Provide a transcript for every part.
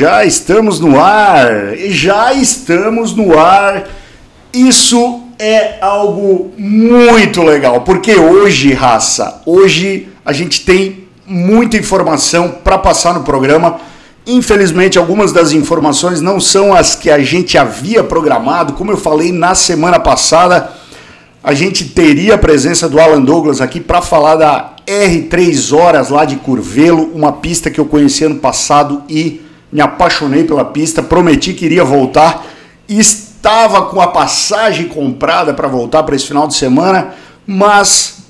já estamos no ar, já estamos no ar. Isso é algo muito legal, porque hoje, raça, hoje a gente tem muita informação para passar no programa. Infelizmente, algumas das informações não são as que a gente havia programado. Como eu falei na semana passada, a gente teria a presença do Alan Douglas aqui para falar da R3 Horas lá de Curvelo, uma pista que eu conheci ano passado e me apaixonei pela pista. Prometi que iria voltar. Estava com a passagem comprada para voltar para esse final de semana, mas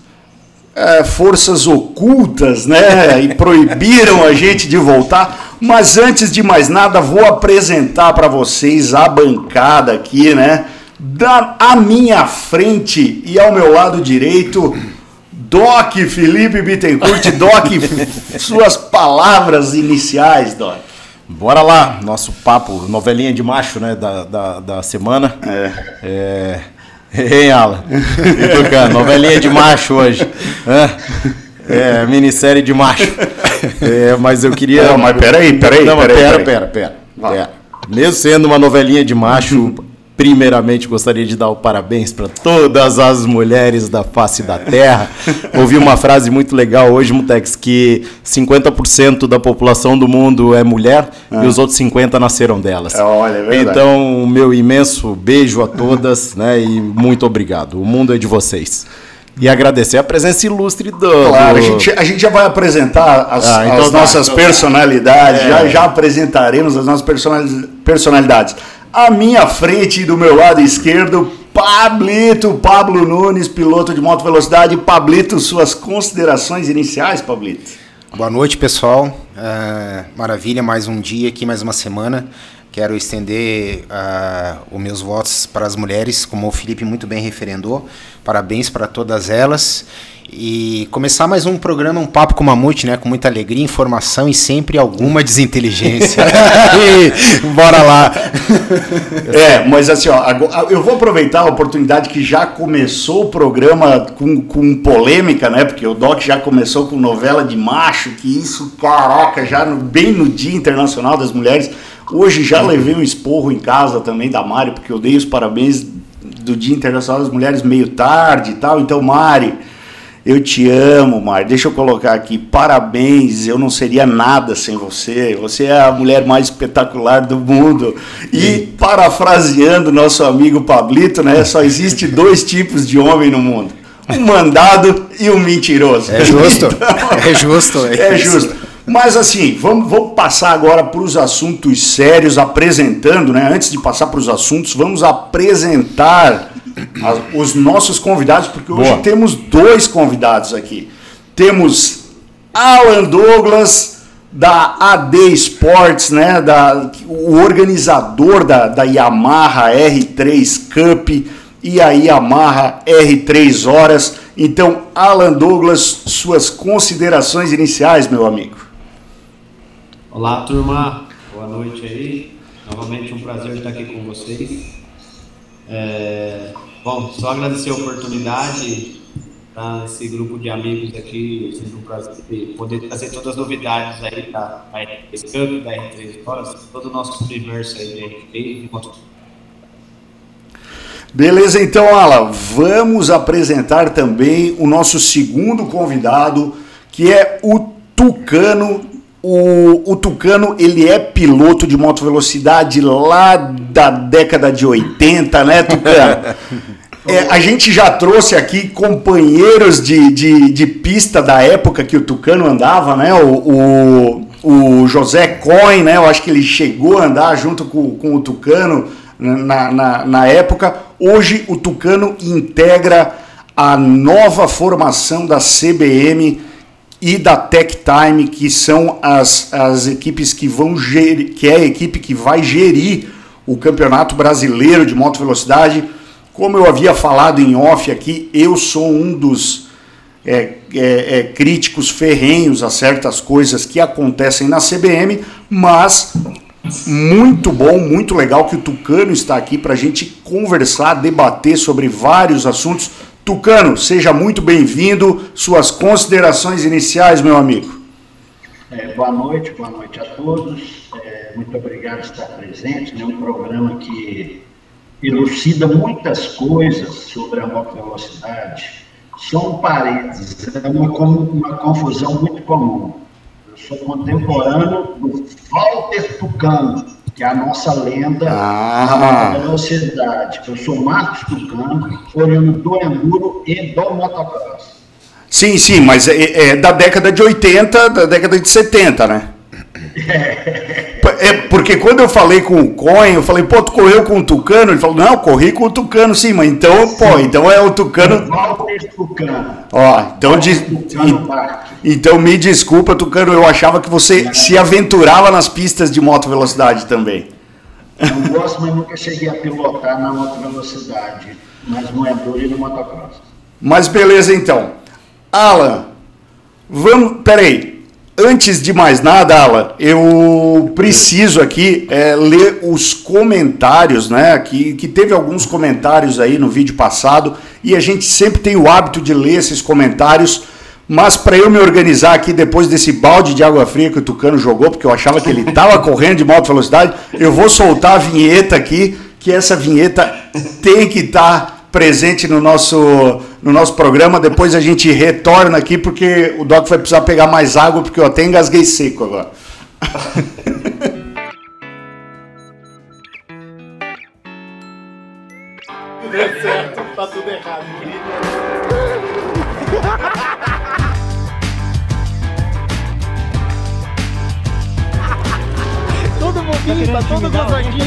é, forças ocultas, né? E proibiram a gente de voltar. Mas antes de mais nada, vou apresentar para vocês a bancada aqui, né? Da, à minha frente e ao meu lado direito, Doc Felipe Bittencourt. Doc, suas palavras iniciais, Doc. Bora lá, nosso papo, novelinha de macho, né, da, da, da semana. É. é... Hein, Alan? novelinha de macho hoje. É, minissérie de macho. É, mas eu queria. Não, mas peraí, peraí. Não, peraí, pera, pera, pera, pera, pera. Mesmo sendo uma novelinha de macho, Primeiramente, gostaria de dar o parabéns para todas as mulheres da face da terra. Ouvi uma frase muito legal hoje, Mutex, que 50% da população do mundo é mulher ah. e os outros 50% nasceram delas. É, olha, é verdade. Então, meu imenso beijo a todas né, e muito obrigado. O mundo é de vocês. E agradecer a presença ilustre do. Claro, a gente, a gente já vai apresentar as, ah, então as tá, nossas então tá. personalidades, é. já, já apresentaremos as nossas personalidades. À minha frente e do meu lado esquerdo, Pablito, Pablo Nunes, piloto de moto velocidade. Pablito, suas considerações iniciais, Pablito. Boa noite, pessoal. Uh, maravilha, mais um dia aqui, mais uma semana. Quero estender uh, os meus votos para as mulheres, como o Felipe muito bem referendou. Parabéns para todas elas e começar mais um programa, um papo com Mamute, né? Com muita alegria, informação e sempre alguma desinteligência. e, bora lá. é, mas assim, ó, eu vou aproveitar a oportunidade que já começou o programa com, com polêmica, né? Porque o Doc já começou com novela de macho, que isso, caraca, já no, bem no Dia Internacional das Mulheres. Hoje já levei um esporro em casa também da Mari, porque eu dei os parabéns do Dia Internacional das Mulheres meio tarde e tal. Então, Mari eu te amo, Mar. Deixa eu colocar aqui. Parabéns. Eu não seria nada sem você. Você é a mulher mais espetacular do mundo. E parafraseando nosso amigo Pablito, né? Só existe dois tipos de homem no mundo: um mandado e um mentiroso. É justo. Então, é justo. É, é justo. Mas assim, vamos, vamos passar agora para os assuntos sérios, apresentando, né? Antes de passar para os assuntos, vamos apresentar os nossos convidados, porque hoje Boa. temos dois convidados aqui. Temos Alan Douglas, da AD Sports, né, da, o organizador da, da Yamaha R3 Cup e a Yamaha R3 Horas. Então, Alan Douglas, suas considerações iniciais, meu amigo. Olá, turma. Boa noite aí. Novamente um prazer estar aqui com vocês. É, bom, só agradecer a oportunidade para esse grupo de amigos aqui, sempre um prazer poder trazer todas as novidades aí da, da R3 da R3 Horas, todo o nosso universo aí de R3 Beleza, então, Ala, vamos apresentar também o nosso segundo convidado, que é o Tucano o, o, Tucano, ele é piloto de moto velocidade lá da década de 80, né, Tucano? É, a gente já trouxe aqui companheiros de, de, de, pista da época que o Tucano andava, né? O, o, o, José Coin, né? Eu acho que ele chegou a andar junto com, com o Tucano na, na, na época. Hoje o Tucano integra a nova formação da CBM e da Tech Time, que são as, as equipes que vão gerir, que é a equipe que vai gerir o Campeonato Brasileiro de Moto Velocidade. Como eu havia falado em off aqui, eu sou um dos é, é, é, críticos ferrenhos a certas coisas que acontecem na CBM, mas muito bom, muito legal que o Tucano está aqui para a gente conversar, debater sobre vários assuntos Tucano, seja muito bem-vindo. Suas considerações iniciais, meu amigo. É, boa noite, boa noite a todos. É, muito obrigado por estar presente. É um programa que elucida muitas coisas sobre a moto velocidade. Só um parênteses, é uma, uma confusão muito comum. Eu sou contemporâneo do Walter Tucano, que é a nossa lenda ah. da velocidade. Eu sou Marcos Tucano, olhando do enduro e do motocross. Sim, sim, mas é, é, da década de 80, da década de 70, né? É, porque quando eu falei com o Coin, eu falei, pô, tu correu com o Tucano? Ele falou, não, corri com o Tucano, sim, mas então, sim. pô, então é o Tucano. Tucano. Ó, então, de... então me desculpa, Tucano, eu achava que você se aventurava nas pistas de moto velocidade também. Não gosto, mas nunca cheguei a pilotar na moto velocidade, mas no enduro e no motocross. Mas beleza então. Alan, vamos, peraí, Antes de mais nada, Ala, eu preciso aqui é, ler os comentários, né? Que, que teve alguns comentários aí no vídeo passado e a gente sempre tem o hábito de ler esses comentários. Mas para eu me organizar aqui depois desse balde de água fria que o Tucano jogou, porque eu achava que ele estava correndo de alta velocidade, eu vou soltar a vinheta aqui, que essa vinheta tem que estar tá presente no nosso, no nosso programa. Depois a gente retorna aqui, porque o Doc vai precisar pegar mais água, porque eu até engasguei seco agora. Deu certo, tá tudo errado. Todo mundo tá todo gostosinho.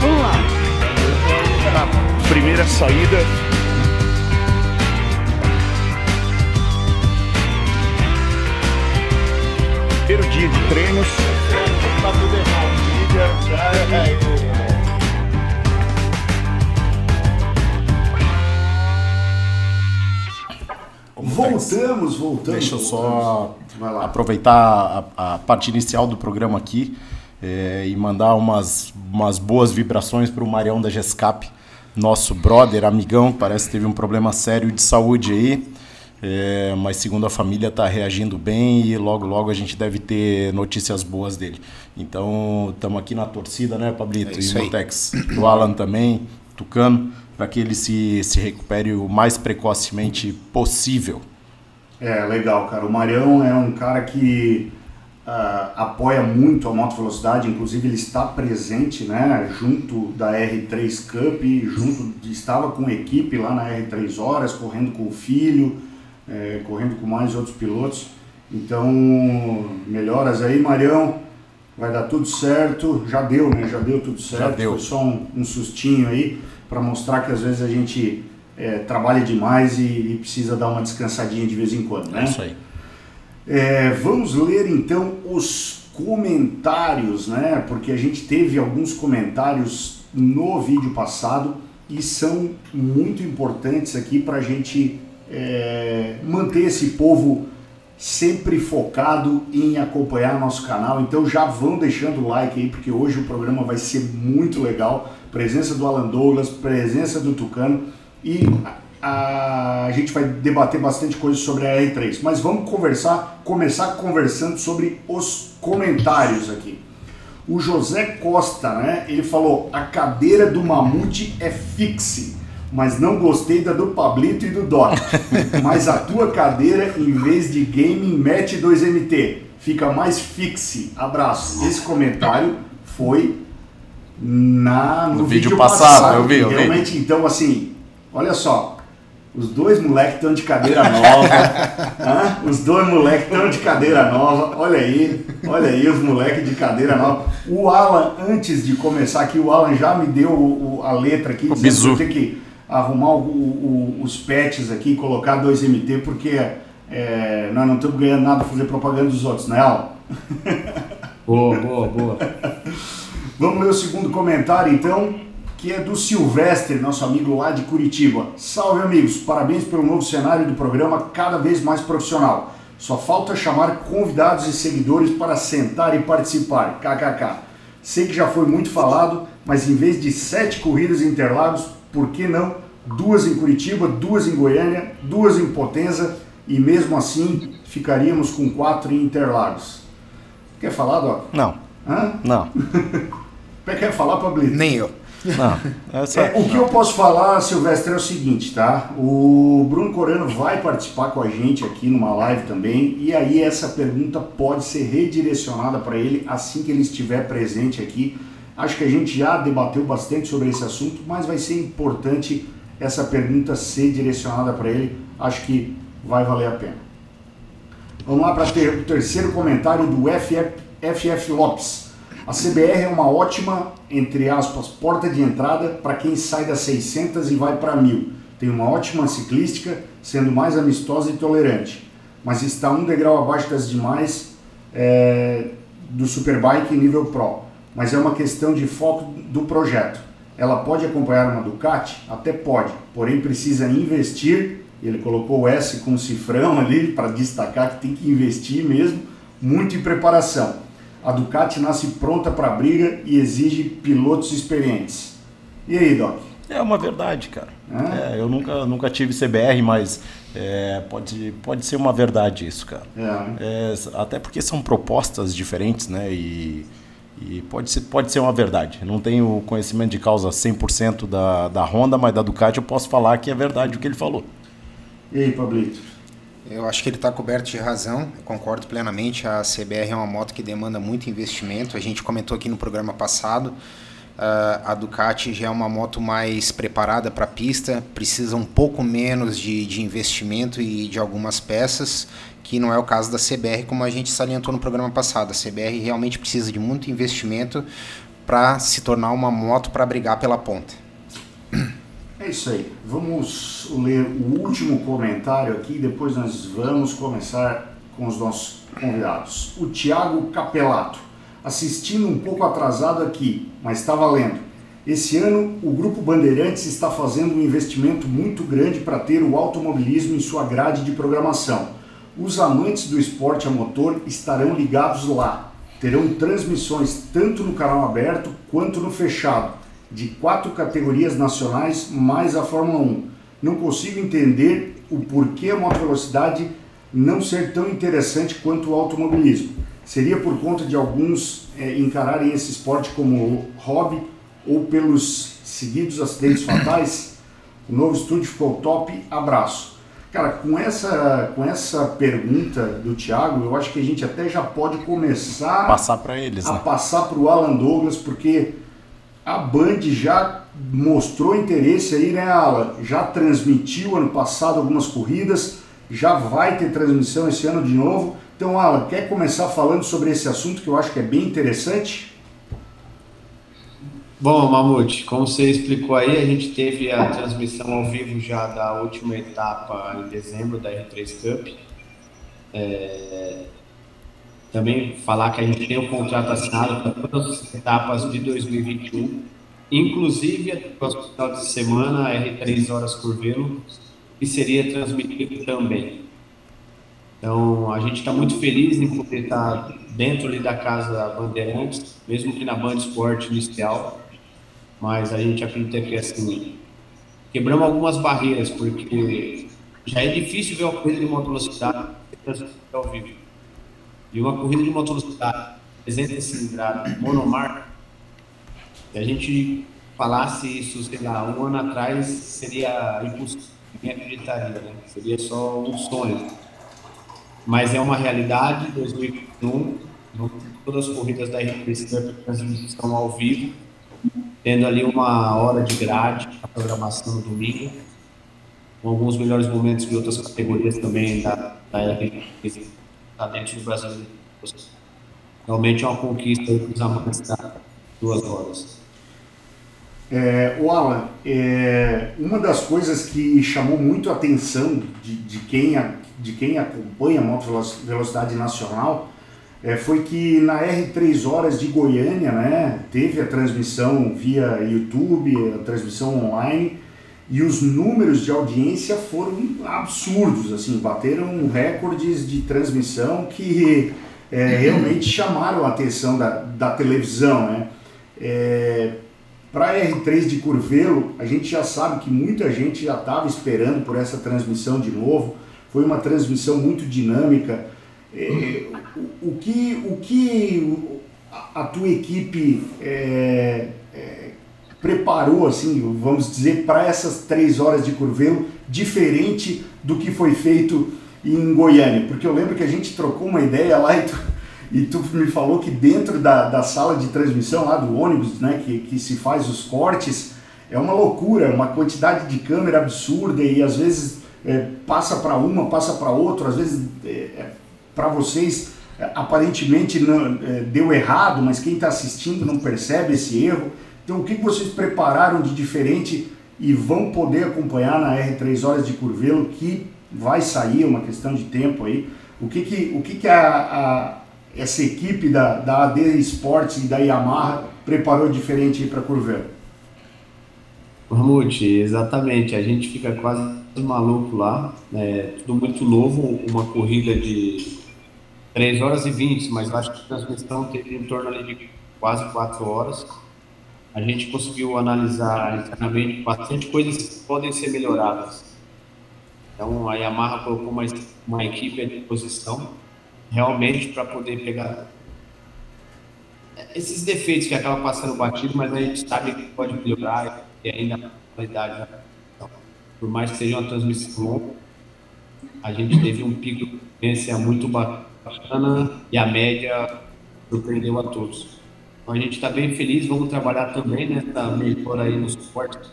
Vamos lá. primeira saída. Primeiro dia de treinos. Tá tudo errado. Já Voltamos, voltamos. Deixa eu só aproveitar a, a parte inicial do programa aqui é, e mandar umas, umas boas vibrações para o Marião da Gescap, nosso brother, amigão, parece que teve um problema sério de saúde aí. É, mas segundo a família está reagindo bem e logo logo a gente deve ter notícias boas dele. Então estamos aqui na torcida, né, Pablito? É e o Tex, o Alan também, Tucano, para que ele se, se recupere o mais precocemente possível. É, legal, cara. O Marião é um cara que uh, apoia muito a moto velocidade, inclusive ele está presente, né, junto da R3 Cup, junto estava com equipe lá na R3 Horas, correndo com o filho, é, correndo com mais outros pilotos. Então, melhoras aí, Marião. Vai dar tudo certo. Já deu, né? Já deu tudo certo. Já deu. Foi só um, um sustinho aí para mostrar que às vezes a gente é, trabalha demais e, e, precisa dar uma descansadinha de vez em quando, né? É isso aí. É, vamos ler então os comentários, né? Porque a gente teve alguns comentários no vídeo passado e são muito importantes aqui para a gente é, manter esse povo sempre focado em acompanhar nosso canal. Então já vão deixando o like aí, porque hoje o programa vai ser muito legal. Presença do Alan Douglas, presença do Tucano e a gente vai debater bastante coisa sobre a R3, mas vamos conversar, começar conversando sobre os comentários aqui. O José Costa, né? Ele falou: a cadeira do mamute é fixe, mas não gostei da do Pablito e do Doc. mas a tua cadeira, em vez de gaming, mete 2MT. Fica mais fixe. Abraço. Esse comentário foi na, no, no vídeo, vídeo passado, passado. Eu vi, eu Realmente, vi. então, assim, olha só, os dois moleques estão de cadeira nova. os dois moleques estão de cadeira nova. Olha aí, olha aí os moleques de cadeira nova. O Alan, antes de começar aqui, o Alan já me deu o, o, a letra aqui. O bizu. Que eu tenho que arrumar o, os patches aqui, colocar 2MT, porque é, nós não estamos ganhando nada para fazer propaganda dos outros, né, Alan? Boa, boa, boa. Vamos ler o segundo comentário, então que é do Silvestre, nosso amigo lá de Curitiba. Salve amigos, parabéns pelo novo cenário do programa, cada vez mais profissional. Só falta chamar convidados e seguidores para sentar e participar. KKK. Sei que já foi muito falado, mas em vez de sete corridas em Interlagos, por que não duas em Curitiba, duas em Goiânia, duas em Potenza e mesmo assim ficaríamos com quatro em Interlagos. Quer falar, Doc? Não. Hã? Não. Quer falar, Pablito? Nem eu. Não. Essa... É, o que eu posso falar, Silvestre, é o seguinte, tá? O Bruno Corano vai participar com a gente aqui numa live também, e aí essa pergunta pode ser redirecionada para ele assim que ele estiver presente aqui. Acho que a gente já debateu bastante sobre esse assunto, mas vai ser importante essa pergunta ser direcionada para ele. Acho que vai valer a pena. Vamos lá para ter, o terceiro comentário do FF, FF Lopes. A CBR é uma ótima, entre aspas, porta de entrada para quem sai das 600 e vai para 1000. Tem uma ótima ciclística, sendo mais amistosa e tolerante, mas está um degrau abaixo das demais é, do Superbike nível Pro. Mas é uma questão de foco do projeto. Ela pode acompanhar uma Ducati? Até pode, porém precisa investir. Ele colocou o S com cifrão ali para destacar que tem que investir mesmo, muito em preparação. A Ducati nasce pronta para a briga e exige pilotos experientes. E aí, Doc? É uma verdade, cara. É? É, eu nunca, nunca tive CBR, mas é, pode, pode ser uma verdade isso, cara. É? É, até porque são propostas diferentes, né? E, e pode, ser, pode ser uma verdade. Não tenho conhecimento de causa 100% da, da Honda, mas da Ducati eu posso falar que é verdade o que ele falou. E aí, Pablito? Eu acho que ele está coberto de razão, eu concordo plenamente. A CBR é uma moto que demanda muito investimento. A gente comentou aqui no programa passado. Uh, a Ducati já é uma moto mais preparada para a pista, precisa um pouco menos de, de investimento e de algumas peças, que não é o caso da CBR, como a gente salientou no programa passado. A CBR realmente precisa de muito investimento para se tornar uma moto para brigar pela ponta. É isso aí. Vamos ler o último comentário aqui, depois nós vamos começar com os nossos convidados. O Tiago Capelato, assistindo um pouco atrasado aqui, mas está valendo. Esse ano, o Grupo Bandeirantes está fazendo um investimento muito grande para ter o automobilismo em sua grade de programação. Os amantes do esporte a motor estarão ligados lá. Terão transmissões tanto no canal aberto quanto no fechado de quatro categorias nacionais mais a Fórmula 1. Não consigo entender o porquê a moto velocidade não ser tão interessante quanto o automobilismo. Seria por conta de alguns é, encararem esse esporte como hobby ou pelos seguidos acidentes fatais? O novo estúdio ficou top, abraço. Cara, com essa, com essa pergunta do Thiago, eu acho que a gente até já pode começar passar para eles, a né? passar para o Alan Douglas, porque a Band já mostrou interesse aí, né, Alan? Já transmitiu ano passado algumas corridas, já vai ter transmissão esse ano de novo. Então, Alan, quer começar falando sobre esse assunto que eu acho que é bem interessante? Bom, Mamute, como você explicou aí, a gente teve a transmissão ao vivo já da última etapa em dezembro da R3 Cup. É, também falar que a gente tem um contrato assinado para todas as etapas de 2021, inclusive a próxima final de semana, a R3 Horas Curvelo, que seria transmitido também. Então, a gente está muito feliz em poder estar dentro ali da casa Bandeirantes, mesmo que na Band Sport inicial, mas a gente acredita que assim, quebramos algumas barreiras, porque já é difícil ver uma corrida de moto velocidade ao vivo de uma corrida de velocidade 300 cilindrada monomarca, se a gente falasse isso, sei lá, um ano atrás, seria impossível, ninguém acreditaria, né? Seria só um sonho. Mas é uma realidade, 2021, todas as corridas da R3 estão ao vivo, tendo ali uma hora de grade, a programação no domingo, com alguns melhores momentos de outras categorias também da, da R3 está dentro do Brasil. Realmente é uma conquista para os duas horas. É, o Alan, é, uma das coisas que chamou muito a atenção de, de, quem, de quem acompanha a moto velocidade nacional é, foi que na R3 Horas de Goiânia né, teve a transmissão via YouTube, a transmissão online, e os números de audiência foram absurdos, assim, bateram recordes de transmissão que é, realmente chamaram a atenção da, da televisão, né? É, para R3 de Curvelo, a gente já sabe que muita gente já estava esperando por essa transmissão de novo, foi uma transmissão muito dinâmica. É, o, o, que, o que a, tua equipe é, preparou, assim, vamos dizer, para essas três horas de curvelo, diferente do que foi feito em Goiânia? Porque eu lembro que a gente trocou uma ideia lá e tu, e tu me falou que dentro da, da sala de transmissão lá do ônibus, né, que, que se faz os cortes, é uma loucura, uma quantidade de câmera absurda e às vezes é, passa para uma, passa para outra, às vezes é, é para vocês é, aparentemente não, é, deu errado, mas quem está assistindo não percebe esse erro. Então, o que vocês prepararam de diferente e vão poder acompanhar na R3 Horas de Curvelo, que vai sair, é uma questão de tempo aí. O que, que, o que, que a, a essa equipe da, da AD Sports e da Yamaha preparou diferente para Curvelo? Mamute, exatamente. A gente fica quase maluco lá. É tudo muito novo, uma corrida de 3 horas e 20, mas acho que a transmissão teve em torno ali de quase 4 horas. A gente conseguiu analisar internamente bastante coisas que podem ser melhoradas. Então a Yamaha colocou uma, uma equipe à disposição realmente para poder pegar esses defeitos que acabam passando batido, mas a gente sabe que pode melhorar e ainda a qualidade. Então, por mais que seja uma transmissão longa, a gente teve um pico de potência muito bacana e a média surpreendeu a todos. Então a gente está bem feliz, vamos trabalhar também nessa melhora aí no suporte,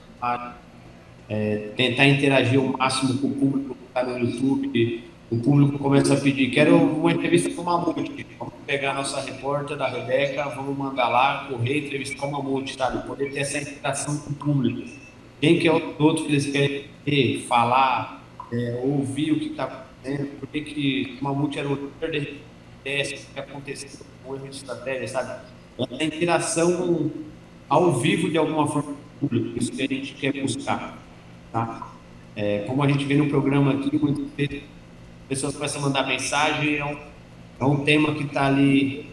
é, tentar interagir o máximo com o público que está no YouTube, o público começa a pedir, quero uma entrevista com o Mamute. Vamos pegar a nossa repórter da Rebeca, vamos mandar lá, correr, entrevistar o Mamute, sabe? Poder ter essa interação com o público. Quem que é o outro que eles querem ver, falar, é, ouvir o que está acontecendo, por que, que o Mamute era o líder de o que aconteceu com a estratégia, sabe? Essa interação ao vivo de alguma forma público, isso que a gente quer buscar, tá? É, como a gente vê no programa aqui, muitas vezes pessoas começam a mandar mensagem, é um, é um tema que está ali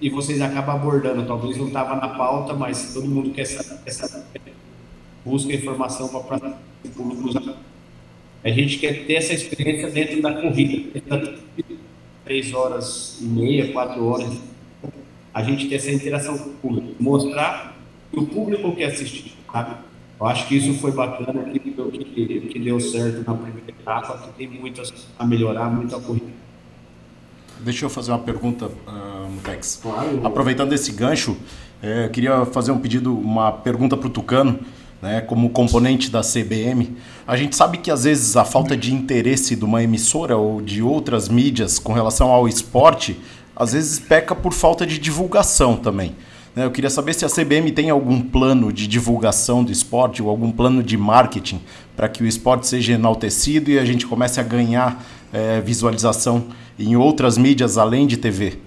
e vocês acabam abordando. Talvez não estava na pauta, mas todo mundo quer saber, saber busca informação para o público usar. A gente quer ter essa experiência dentro da corrida. Três horas e meia, quatro horas. A gente ter essa interação com o público. Mostrar que o público quer assistir, sabe? Eu acho que isso foi bacana, que, que, que deu certo na primeira etapa, que tem muito a melhorar, muito a corrida. Deixa eu fazer uma pergunta, uh, Tex. Claro. Aproveitando esse gancho, é, queria fazer um pedido, uma pergunta para o Tucano, né, como componente da CBM. A gente sabe que às vezes a falta de interesse de uma emissora ou de outras mídias com relação ao esporte, às vezes peca por falta de divulgação também. Né? Eu queria saber se a CBM tem algum plano de divulgação do esporte ou algum plano de marketing para que o esporte seja enaltecido e a gente comece a ganhar é, visualização em outras mídias além de TV.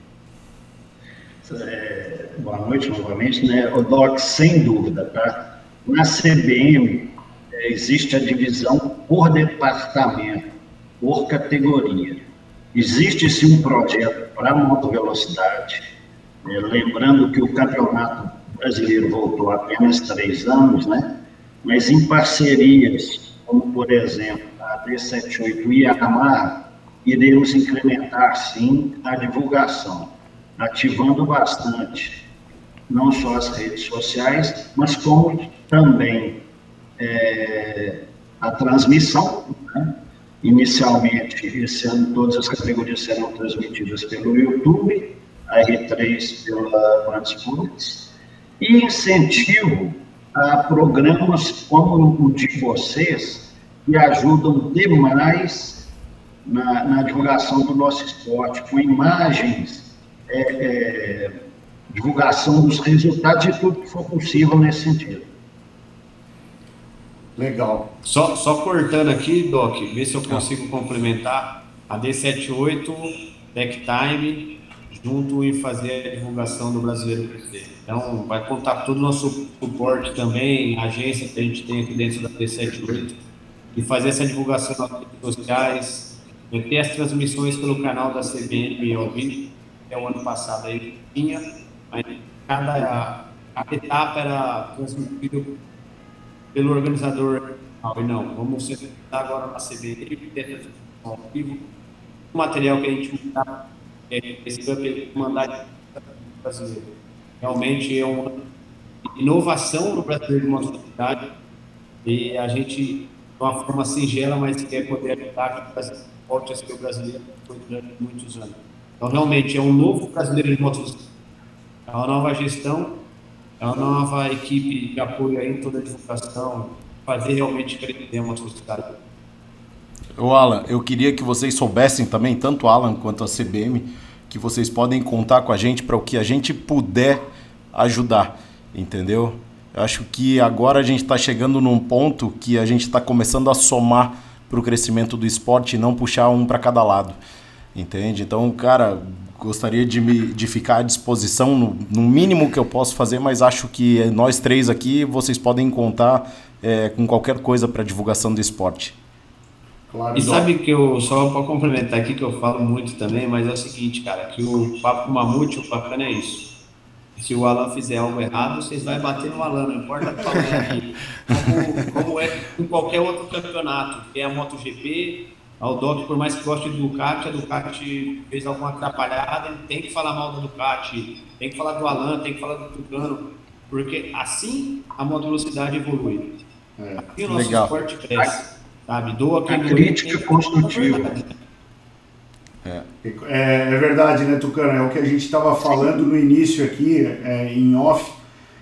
É, boa noite novamente, né? O Doc, sem dúvida, tá? Na CBM é, existe a divisão por departamento, por categoria. Existe sim um projeto para moto velocidade, é, lembrando que o campeonato brasileiro voltou há apenas três anos, né? mas em parcerias, como por exemplo a D78 e a Yamaha, iremos incrementar sim a divulgação, ativando bastante não só as redes sociais, mas como também é, a transmissão. Né? Inicialmente, esse ano, todas as categorias serão transmitidas pelo YouTube, a R3 pela Transportes, e incentivo a programas como o de vocês, que ajudam demais na, na divulgação do nosso esporte, com imagens, é, é, divulgação dos resultados e tudo que for possível nesse sentido. Legal. Só, só cortando aqui, Doc, ver se eu consigo complementar. A D78, Tech Time, junto e fazer a divulgação do Brasileiro PC. Então, vai contar todo o nosso suporte também, agência que a gente tem aqui dentro da P78, e fazer essa divulgação nas redes sociais, ter as transmissões pelo canal da CBN ao vivo, que é o ano passado aí tinha, mas cada, cada etapa era transmitida pelo organizador. Não, vamos sentar agora na CBN e ao vivo. O material que a gente é, esse campeonato mandar brasileiro. Realmente é uma inovação no brasileiro de motocicleta e a gente, de uma forma singela, mas quer poder ajudar que o volte a o brasileiro durante muitos anos. Então, realmente, é um novo brasileiro de motocicleta. É uma nova gestão, é uma nova equipe de apoio aí toda a divulgação, fazer realmente crescer a motocicleta. O Alan, eu queria que vocês soubessem também, tanto Alan quanto a CBM, que vocês podem contar com a gente para o que a gente puder ajudar, entendeu? Eu acho que agora a gente está chegando num ponto que a gente está começando a somar para o crescimento do esporte e não puxar um para cada lado, entende? Então, cara, gostaria de, me, de ficar à disposição no, no mínimo que eu posso fazer, mas acho que nós três aqui vocês podem contar é, com qualquer coisa para divulgação do esporte. Claro, e sabe que eu, só para complementar aqui, que eu falo muito também, mas é o seguinte, cara, que o Papo Mamute, o bacana é isso. Se o Alan fizer algo errado, vocês vão bater no Alan, não importa qual é aqui. Como, como é em qualquer outro campeonato, que é a MotoGP, a Doc, por mais que goste do Ducati, a Ducati fez alguma atrapalhada, ele tem que falar mal do Ducati, tem que falar do Alan, tem que falar do Tucano, porque assim a motovelocidade evolui. É, assim o nosso legal. esporte cresce. Sabe? Doa quem A crítica construtiva. É. é. É, verdade, né, Tucano? É o que a gente estava falando no início aqui, é, em off,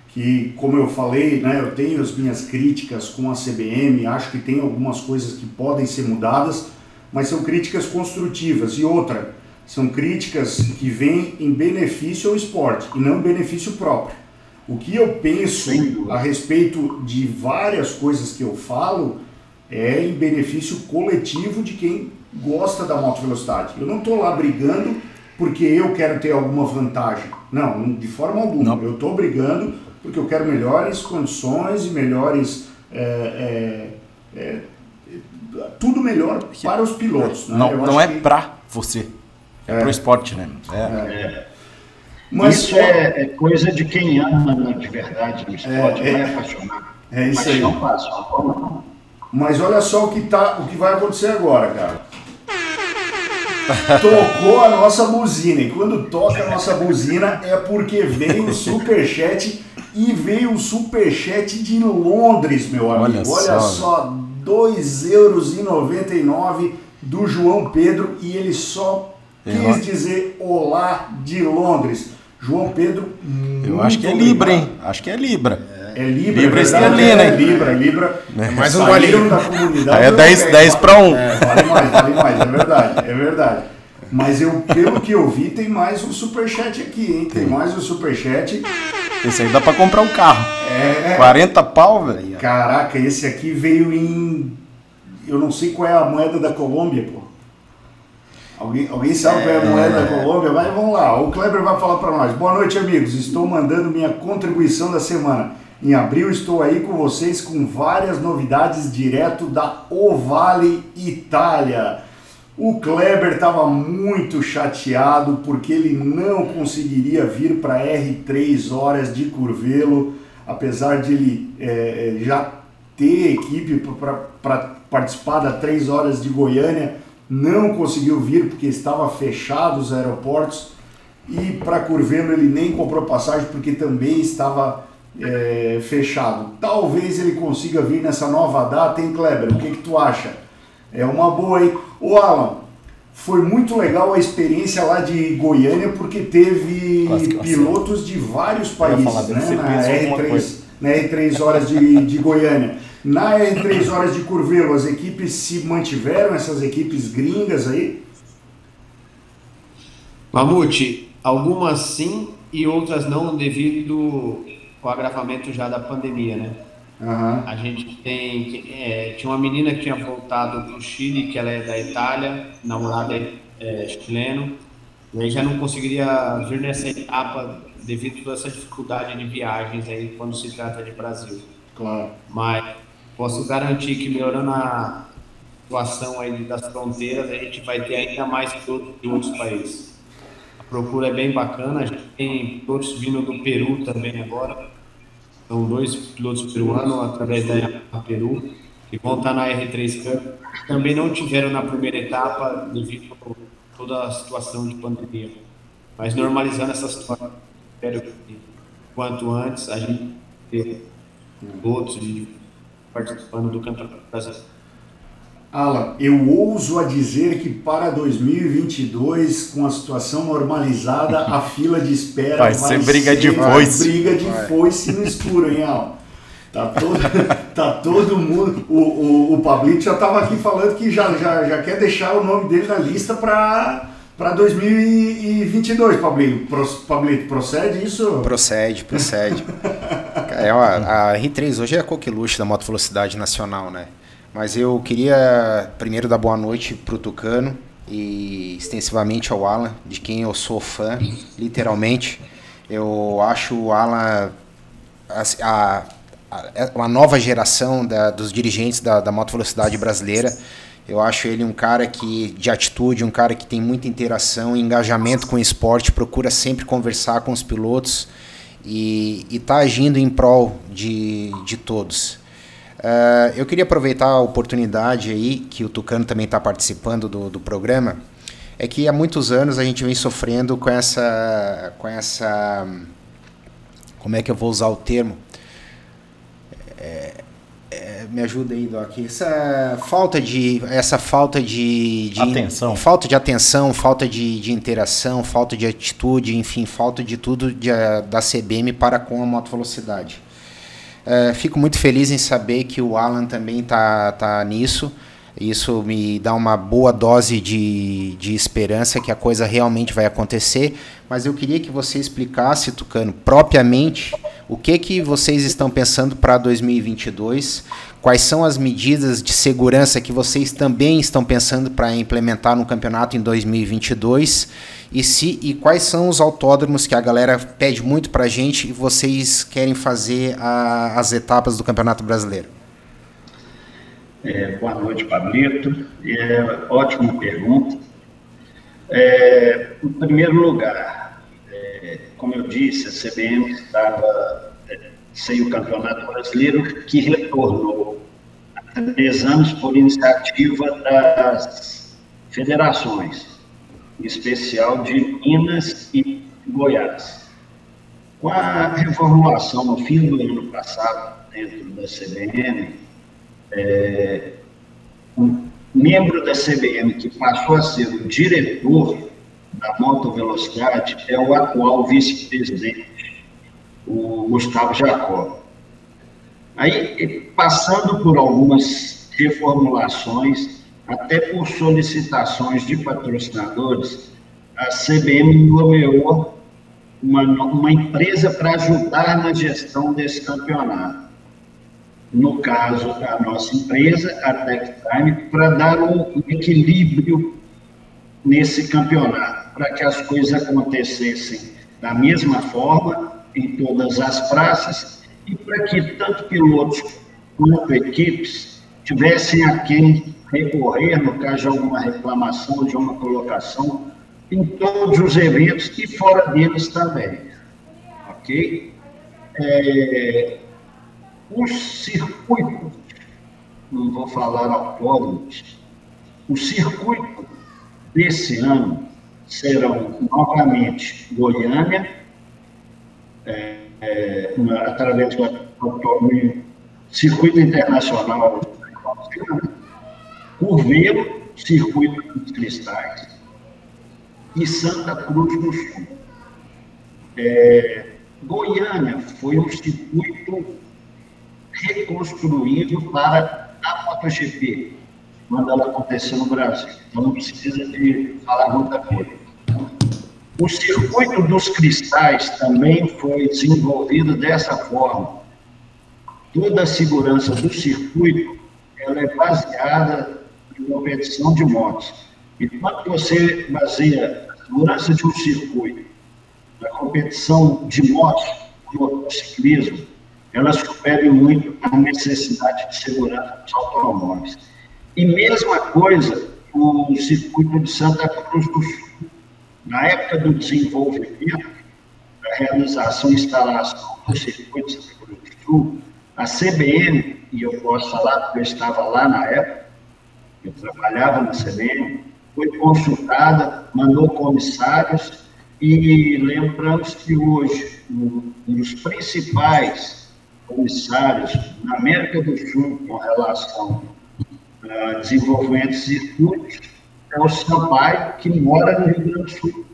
que, como eu falei, né, eu tenho as minhas críticas com a CBM, acho que tem algumas coisas que podem ser mudadas, mas são críticas construtivas. E outra, são críticas que vêm em benefício ao esporte e não em benefício próprio. O que eu penso a respeito de várias coisas que eu falo é em benefício coletivo de quem gosta da moto velocidade. Eu não estou lá brigando porque eu quero ter alguma vantagem. Não, de forma alguma. Não. Eu estou brigando porque eu quero melhores condições e melhores. É, é, é, tudo melhor para os pilotos. Né? Não, não é que... para você, é, é para o esporte, né? É. é. Mas isso só... é, coisa de quem ama de verdade no esporte, é, é, é apaixonado. É isso aí. Não passa, não. Mas olha só o que, tá, o que vai acontecer agora, cara. Tocou a nossa buzina. E quando toca a nossa buzina é porque veio o superchat e veio o superchat de Londres, meu amigo. Olha, olha só, R$ euros do João Pedro e ele só quis dizer olá de Londres. João Pedro. Eu acho que é Libra, hein? Acho que é Libra. É Libra, Libra é esterlina, é, Libra, Libra. É mais um golinho. da comunidade. Aí é 10, 10 para 1. É, vale mais, vale mais, é verdade, é verdade. Mas eu, pelo que eu vi, tem mais um superchat aqui, hein? Tem, tem mais um superchat. Esse aí dá para comprar um carro. É. 40 pau, velho. Caraca, esse aqui veio em. Eu não sei qual é a moeda da Colômbia, pô. Alguém, alguém sabe qual é a moeda da Colômbia? Mas vamos lá, o Kleber vai falar para nós. Boa noite, amigos. Estou mandando minha contribuição da semana. Em abril estou aí com vocês com várias novidades direto da Ovale Itália. O Kleber estava muito chateado porque ele não conseguiria vir para R3 horas de Curvelo, apesar de ele é, já ter equipe para participar da 3 horas de Goiânia, não conseguiu vir porque estava fechado os aeroportos e para Curvelo ele nem comprou passagem porque também estava é, fechado. Talvez ele consiga vir nessa nova data, hein, Kleber? O que, que tu acha? É uma boa, hein? Ô, Alan, foi muito legal a experiência lá de Goiânia, porque teve pilotos de vários países, né? Na R3, na R3 horas de, de Goiânia. Na R3 horas de Curvelo, as equipes se mantiveram, essas equipes gringas aí? Mamute, algumas sim e outras não, devido o agravamento já da pandemia, né? Uhum. A gente tem. É, tinha uma menina que tinha voltado para o Chile, que ela é da Itália, namorada é, chileno, e aí já não conseguiria vir nessa etapa devido a essa dificuldade de viagens aí quando se trata de Brasil. Claro. Mas posso garantir que melhorando a situação aí das fronteiras, a gente vai ter ainda mais pilotos de outros países. A procura é bem bacana, a gente tem pilotos vindo do Peru também agora são dois pilotos peruanos através da Peru, que vão estar na R3 Cup, também não tiveram na primeira etapa devido a toda a situação de pandemia. Mas normalizando essa situação, espero que quanto antes a gente ter outros participando do Campeonato Brasileiro. Alan, eu ouso a dizer que para 2022, com a situação normalizada, a fila de espera vai, vai ser briga ser, de foice. Briga de vai. foice no escuro, hein, Alan? Tá todo, tá todo mundo. O, o, o Pablito já estava aqui falando que já, já, já quer deixar o nome dele na lista para para 2022, Pablito. Pablito, procede isso? Procede, procede. é, a R3 hoje é a coqueluche da moto velocidade nacional, né? Mas eu queria primeiro dar boa noite pro Tucano e extensivamente ao Alan, de quem eu sou fã, literalmente. Eu acho o Alan a, a, a uma nova geração da, dos dirigentes da, da moto velocidade brasileira. Eu acho ele um cara que de atitude, um cara que tem muita interação, engajamento com o esporte, procura sempre conversar com os pilotos e está agindo em prol de, de todos. Uh, eu queria aproveitar a oportunidade aí, que o Tucano também está participando do, do programa, é que há muitos anos a gente vem sofrendo com essa, com essa, como é que eu vou usar o termo? É, é, me ajuda aí, Doc. Essa falta de, essa falta de, de atenção, falta de atenção, falta de, de interação, falta de atitude, enfim, falta de tudo de, da CBM para com a moto velocidade. Uh, fico muito feliz em saber que o Alan também está tá nisso. Isso me dá uma boa dose de, de esperança que a coisa realmente vai acontecer. Mas eu queria que você explicasse, Tucano, propriamente o que, que vocês estão pensando para 2022, quais são as medidas de segurança que vocês também estão pensando para implementar no campeonato em 2022 e se e quais são os autódromos que a galera pede muito para a gente e vocês querem fazer a, as etapas do Campeonato Brasileiro? É, boa noite, Pablito. É, ótima pergunta. É, em primeiro lugar, é, como eu disse, a CBM estava é, sem o Campeonato Brasileiro, que retornou há três anos por iniciativa das federações especial de Minas e Goiás. Com a reformulação no fim do ano passado, dentro da CBM, é, um membro da CBM que passou a ser o diretor da moto velocidade é o atual vice-presidente, o Gustavo Jacó. Aí, passando por algumas reformulações, até por solicitações de patrocinadores, a CBM nomeou uma, uma empresa para ajudar na gestão desse campeonato. No caso, a nossa empresa, a TechTime, para dar um equilíbrio nesse campeonato, para que as coisas acontecessem da mesma forma em todas as praças e para que tanto pilotos quanto equipes tivessem a quem recorrer no caso de alguma reclamação, de uma colocação, em todos os eventos e fora deles também. Ok? É, os circuitos, não vou falar autónomos, o circuito desse ano serão novamente Goiânia, é, é, através do Circuito Internacional Curveiro, Circuito dos Cristais e Santa Cruz do Sul. É, Goiânia foi um circuito reconstruído para a MotoGP, quando ela aconteceu no Brasil. Então não precisa de falar muita coisa. O circuito dos cristais também foi desenvolvido dessa forma. Toda a segurança do circuito ela é baseada competição de motos. E quando você baseia a segurança de um circuito na competição de motos, motociclismo, ela supera muito a necessidade de segurança dos automóveis. E mesma coisa o circuito de Santa Cruz do Sul. Na época do desenvolvimento, da realização e instalação do circuito de Santa Cruz do Sul, a CBN e eu posso falar porque eu estava lá na época, eu trabalhava na CBN, foi consultada, mandou comissários e lembramos que hoje um dos principais comissários na América do Sul com relação a desenvolvimento de circuitos é o Sampaio, que mora no Rio Grande do Sul.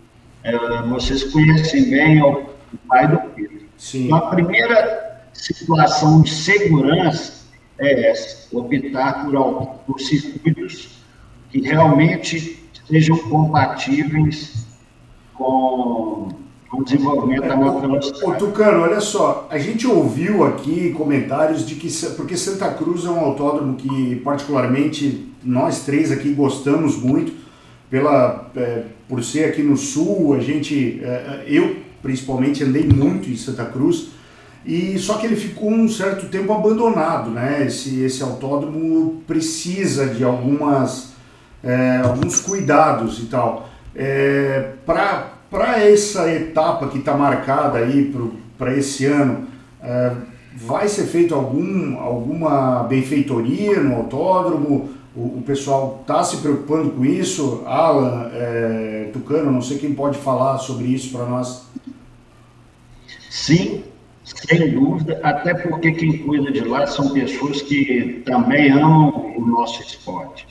É, vocês conhecem bem o, pai do Pedro. Sim. Então, a primeira situação de segurança é essa, optar por, circuitos que realmente sejam compatíveis com, o desenvolvimento da velocidade. Ô, Tucano, olha só, a gente ouviu aqui comentários de que, porque Santa Cruz é um autódromo que particularmente nós três aqui gostamos muito, pela, é, por ser aqui no sul, a gente, é, eu principalmente andei muito em Santa Cruz, e só que ele ficou um certo tempo abandonado, né? Esse, esse autódromo precisa de algumas, é, alguns cuidados e tal. É, para essa etapa que está marcada aí para esse ano, é, vai ser feito algum, alguma benfeitoria no autódromo? O, o pessoal está se preocupando com isso? Alan, é, Tucano, não sei quem pode falar sobre isso para nós. Sim, sem dúvida, até porque quem cuida de lá são pessoas que também amam o nosso esporte.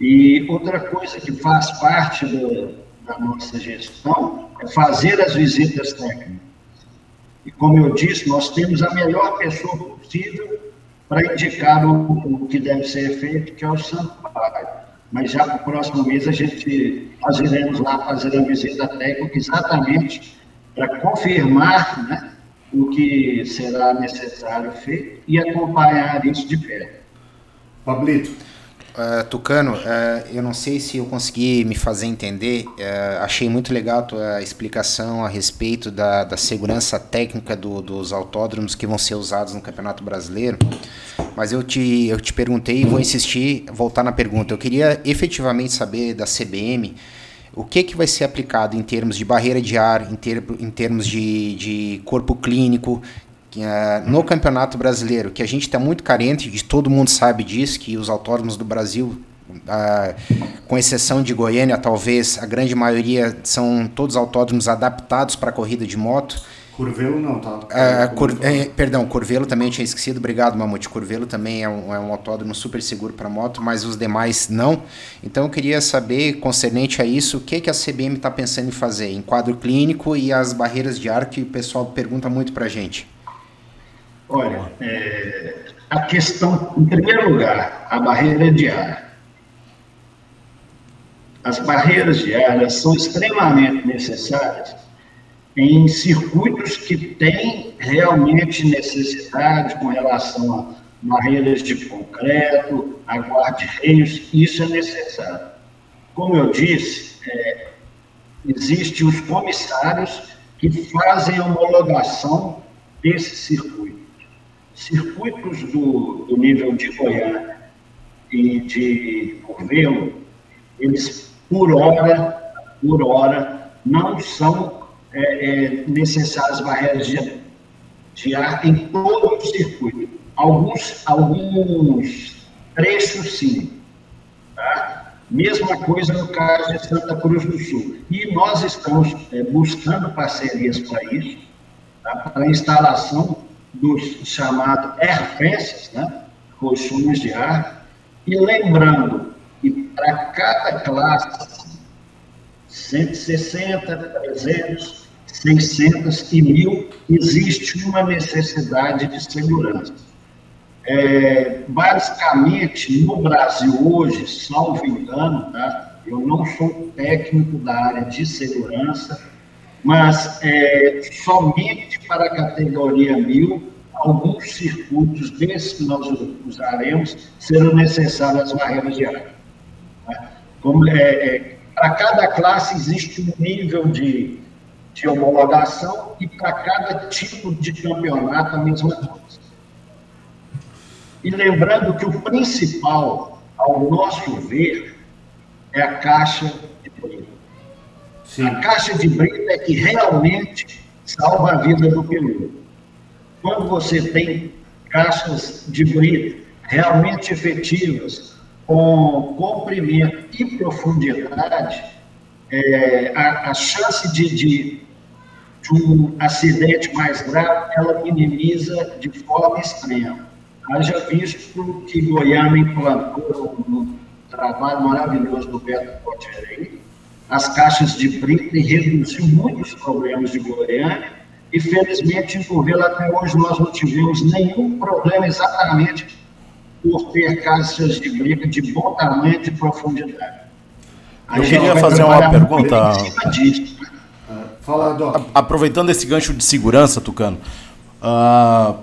E outra coisa que faz parte do, da nossa gestão é fazer as visitas técnicas. E como eu disse, nós temos a melhor pessoa possível para indicar o, o, que deve ser feito, que é o Sampaio. Mas já para o próximo mês a gente, nós iremos lá fazer a visita técnica exatamente para confirmar né, o que será necessário feito e acompanhar isso de perto. Pablito. Uh, Tucano, uh, eu não sei se eu consegui me fazer entender. Uh, achei muito legal a tua explicação a respeito da, da segurança técnica do, dos autódromos que vão ser usados no Campeonato Brasileiro. Mas eu te, eu te perguntei e vou insistir, voltar na pergunta. Eu queria efetivamente saber da CBM o que, que vai ser aplicado em termos de barreira de ar, em, ter, em termos de, de corpo clínico, uh, no Campeonato Brasileiro, que a gente está muito carente, de todo mundo sabe disso, que os autódromos do Brasil, uh, com exceção de Goiânia, talvez a grande maioria são todos autódromos adaptados para corrida de moto. Curvelo não, tá? Uh, cur, é, perdão, Curvelo também tinha esquecido, obrigado Mamute. Curvelo também é um, é um autódromo super seguro para moto, mas os demais não. Então eu queria saber, concernente a isso, o que, que a CBM está pensando em fazer em quadro clínico e as barreiras de ar que o pessoal pergunta muito para a gente. Olha, é, a questão, em primeiro lugar, a barreira de ar. As barreiras de ar são extremamente necessárias em circuitos que têm realmente necessidade com relação a barreiras de concreto, a guarda-reios, isso é necessário. Como eu disse, é, existem os comissários que fazem a homologação desse circuito circuitos do, do nível de Goiânia e de Curvelo, eles, por hora, por hora, não são é, é, necessárias barreiras de, de ar em todo o circuito. Alguns, alguns trechos, sim. Tá? Mesma coisa no caso de Santa Cruz do Sul. E nós estamos é, buscando parcerias para isso, tá? para a instalação dos chamados airfences, né, colchões de ar, e lembrando que para cada classe, 160, 300, 600 e 1000, existe uma necessidade de segurança. É, basicamente, no Brasil hoje, salvo engano, tá? eu não sou técnico da área de segurança, mas é, somente para a categoria 1000, alguns circuitos desses que nós usaremos serão necessárias barreiras de ar. Né? Como, é, é, para cada classe existe um nível de, de homologação e para cada tipo de campeonato a mesma coisa. E lembrando que o principal, ao nosso ver, é a caixa de brita. Sim. A caixa de brita é que realmente salva a vida do piloto. Quando você tem caixas de brita realmente efetivas, com comprimento e profundidade, é, a, a, chance de, de, de, um acidente mais grave, ela minimiza de forma extrema. Haja visto que Goiânia implantou um trabalho maravilhoso do Beto Potirei, as caixas de brita e reduziu muitos problemas de Goiânia, e felizmente em Curvelo até hoje nós não tivemos nenhum problema exatamente por ter caixas de briga de bom tamanho e de profundidade. A Eu queria fazer uma pergunta. Fala, Doc. Aproveitando esse gancho de segurança, Tucano. Uh,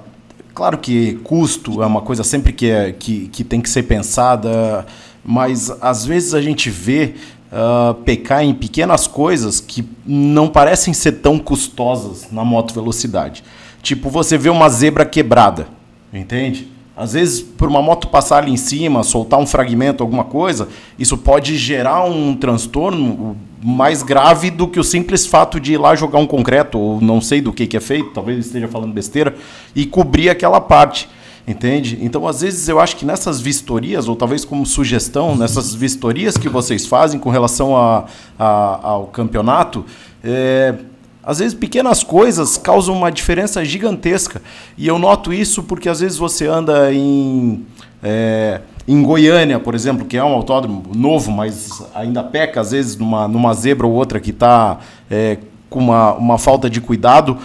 claro que custo é uma coisa sempre que, é, que, que tem que ser pensada, mas às vezes a gente vê uh, pecar em pequenas coisas que não parecem ser tão custosas na moto velocidade. Tipo, você vê uma zebra quebrada, entende? Às vezes, por uma moto passar ali em cima, soltar um fragmento, alguma coisa, isso pode gerar um transtorno mais grave do que o simples fato de ir lá jogar um concreto, ou não sei do que, que é feito, talvez esteja falando besteira, e cobrir aquela parte. Entende? Então, às vezes, eu acho que nessas vistorias, ou talvez como sugestão, nessas vistorias que vocês fazem com relação a, a ao campeonato, é, às vezes pequenas coisas causam uma diferença gigantesca. E eu noto isso porque às vezes você anda em, é, em Goiânia, por exemplo, que é um autódromo novo, mas ainda peca, às vezes, numa, numa zebra ou outra que está é, com uma, uma falta de cuidado.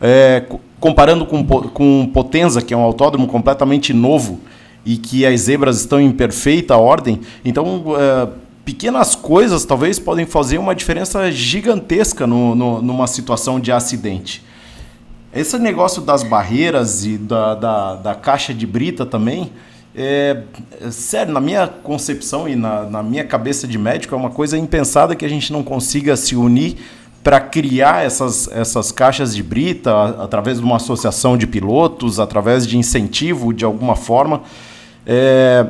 É, comparando com, com Potenza, que é um autódromo completamente novo e que as zebras estão em perfeita ordem. Então, é, pequenas coisas talvez podem fazer uma diferença gigantesca no, no, numa situação de acidente. Esse negócio das barreiras e da, da, da caixa de brita também, é, sério, na minha concepção e na, na minha cabeça de médico, é uma coisa impensada que a gente não consiga se unir para criar essas, essas caixas de brita através de uma associação de pilotos, através de incentivo de alguma forma, é,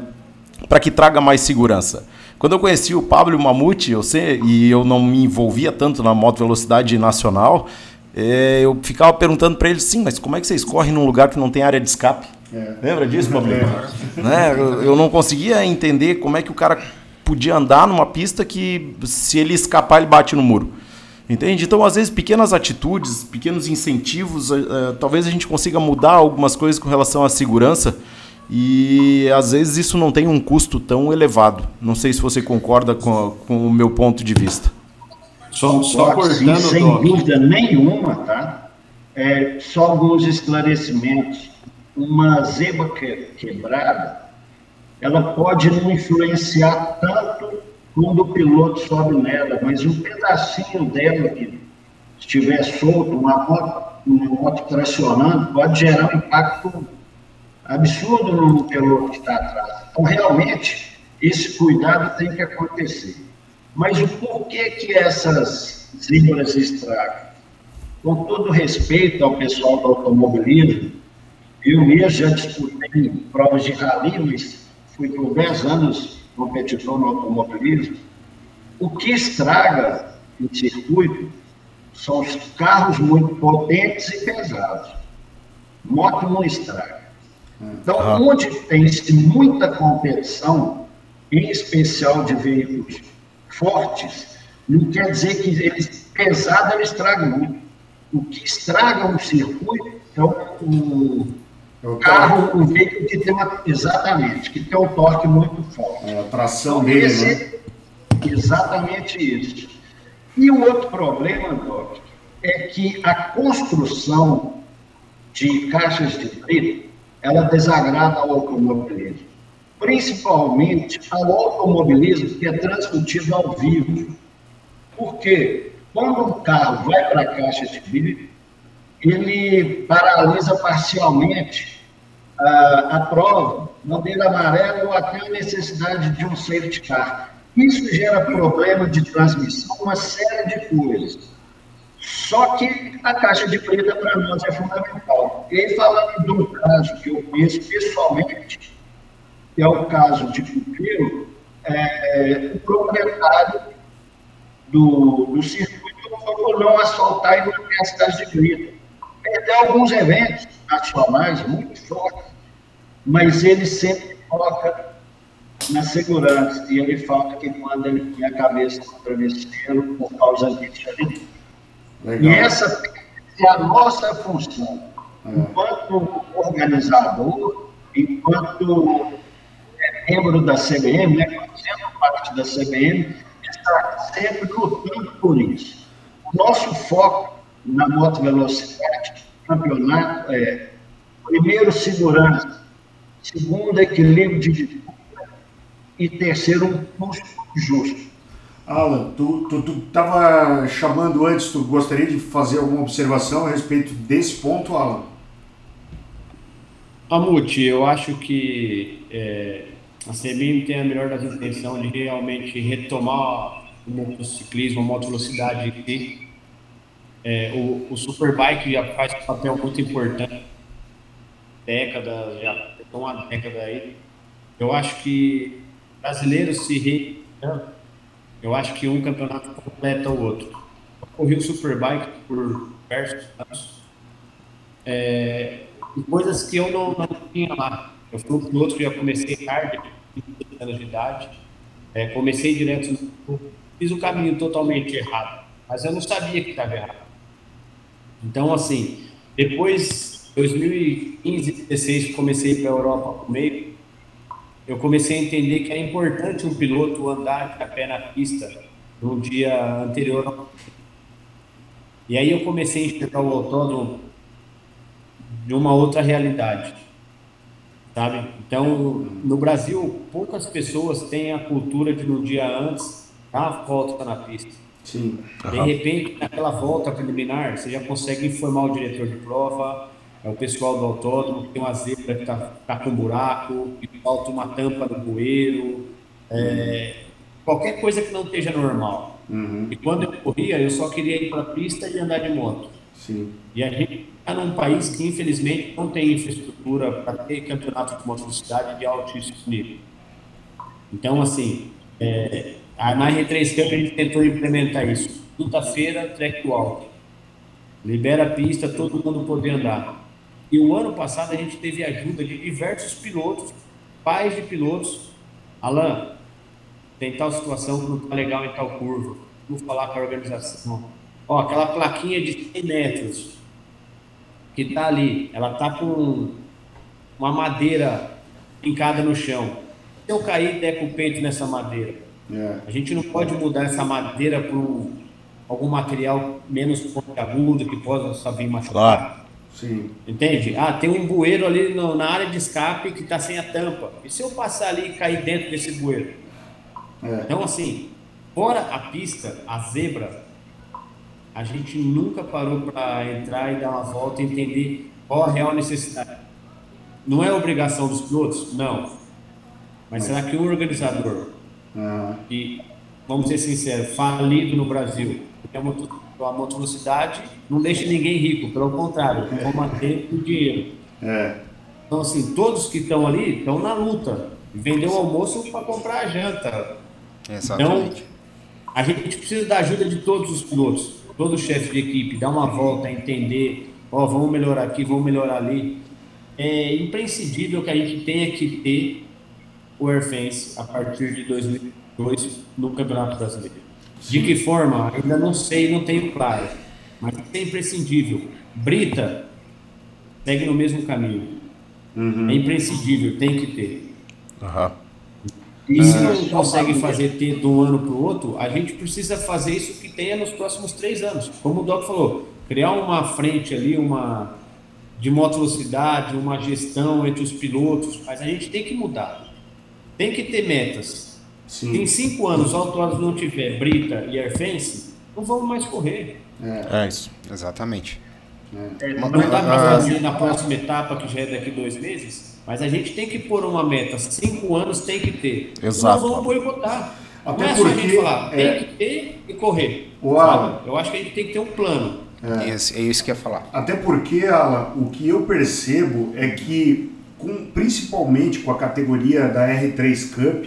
para que traga mais segurança. Quando eu conheci o Pablo Mamute, eu sei, e eu não me envolvia tanto na moto velocidade nacional, é, eu ficava perguntando para ele, sim, mas como é que vocês correm num lugar que não tem área de escape? É. Lembra disso, Pablo? É. Né? Eu, não conseguia entender como é que o cara podia andar numa pista que, se ele escapar, ele bate no muro. Entende? Então, às vezes, pequenas atitudes, pequenos incentivos, uh, talvez a gente consiga mudar algumas coisas com relação à segurança e às vezes isso não tem um custo tão elevado. Não sei se você concorda com, com o meu ponto de vista. Só, só cortando, sim, sem dúvida nenhuma, tá? É, só alguns esclarecimentos. Uma zebra que, quebrada, ela pode não influenciar tanto quando o piloto sobe nela, mas um pedacinho dela que estiver solto, uma moto, uma moto tracionando, pode gerar um impacto absurdo no piloto que está atrás. Então, realmente, esse cuidado tem que acontecer. Mas o porquê que essas zebras estragam? Com todo respeito ao pessoal do automobilismo, eu mesmo já disputei provas de rally, mas fui por 10 anos competidor no automobilismo. O que estraga o circuito são os carros muito potentes e pesados. Moto não estraga. Então, ah. onde tem-se muita competição, em especial de veículos fortes, não quer dizer que eles pesado eles estragam muito. O que estraga um circuito é o, o carro, o veículo que tem uma, exatamente, que tem um torque muito forte. É a tração então, dele, né? Exatamente isso. E o outro problema, Doc, é que a construção de caixas de preto ela desagrada ao automobilismo, principalmente ao automobilismo que é transmitido ao vivo. Porque quando um carro vai para a caixa de vidro, ele paralisa parcialmente a, a prova, bandeira amarela ou até a necessidade de um safety car. Isso gera problema de transmissão, uma série de coisas. Só que a caixa de preta para nós é fundamental. E aí, falando de um caso que eu conheço pessoalmente, que é o caso de Cupeiro, é, o proprietário do, do circuito não asfaltar e não ter as caixas de preta. Perdeu alguns eventos nacionais muito fortes, mas ele sempre foca na segurança. E ele fala que quando ele tem a cabeça no travesseiro por causa disso. E essa é a nossa função. É. Enquanto organizador, enquanto é, membro da CBM, né, sendo parte da CBM, está sempre lutando por isso. O nosso foco na moto velocidade, campeonato, é primeiro segurança, segundo equilíbrio de disputa e terceiro um custo justo. Alan, tu estava chamando antes, tu gostaria de fazer alguma observação a respeito desse ponto, Alan? Amuti, eu acho que é, a CBM tem a melhor das intenções de realmente retomar o motociclismo, a moto velocidade aqui. É, o, o Superbike já faz um papel muito importante, década, já uma década aí. Eu acho que brasileiros se re... eu acho que um campeonato completa o outro. Eu corri o Superbike por diversos anos. É, coisas que eu não, não tinha lá. Eu fui um piloto que já comecei tarde, 20 anos de idade. É, comecei direto, fiz o caminho totalmente errado, mas eu não sabia que estava errado. Então, assim, depois, 2015, 2016, comecei para a Europa com meio, eu comecei a entender que é importante um piloto andar a pé na pista no dia anterior. E aí eu comecei a enxergar o autódromo de uma outra realidade, sabe? Então, no Brasil, poucas pessoas têm a cultura de no dia antes dar a volta na pista. Sim. De repente, naquela volta preliminar, você já consegue informar o diretor de prova, é o pessoal do autódromo, que tem uma zebra que está tá com buraco, que falta uma tampa no bueiro, é, qualquer coisa que não esteja normal. Uhum. E quando eu corria, eu só queria ir para a pista e andar de moto. Sim. E a gente está num país que, infelizmente, não tem infraestrutura para ter campeonato de motocidade de altíssimo nível. Então, assim, é, na R3 Cup a gente tentou implementar isso. Quinta-feira, track walk. Libera a pista, todo mundo poder andar. E o ano passado a gente teve ajuda de diversos pilotos, pais de pilotos. Alan, tem tal situação que não está legal em tal curva. Vou falar com a organização. Ó, aquela plaquinha de 100 metros que está ali, ela está com uma madeira pincada no chão. Se eu cair e der com o peito nessa madeira, é. a gente não pode mudar essa madeira para algum material menos pontiagudo que possa vir machucar. Claro. Sim. Entende? Ah, tem um bueiro ali no, na área de escape que está sem a tampa. E se eu passar ali e cair dentro desse bueiro? É. Então, assim, fora a pista, a zebra, a gente nunca parou para entrar e dar uma volta e entender qual a real necessidade. Não é obrigação dos pilotos? Não. Mas, Mas... será que o organizador, uhum. e vamos ser sinceros, falido no Brasil, porque a, moto, a motovelocidade não deixa ninguém rico, pelo contrário, é. vão manter o dinheiro. É. Então, assim, todos que estão ali estão na luta. Vendeu o almoço para comprar a janta. Exatamente. Então, a gente precisa da ajuda de todos os pilotos todo chefe de equipe dá uma volta, entender, ó, oh, vamos melhorar aqui, vamos melhorar ali. É imprescindível que a gente tenha que ter o Airfence a partir de 2002 no Campeonato Brasileiro. De que forma? Ainda não sei, não tenho claro. Mas é imprescindível. Brita segue no mesmo caminho. Uhum. É imprescindível, tem que ter. Uhum. E se não consegue fazer ter de um ano para o outro, a gente precisa fazer isso que tenha nos próximos três anos. Como o Doc falou, criar uma frente ali, uma de moto velocidade, uma gestão entre os pilotos, mas a gente tem que mudar. Tem que ter metas. Sim. Em cinco anos, o autódromo não tiver Brita e Airfence, não vamos mais correr. É, é isso, exatamente. É. Não dá para fazer na próxima etapa, que já é daqui dois meses, mas a gente tem que pôr uma meta. Cinco anos tem que ter. Exato. Não vamos boicotar. Até não é porque, só a gente falar, é... tem que ter e correr. Alan, eu acho que a gente tem que ter um plano. É, é isso que eu ia falar. Até porque, Alan, o que eu percebo é que, com, principalmente com a categoria da R3 Cup,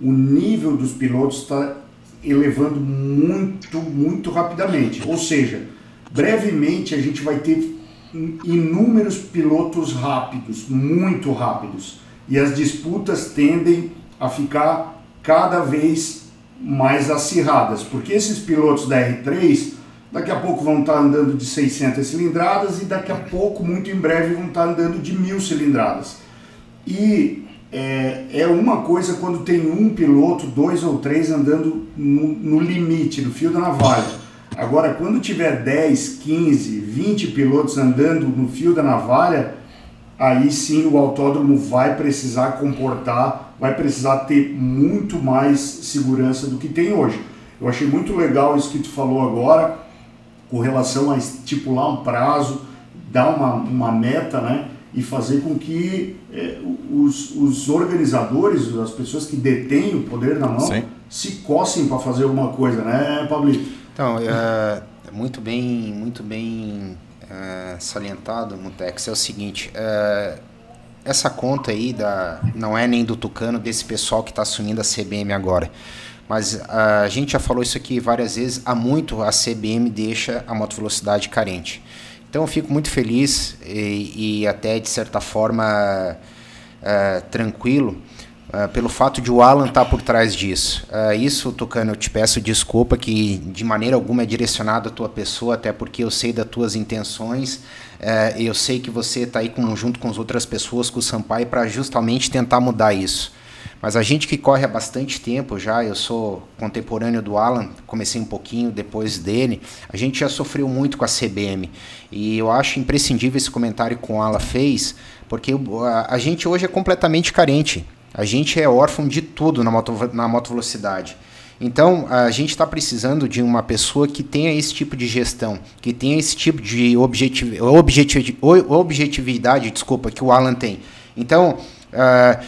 o nível dos pilotos está elevando muito, muito rapidamente. Ou seja, brevemente a gente vai ter inúmeros pilotos rápidos, muito rápidos. e as disputas tendem a ficar cada vez mais acirradas, porque esses pilotos da R3 daqui a pouco vão estar andando de 600 cilindradas e daqui a pouco, muito em breve, vão estar andando de mil cilindradas. E é, é uma coisa quando tem um piloto, dois ou três andando no, no limite, no fio da navalha. Agora, quando tiver 10, 15, 20 pilotos andando no fio da navalha, aí sim o autódromo vai precisar comportar, vai precisar ter muito mais segurança do que tem hoje. Eu achei muito legal isso que tu falou agora, com relação a estipular um prazo, dar uma, uma meta, né? E fazer com que é, os, os organizadores, as pessoas que detêm o poder na mão, sim. se cossem para fazer alguma coisa, né, Pablito? Então, é, muito bem, muito bem é, salientado, Mutex, é o seguinte, é, essa conta aí da, não é nem do Tucano, desse pessoal que está assumindo a CBM agora. Mas a gente já falou isso aqui várias vezes, há muito a CBM deixa a moto velocidade carente. Então eu fico muito feliz e, e até de certa forma é, tranquilo Uh, pelo fato de o Alan estar tá por trás disso. Uh, isso, Tucano, eu te peço desculpa que de maneira alguma é direcionado à tua pessoa, até porque eu sei das tuas intenções, uh, eu sei que você está aí com, junto com as outras pessoas, com o Sampaio, para justamente tentar mudar isso. Mas a gente que corre há bastante tempo já, eu sou contemporâneo do Alan, comecei um pouquinho depois dele, a gente já sofreu muito com a CBM. E eu acho imprescindível esse comentário que o Alan fez, porque a, gente hoje é completamente carente. A gente é órfão de tudo na moto, na moto velocidade. Então, a gente está precisando de uma pessoa que tenha esse tipo de gestão, que tenha esse tipo de objetiv objetividade, desculpa, que o Alan tem. Então, Uh,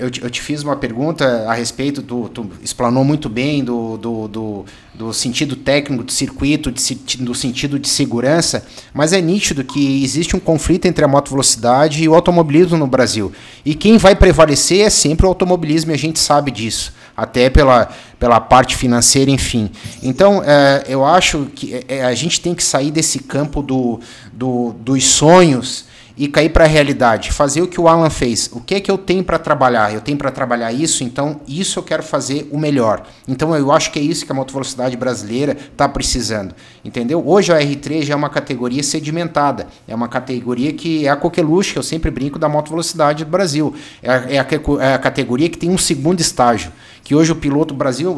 eu, te, eu, te, fiz uma pergunta a respeito do. Tu explanou muito bem do, do, do, do sentido técnico do circuito, de, do sentido de segurança, mas é nítido que existe um conflito entre a moto velocidade e o automobilismo no Brasil. E quem vai prevalecer é sempre o automobilismo, e a gente sabe disso, até pela, pela parte financeira, enfim. Então, é, eu acho que é, a gente tem que sair desse campo do, do, dos sonhos e cair para a realidade, fazer o que o Alan fez. O que é que eu tenho para trabalhar? Eu tenho para trabalhar isso, então isso eu quero fazer o melhor. Então eu acho que é isso que a motovelocidade brasileira está precisando, entendeu? Hoje a R3 já é uma categoria sedimentada, é uma categoria que é a coqueluche, que eu sempre brinco da motovelocidade do Brasil. É é a, é a categoria que tem um segundo estágio que hoje o piloto Brasil,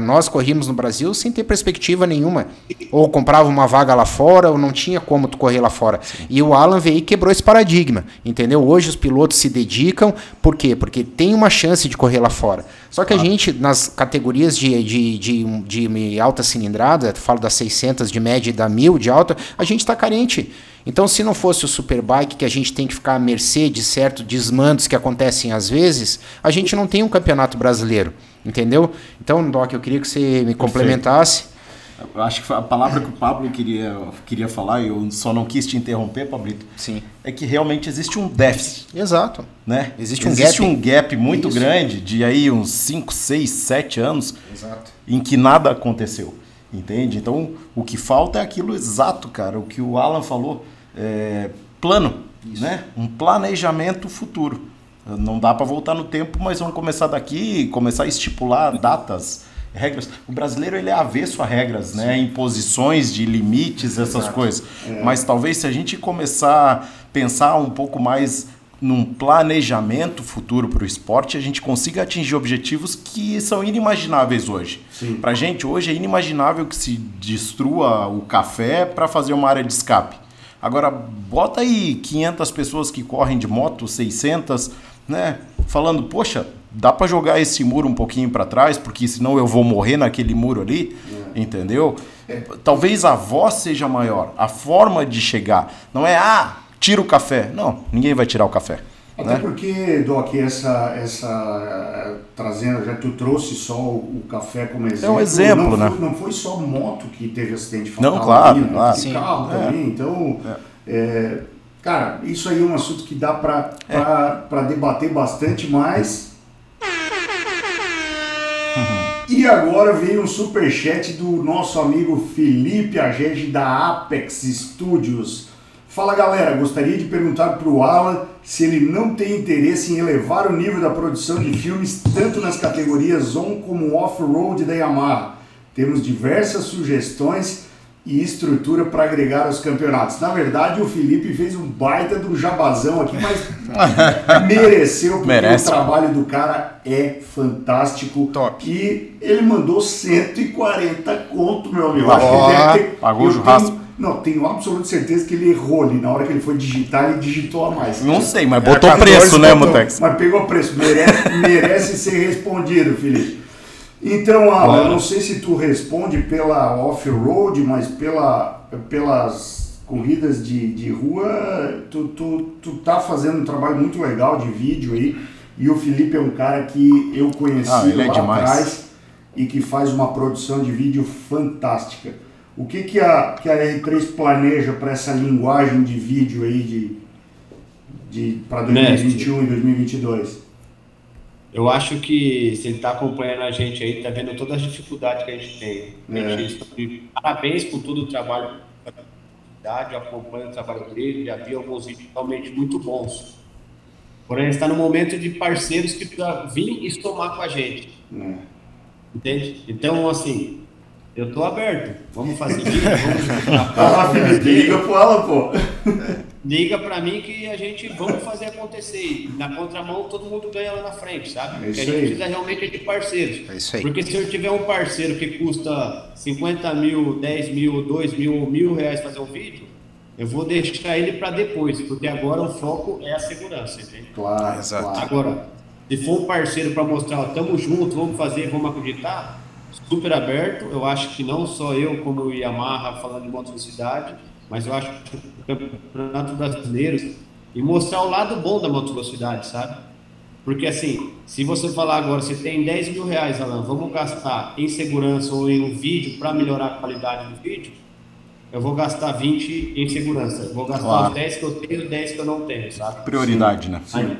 nós corríamos no Brasil sem ter perspectiva nenhuma. Ou comprava uma vaga lá fora, ou não tinha como tu correr lá fora. E o Alan veio e quebrou esse paradigma, entendeu? Hoje os pilotos se dedicam, por quê? Porque tem uma chance de correr lá fora. Só que a gente, nas categorias de, de, de, de alta cilindrada, falo das 600 de média e da 1000 de alta, a gente está carente. Então, se não fosse o Superbike, que a gente tem que ficar à mercê de certos desmandos que acontecem às vezes, a gente não tem um campeonato brasileiro. Entendeu? Então, Doc, eu queria que você me complementasse. Eu acho que a palavra que o Pablo queria, queria falar, e eu só não quis te interromper, Pablito, Sim. é que realmente existe um déficit. Exato. Né? Existe um existe gap. um gap muito Isso. grande de aí uns 5, 6, 7 anos Exato. em que nada aconteceu. Entende? Então, o que falta é aquilo exato, cara. O que o Alan falou, é plano, Isso. né? Um planejamento futuro. Não dá para voltar no tempo, mas vamos começar daqui, começar a estipular datas, regras. O brasileiro ele é avesso a regras, né? Imposições de limites, essas Exato. coisas. É. Mas talvez se a gente começar a pensar um pouco mais num planejamento futuro para o esporte, a gente consiga atingir objetivos que são inimagináveis hoje. Para a gente, hoje é inimaginável que se destrua o café para fazer uma área de escape. Agora, bota aí 500 pessoas que correm de moto, 600, né? Falando, poxa, dá para jogar esse muro um pouquinho para trás, porque senão eu vou morrer naquele muro ali, é. entendeu? É. Talvez a voz seja maior, a forma de chegar. Não é, ah, tira o café. Não, ninguém vai tirar o café. Até né? porque, Doc, essa, essa. Trazendo, já tu trouxe só o, café como exemplo. É um exemplo, não né? Foi, não foi só moto que teve acidente fatal. Não, claro, ali, claro. Né? Carro é. também. Então, é. Cara, isso aí é um assunto que dá para é. debater bastante mais. E agora veio um superchat do nosso amigo Felipe Agege da Apex Studios. Fala galera, gostaria de perguntar para o Alan se ele não tem interesse em elevar o nível da produção de filmes tanto nas categorias on como off-road da Yamaha. Temos diversas sugestões e estrutura para agregar aos campeonatos. Na verdade, o Felipe fez um baita do jabazão aqui, mas mereceu, porque Merece. o trabalho do cara é fantástico. Top. E ele mandou 140 conto, meu amigo. Acho que deve ter, pagou o churrasco. Tenho, não, tenho absoluta certeza que ele errou ali. Na hora que ele foi digitar, ele digitou a mais. Não sei, mas botou preço, né, Mutex? Mas pegou preço. Merece, merece ser respondido, Felipe. Então, Alan, eu não sei se tu responde pela off-road, mas pela, pelas corridas de, de rua, tu, tu, tu tá fazendo um trabalho muito legal de vídeo aí. E o Felipe é um cara que eu conheci ah, é lá demais. atrás e que faz uma produção de vídeo fantástica. O que, que, a, que a R3 planeja para essa linguagem de vídeo aí de, de, para 2021 Mestre. e 2022? Eu acho que se ele está acompanhando a gente aí, está vendo todas as dificuldades que a gente tem. É. Parabéns por todo o trabalho. Eu acompanho o trabalho dele, já vi alguns vídeos realmente muito bons. Porém, está no momento de parceiros que precisam vir e somar com a gente. É. Entende? Então, assim, eu tô aberto. Vamos fazer vídeo, vamos ah, Felipe, liga pro ela, pô. Liga pra mim que a gente vamos fazer acontecer. E na contramão, todo mundo ganha lá na frente, sabe? É Porque a gente aí. precisa realmente de parceiros. É isso aí. Porque se eu tiver um parceiro que custa 50 mil, 10 mil, 2 mil, mil reais fazer um vídeo, eu vou deixar ele para depois, porque agora o foco é a segurança, entende? Claro, exato. Agora, se for um parceiro para mostrar, ó, tamo junto, vamos fazer, vamos acreditar, super aberto. Eu acho que não só eu, como o Yamaha, falando de moto velocidade, mas eu acho que o campeonato brasileiro e mostrar o lado bom da moto velocidade, sabe? Porque assim, se você falar agora, você tem 10 mil reais, Alan, vamos gastar em segurança ou em um vídeo para melhorar a qualidade do vídeo, eu vou gastar 20 em segurança. Eu vou gastar claro. os 10 que eu tenho e 10 que eu não tenho, sabe? Prioridade, Sim. né? Sim.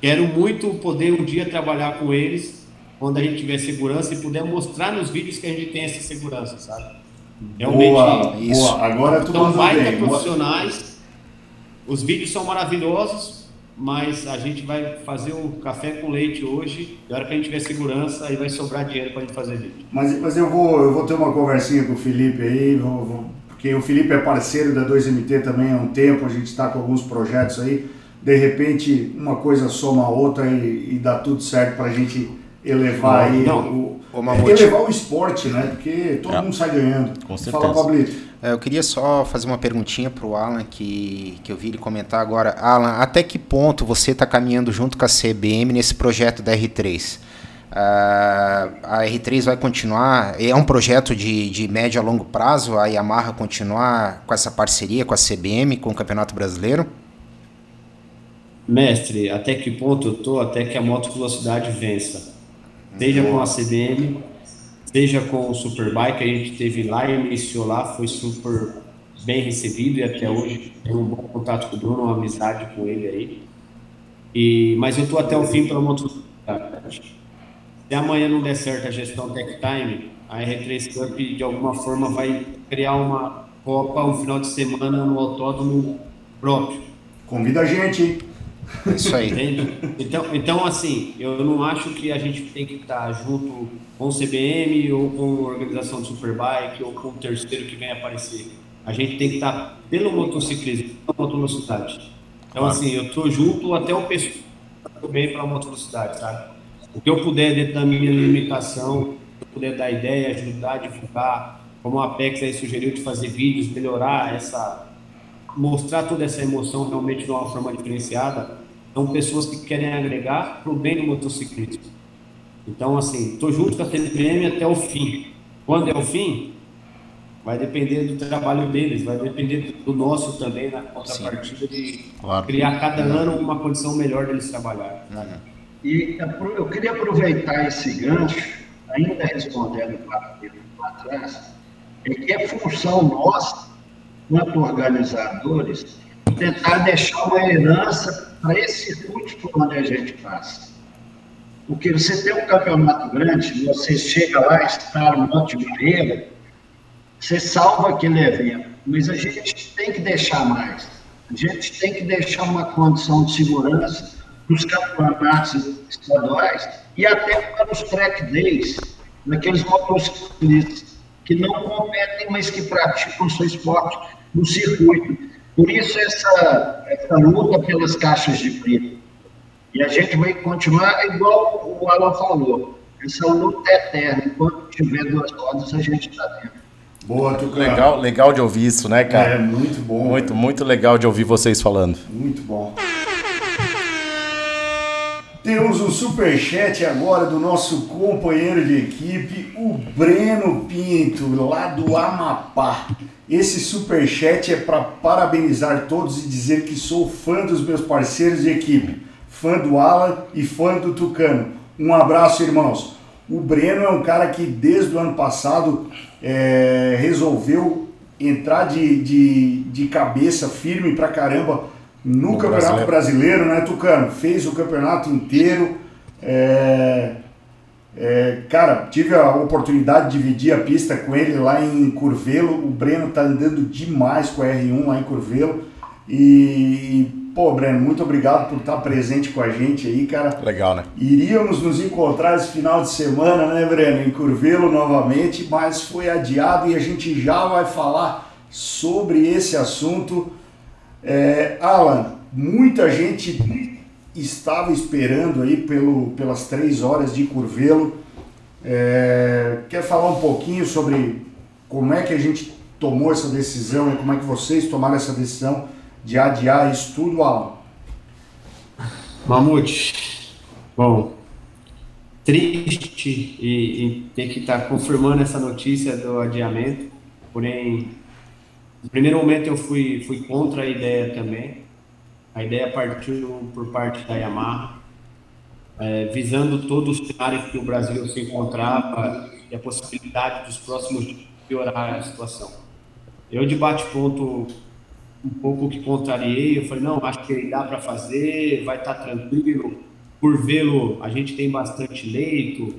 Quero muito poder um dia trabalhar com eles quando a gente tiver segurança e puder mostrar nos vídeos que a gente tem essa segurança, sabe? Realmente. Boa, isso. Boa. Agora tu então, vai ter profissionais. Os vídeos são maravilhosos, mas a gente vai fazer o café com leite hoje. E a hora que a gente tiver segurança, aí vai sobrar dinheiro para a gente fazer vídeo. Mas, mas eu, vou, eu vou ter uma conversinha com o Felipe aí, vou, vou, porque o Felipe é parceiro da 2MT também há um tempo, a gente está com alguns projetos aí. De repente, uma coisa soma a outra e, e dá tudo certo para a gente elevar aí não, o, o elevar o esporte, né? Porque todo é. mundo sai ganhando. Com certeza. Fala, Pablito. É, eu queria só fazer uma perguntinha para o Alan, que, que eu vi ele comentar agora. Alan, até que ponto você está caminhando junto com a CBM nesse projeto da R3? Uh, ah, a R3 vai continuar? É um projeto de, de médio a longo prazo? A Yamaha continuar com essa parceria com a CBM, com o Campeonato Brasileiro? Mestre, até que ponto eu tô? Até que a moto velocidade vença seja com a CBM, seja com o Superbike, a gente teve lá e iniciou lá, foi super bem recebido e até hoje tenho um bom contato com o Bruno, uma amizade com ele aí. E, mas eu estou até o fim para motocicleta. Se amanhã não der certo a gestão Tech Time, a R3 Cup de alguma forma vai criar uma Copa um final de semana no autódromo próprio. Convida a gente, isso aí. Entende? Então, então, assim, eu não acho que a gente tem que estar junto com o CBM ou com a organização do Superbike ou com o terceiro que vem aparecer. A gente tem que estar pelo motociclismo, pela velocidade. Então, claro. assim, eu estou junto até o pessoal bem para a velocidade, sabe? O que eu puder, dentro da minha limitação, eu puder dar ideia, ajudar, divulgar, como a Apex aí sugeriu de fazer vídeos, melhorar essa mostrar toda essa emoção realmente de uma forma diferenciada, são pessoas que querem agregar para o bem do motociclismo. Então, assim, estou junto com a TPM até o fim. Quando é o fim, vai depender do trabalho deles, vai depender do nosso também na contrapartida de claro. criar cada ano uma condição melhor deles trabalhar. Uhum. E eu queria aproveitar esse gancho, ainda respondendo para lá atrás, é que é função nossa quanto organizadores, tentar deixar uma herança para esse por onde a gente passa. Porque você tem um campeonato grande, você chega lá, está no Monte Mareira, você salva aquele evento. mas a gente tem que deixar mais. A gente tem que deixar uma condição de segurança nos campeonatos estaduais e até para os track days, naqueles motociclistas que não competem, mas que praticam o seu esporte no circuito. Por isso, essa, essa luta pelas caixas de preto. E a gente vai continuar, igual o Alan falou, essa luta é eterna. Enquanto tiver duas rodas, a gente está dentro. Boa, Tucano. Legal, legal de ouvir isso, né, cara? É, muito bom. Muito, muito legal de ouvir vocês falando. Muito bom. Temos um superchat agora do nosso companheiro de equipe, o Breno Pinto, lá do Amapá. Esse superchat é para parabenizar todos e dizer que sou fã dos meus parceiros de equipe, fã do Alan e fã do Tucano. Um abraço, irmãos. O Breno é um cara que desde o ano passado é, resolveu entrar de, de, de cabeça firme pra caramba no, no Campeonato Brasileiro. Brasileiro, né, Tucano? Fez o campeonato inteiro. É, é, cara, tive a oportunidade de dividir a pista com ele lá em Curvelo. O Breno tá andando demais com a R1 lá em Curvelo. E, pô, Breno, muito obrigado por estar presente com a gente aí, cara. Legal, né? Iríamos nos encontrar esse final de semana, né, Breno? Em Curvelo novamente, mas foi adiado e a gente já vai falar sobre esse assunto é, Alan, muita gente estava esperando aí pelo, pelas três horas de Curvelo. É, quer falar um pouquinho sobre como é que a gente tomou essa decisão e como é que vocês tomaram essa decisão de adiar isso tudo, Alan? Mamute, bom, triste e, e ter que estar tá confirmando essa notícia do adiamento, porém no primeiro momento eu fui, fui contra a ideia também. A ideia partiu por parte da Yamaha, é, visando todo o cenário que o Brasil se encontrava e a possibilidade dos próximos piorar a situação. Eu, de bate-ponto, um pouco que contrariei, eu falei, não, acho que dá para fazer, vai estar tá tranquilo. Por vê-lo, a gente tem bastante leito,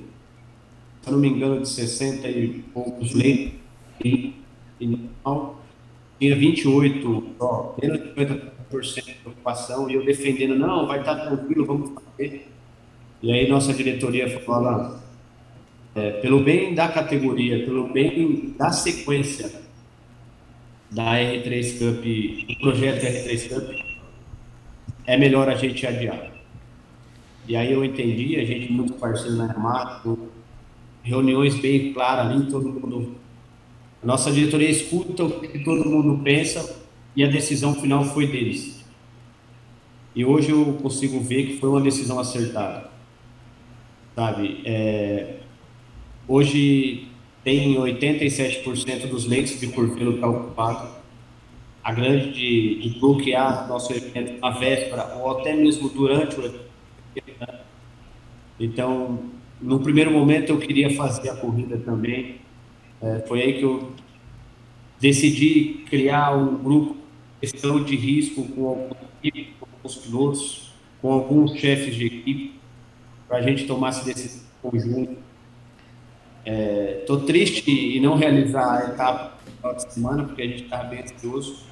se não me engano, de 60 e poucos leitos. E, e não, tinha 28, ó, menos de 50% de preocupação, e eu defendendo, não, vai estar tranquilo, vamos fazer. E aí nossa diretoria falou, é, pelo bem da categoria, pelo bem da sequência da R3 Cup, do projeto R3 Cup, é melhor a gente adiar. E aí eu entendi, a gente muito parceiro na Yamaha, reuniões bem claras ali, todo mundo nossa diretoria escuta o que todo mundo pensa e a decisão final foi deles. E hoje eu consigo ver que foi uma decisão acertada. Sabe? É, hoje tem 87% dos leitos de Curvelo tá ocupado. A grande de, de bloquear nosso evento na véspera ou até mesmo durante o evento. Então, no primeiro momento eu queria fazer a corrida também, é, foi aí que eu decidi criar um grupo de de risco com alguns, pilotos, com alguns chefes de equipe, para a gente tomar essa decisão conjunto. Estou é, triste em não realizar a etapa da semana, porque a gente está bem ansioso,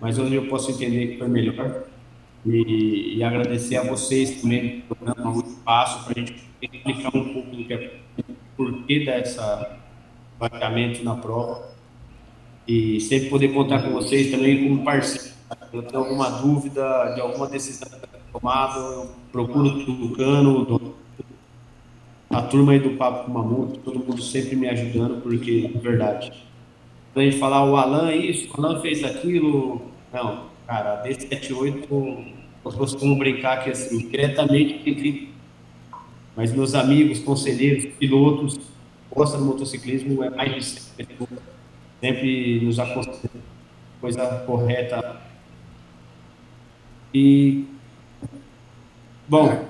mas hoje eu posso entender que foi melhor. E, e agradecer a vocês também por dar um espaço para a gente explicar um pouco do que é, porquê dessa pagamento na prova e sempre poder contar com vocês também como parceiro. Eu tenho alguma dúvida de alguma decisão tomada, eu procuro o Tucano, a turma aí do Papo com Mamuto, todo mundo sempre me ajudando, porque é verdade. Quando a gente falar o Alan isso, o Alan fez aquilo, não, cara, a D78, nós costumamos brincar que assim, diretamente mas meus amigos, conselheiros, pilotos, gosta do motociclismo é mais de sempre, sempre nos aconselha coisa correta. E bom,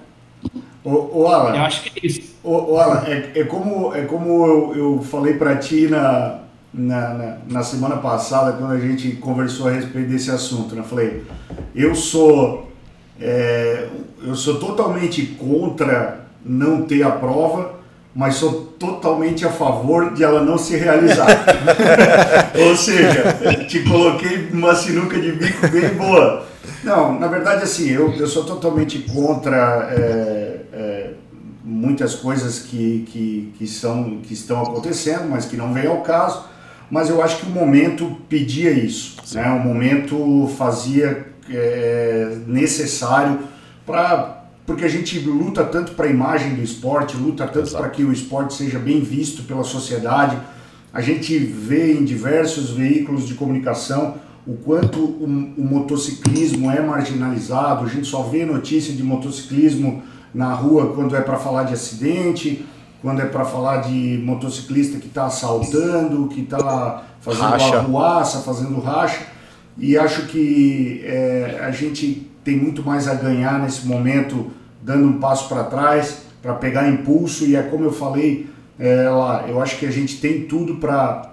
o, o Alan, eu acho que é isso. O, o Alan, é, é como é como eu, eu falei para ti na, na, na, na, semana passada quando a gente conversou a respeito desse assunto, né? Eu falei, eu sou é, eu sou totalmente contra não ter a prova mas sou totalmente a favor de ela não se realizar. Ou seja, te coloquei numa sinuca de bico bem boa. Não, na verdade, assim, eu, eu sou totalmente contra é, é, muitas coisas que, que, que, são, que estão acontecendo, mas que não vem ao caso. Mas eu acho que o momento pedia isso. Né? O momento fazia é, necessário para porque a gente luta tanto para a imagem do esporte, luta tanto para que o esporte seja bem visto pela sociedade. A gente vê em diversos veículos de comunicação o quanto o, o motociclismo é marginalizado. A gente só vê notícia de motociclismo na rua quando é para falar de acidente, quando é para falar de motociclista que está assaltando, que está fazendo racha. arruaça, fazendo racha. E acho que é, a gente tem muito mais a ganhar nesse momento, dando um passo para trás, para pegar impulso. E é como eu falei é, lá, eu acho que a gente tem tudo para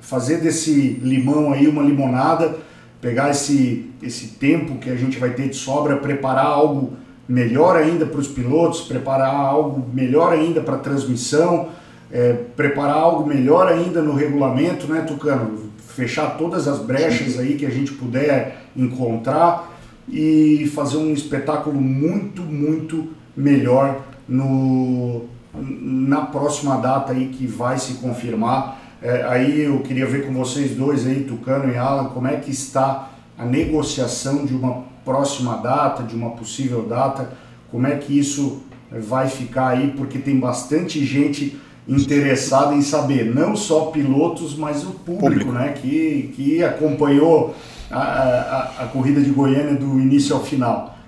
fazer desse limão aí uma limonada, pegar esse, esse tempo que a gente vai ter de sobra, preparar algo melhor ainda para os pilotos, preparar algo melhor ainda para a transmissão, é, preparar algo melhor ainda no regulamento, né, Tucano? Fechar todas as brechas aí que a gente puder encontrar e fazer um espetáculo muito, muito melhor no, na próxima data aí que vai se confirmar. É, aí eu queria ver com vocês dois aí, Tucano e Alan, como é que está a negociação de uma próxima data, de uma possível data, como é que isso vai ficar aí, porque tem bastante gente interessada em saber, não só pilotos, mas o público, público. né, que, que acompanhou a, a, a, corrida de Goiânia do início ao final.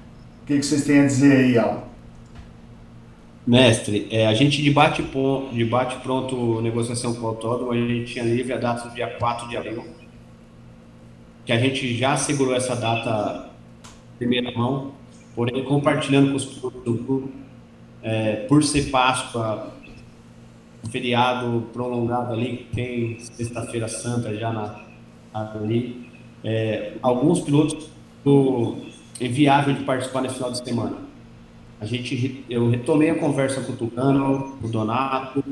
O que, que vocês têm a dizer aí, Alan? Mestre, é, a gente debate, debate pronto negociação com o autódromo, a gente tinha livre a data do dia 4 de abril, que a gente já segurou essa data primeira mão, porém compartilhando com os pilotos do grupo, é, por ser Páscoa, feriado prolongado ali, tem Sexta-feira Santa já na, ali, é, alguns pilotos enviaram de participar nesse final de semana. A gente, eu retomei a conversa com o Tucano, com o Donato,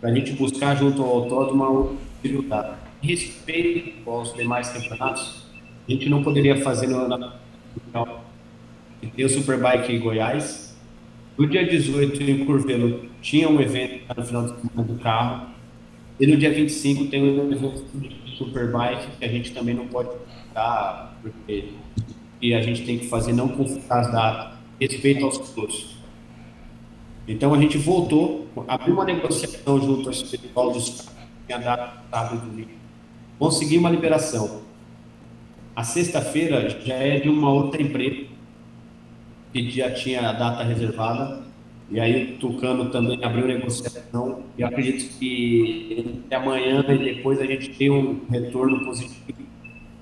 para a gente buscar junto ao autódromo o resultado. Respeito aos demais campeonatos, a gente não poderia fazer no, na, tem o Superbike Goiás. No dia 18, em Curvelo, tinha um evento no final de semana do carro. E no dia 25 tem um evento de Superbike que a gente também não pode porque e a gente tem que fazer não conflitar as datas, respeito aos pilotos. Então a gente voltou, abriu uma negociação junto ao pessoal dos carros, tinha dado. Consegui uma liberação. A sexta-feira já é de uma outra empresa que já tinha a data reservada. E aí o Tucano também abriu negociação e acredito que amanhã e depois a gente tem um retorno positivo.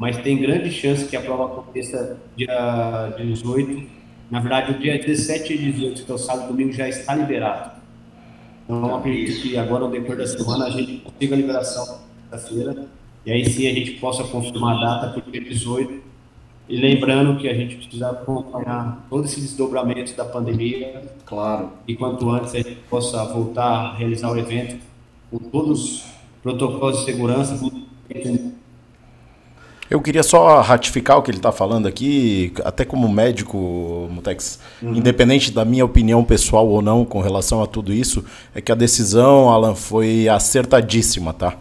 Mas tem grande chance que a prova aconteça dia 18. Na verdade, o dia 17 e 18, que é o sábado e domingo, já está liberado. Então, acredito que agora, no decorrer da semana, a gente consiga a liberação da feira e aí sim a gente possa confirmar a data para o dia 18. E lembrando que a gente precisa acompanhar todos esses desdobramentos da pandemia. Claro. E quanto antes a gente possa voltar a realizar o evento com todos os protocolos de segurança. Eu queria só ratificar o que ele está falando aqui, até como médico, Mutex, uhum. independente da minha opinião pessoal ou não com relação a tudo isso, é que a decisão, Alan, foi acertadíssima, tá?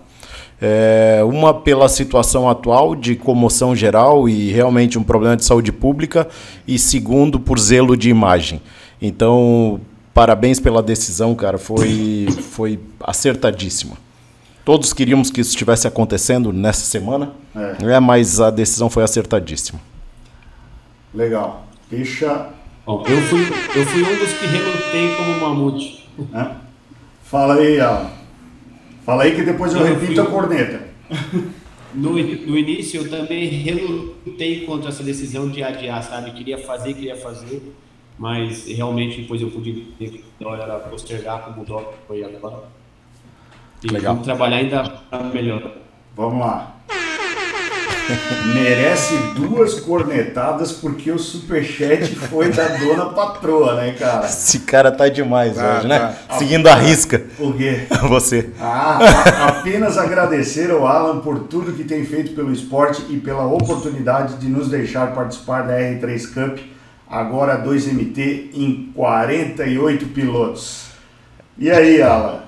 É, uma pela situação atual de comoção geral e realmente um problema de saúde pública, e segundo, por zelo de imagem. Então, parabéns pela decisão, cara, foi, foi acertadíssima. Todos queríamos que isso estivesse acontecendo nessa semana, é. é mas a decisão foi acertadíssima. Legal. Deixa. Bom, eu, fui, eu fui um dos que relutei como mamute. É? Fala aí, Alan. Fala aí que depois eu, eu repito fui... a corneta. No, no início eu também relutei contra essa decisão de adiar, sabe? Queria fazer, queria fazer, mas realmente depois eu pude ver que era postergar como o Doc foi agora. E Legal. vamos trabalhar ainda melhor. Vamos lá. merece duas cornetadas porque o superchat foi da dona patroa, né, cara? Esse cara tá demais Tá, hoje, né? tá. Seguindo a risca. O quê? Você. Ah, a- apenas agradecer ao Alan por tudo que tem feito pelo esporte e pela oportunidade de nos deixar participar da R3 Cup, agora 2MT em 48 pilotos. E aí, Alan?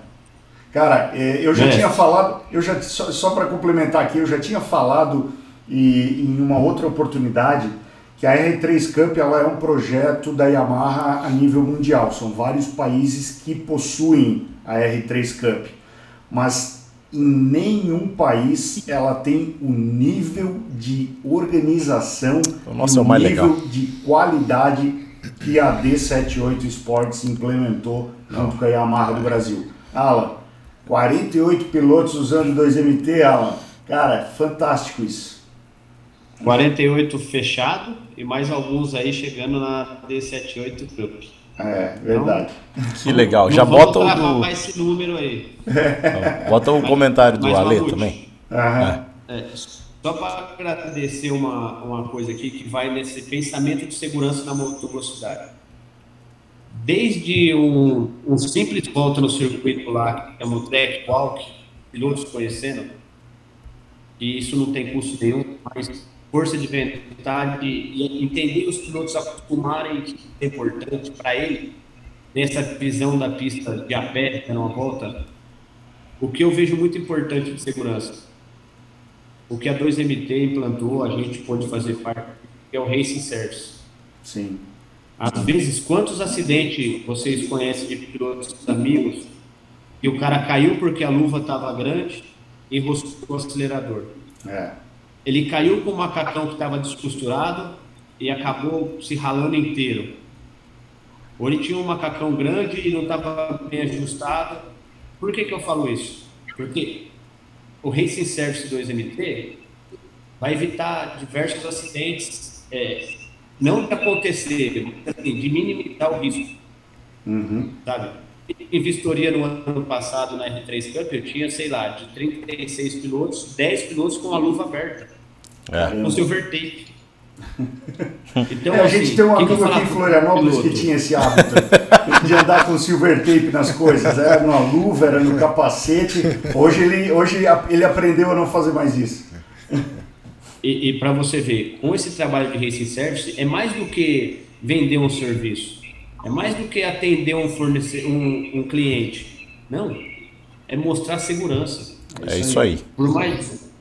Cara, eh, eu já É. tinha falado, eu já só, só para complementar aqui, eu já tinha falado e, em uma outra oportunidade que a R3 Cup ela é um projeto da Yamaha a nível mundial. São vários países que possuem a R3 Cup, mas em nenhum país ela tem o nível de organização O nosso e é o mais nível legal. de qualidade que a D78 Sports implementou junto com a Yamaha do Brasil. Alan, 48 pilotos usando 2MT, Alan. Cara, fantástico isso. 48 fechado e mais alguns aí chegando na D78 Cup. É, verdade. Que legal. Já bota o do, esse número aí. bota o comentário do Ale também. Aham. É, só para agradecer uma, uma coisa aqui que vai nesse pensamento de segurança na motovelocidade. Desde um, um simples volta no circuito lá, que é um track walk, pilotos conhecendo, e isso não tem custo nenhum, mas força de vontade e entender os pilotos acostumarem que é importante para ele, nessa visão da pista de a pé, dando uma volta, o que eu vejo muito importante de segurança o que a 2MT implantou, a gente pode fazer parte, é o Racing Service. Sim. Às vezes, quantos acidentes vocês conhecem de pilotos amigos e o cara caiu porque a luva estava grande e enroscou o acelerador? É. Ele caiu com o macacão que estava descosturado e acabou se ralando inteiro. Ou ele tinha um macacão grande e não estava bem ajustado. Por que, que eu falo isso? Porque o Racing Service 2MT vai evitar diversos acidentes, é, não de acontecer, mas assim, de minimizar o risco, Uhum. sabe? Em vistoria no ano passado na R3 Cup, eu tinha, sei lá, de 36 pilotos, 10 pilotos com a luva aberta, É. com silver tape. Então, É, a assim, gente tem um amigo aqui em Florianópolis que tinha esse hábito de andar com silver tape nas coisas. Era numa luva, era no capacete. Hoje ele, hoje ele aprendeu a não fazer mais isso. E, e para você ver, com esse trabalho de Racing Service, é mais do que vender um serviço, é mais do que atender um, fornece um, um cliente. Não, é mostrar segurança. É isso aí. Por mais,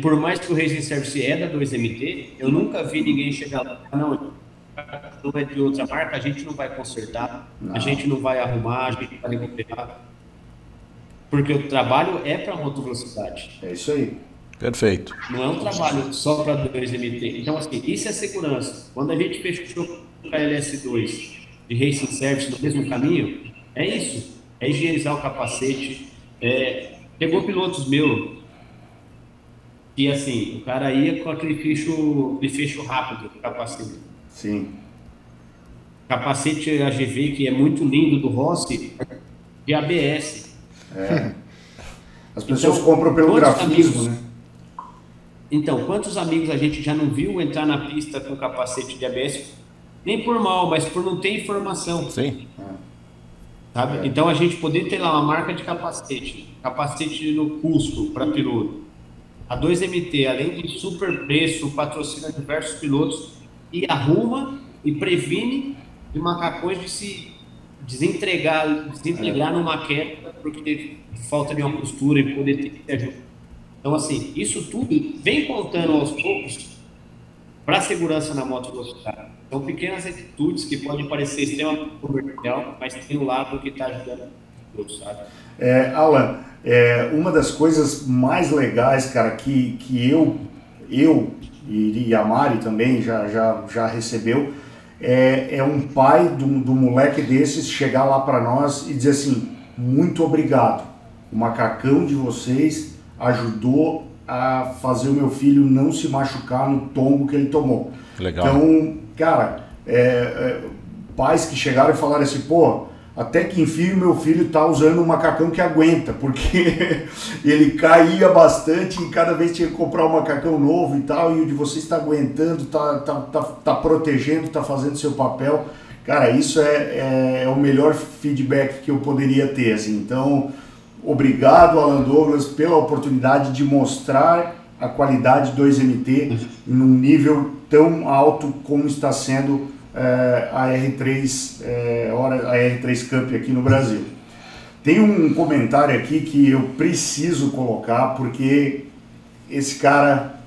por mais que o Racing Service é da 2MT, eu nunca vi ninguém chegar lá, não, não é de outra marca, a gente não vai consertar, a gente não vai arrumar, a gente vai recuperar. Porque o trabalho é para alta velocidade. É isso aí. Perfeito. Não é um trabalho só para 2MT. Então, assim, isso é segurança. Quando a gente fechou com a LS2 de Racing Service no mesmo caminho, é isso. É higienizar o capacete. É, pegou pilotos meus que, assim, o cara ia com aquele fecho, fecho rápido do capacete. Sim. Capacete AGV, que é muito lindo do Rossi, de ABS. As pessoas Então, compram pelo quantos grafismo, amigos- né? Então, quantos amigos a gente já não viu entrar na pista com capacete de ABS? Nem por mal, mas por não ter informação, Sim. sabe? Então, a gente poder ter lá uma marca de capacete, capacete no custo para piloto. A 2MT, além de super preço, patrocina diversos pilotos e arruma e previne de macacões de se desentregar, desintegrar numa queda porque falta de uma costura e poder ter ajuda. Então, assim, isso tudo vem contando aos poucos para a segurança na moto velocidade. São pequenas atitudes que podem parecer extremamente comercial, mas tem um lado que está ajudando todos, sabe? É, Alan, é, uma das coisas mais legais, cara, que, que eu, eu e a Mari também já, já, já recebeu, é, é um pai do, do moleque desses chegar lá para nós e dizer assim, muito obrigado, o macacão de vocês ajudou a fazer o meu filho não se machucar no tombo que ele tomou. Legal. Então, cara, é, é, pais que chegaram e falaram assim, pô, até que enfim meu filho está usando um macacão que aguenta, porque ele caía bastante e cada vez tinha que comprar um macacão novo e tal, e o de você está aguentando, está tá, tá, tá protegendo, está fazendo seu papel. Cara, isso é, é, é, o melhor feedback que eu poderia ter. Assim. Então, obrigado, Alan Douglas, pela oportunidade de mostrar a qualidade do 2MT num nível tão alto como está sendo é, a R3 é, a R3 Cup aqui no Brasil. Tem um comentário aqui que eu preciso colocar porque esse cara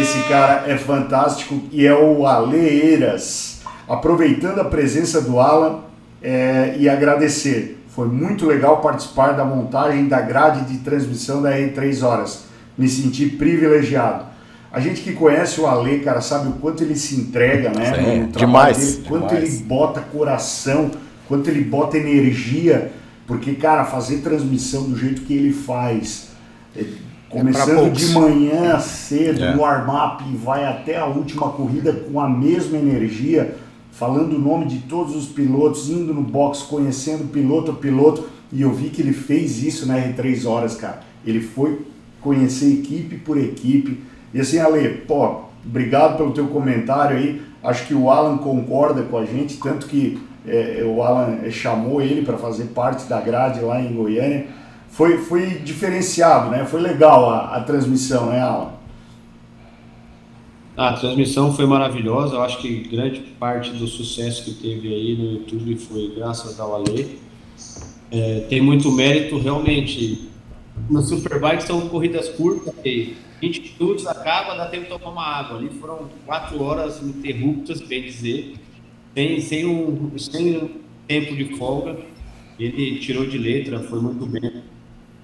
esse cara é fantástico e é o Aleiras. Aproveitando a presença do Alan é, e agradecer. Foi muito legal participar da montagem da grade de transmissão da R3 Horas. Me senti privilegiado. A gente que conhece o Ale, cara, sabe o quanto ele se entrega, né? Sim, demais. Dele, quanto demais. ele bota coração, quanto ele bota energia. Porque, cara, fazer transmissão do jeito que ele faz, é, começando é de manhã cedo é. no warm-up e vai até a última corrida com a mesma energia, falando o nome de todos os pilotos, indo no box, conhecendo piloto a piloto. E eu vi que ele fez isso na R3 Horas, cara. Ele foi conhecer equipe por equipe e assim, Ale, pô, obrigado pelo teu comentário aí. Acho que o Alan concorda com a gente, tanto que é, o Alan é, chamou ele para fazer parte da grade lá em Goiânia. Foi, foi diferenciado, né? Foi legal a, a transmissão, né, Alan? A transmissão foi maravilhosa. Eu acho que grande parte do sucesso que teve aí no YouTube foi graças ao Ale. É, tem muito mérito, realmente. No Superbike são corridas curtas, 20 minutos, acaba, dá tempo de tomar uma água. Ali foram quatro horas interruptas, bem dizer, sem, sem, um, sem um tempo de folga. Ele tirou de letra, foi muito bem.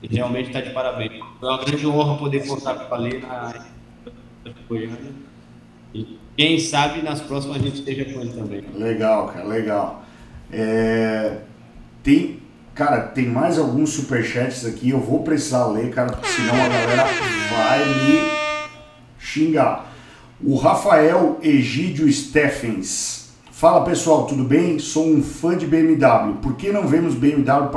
E realmente está de parabéns. Foi uma grande honra poder contar com o Palê na Goiânia. E quem sabe nas próximas a gente esteja com ele também. Legal, cara, legal. É, tem, Cara, tem mais alguns superchats aqui, eu vou precisar ler, cara, porque senão a galera vai me xingar. O Rafael Egídio Steffens. Fala pessoal, tudo bem? Sou um fã de BMW. Por que não vemos BMW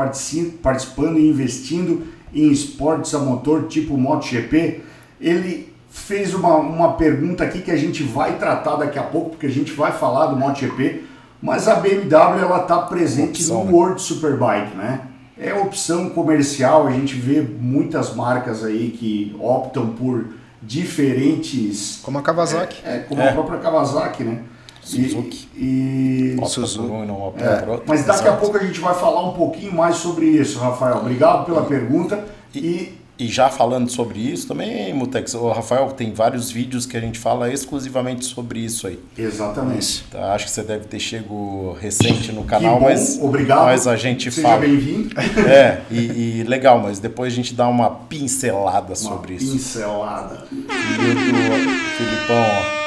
participando e investindo em esportes a motor tipo MotoGP? Ele fez uma, uma pergunta aqui que a gente vai tratar daqui a pouco, porque a gente vai falar do MotoGP mas a BMW ela está presente opção, no né? World Superbike, né? É opção comercial, a gente vê muitas marcas aí que optam por diferentes. Como a Kawasaki. É, é como é. a própria Kawasaki, né? Suzuki. E, e... Suzuki. Não é, mas daqui a pouco a gente vai falar um pouquinho mais sobre isso, Rafael. Obrigado pela pergunta. E e já falando sobre isso também, Mutex, o Rafael tem vários vídeos que a gente fala exclusivamente sobre isso aí. Exatamente. Tá, acho que você deve ter chego recente no canal, mas obrigado. Mas a gente Seja fala. bem-vindo. É, e, e, legal, mas depois a gente dá uma pincelada uma sobre isso. Pincelada. E o do Filipão, ó.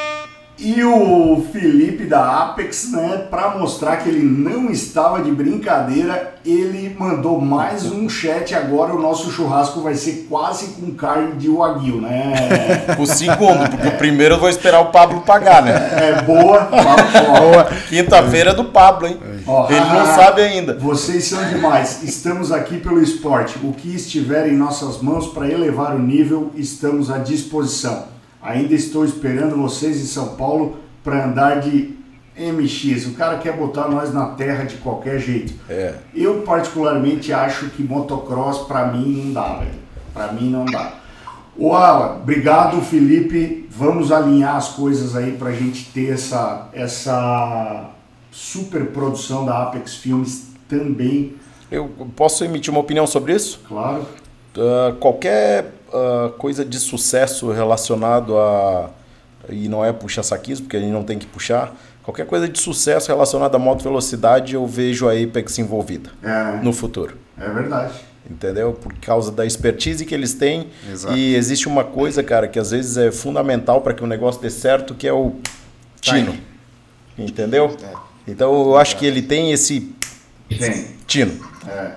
E o Felipe da Apex, né, para mostrar que ele não estava de brincadeira, ele mandou mais um chat. Agora o nosso churrasco vai ser quase com carne de wagyu, né? O segundo, porque o primeiro eu vou esperar o Pablo pagar, né? É boa, boa. Quinta-feira é do Pablo, hein? Ó, ele não ah, sabe ainda. Vocês são demais. Estamos aqui pelo esporte. O que estiver em nossas mãos para elevar o nível, estamos à disposição. Ainda estou esperando vocês em São Paulo para andar de MX. O cara quer botar nós na terra de qualquer jeito. É. Eu particularmente acho que motocross para mim não dá, velho. Para mim não dá. O Alan, obrigado Felipe. Vamos alinhar as coisas aí para a gente ter essa essa super produção da Apex Filmes também. Eu posso emitir uma opinião sobre isso? Claro. Uh, qualquer uh, coisa de sucesso relacionado a. E não é puxar saquismo, porque a gente não tem que puxar. Qualquer coisa de sucesso relacionada à moto velocidade, eu vejo a Apex envolvida é, no futuro. É verdade. Entendeu? Por causa da expertise que eles têm. Exato. E existe uma coisa, cara, que às vezes é fundamental para que o negócio dê certo, que é o tino. Entendeu? É. Então eu acho que ele tem esse tem. tino. É.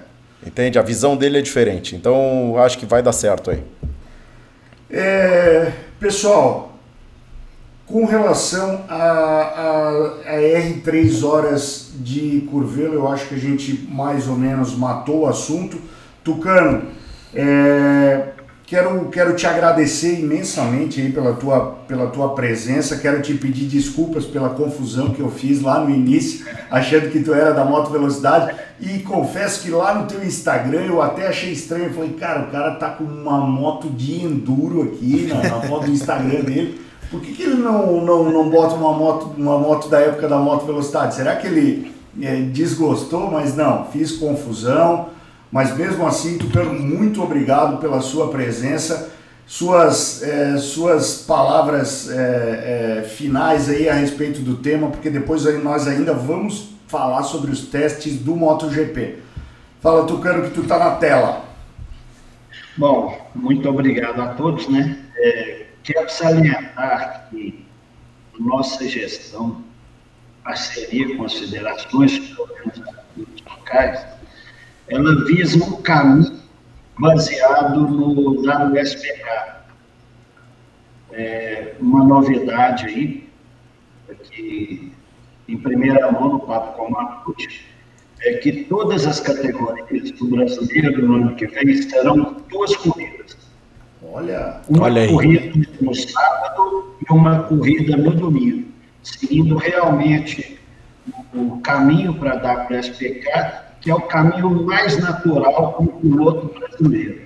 Entende? A visão dele é diferente. Então acho que vai dar certo aí. É, pessoal, com relação a, a, a, R3 horas de Curvelo, eu acho que a gente mais ou menos matou o assunto. Tucano, é, quero, quero te agradecer imensamente aí pela tua, pela tua presença, quero te pedir desculpas pela confusão que eu fiz lá no início, achando que tu era da moto velocidade, e confesso que lá no teu Instagram eu até achei estranho, eu falei, cara, o cara tá com uma moto de enduro aqui na, na foto do Instagram dele, por que, que ele não, não, não bota uma moto, uma moto da época da moto velocidade? Será que ele é, desgostou? Mas não, fiz confusão. Mas mesmo assim, Tucano, muito obrigado pela sua presença, suas, é, suas palavras é, é, finais aí a respeito do tema, porque depois nós ainda vamos falar sobre os testes do MotoGP. Fala, Tucano, que tu está na tela. Bom, muito obrigado a todos, né? É, quero salientar que nossa gestão, parceria com as federações locais, ela visa um caminho baseado no WSPK. É uma novidade aí, que em primeira mão no Papo com Matute, é que todas as categorias do brasileiro no ano que vem terão duas corridas. Olha, uma olha corrida no sábado e uma corrida no domingo, seguindo realmente o caminho para a WSPK que é o caminho mais natural para o piloto brasileiro.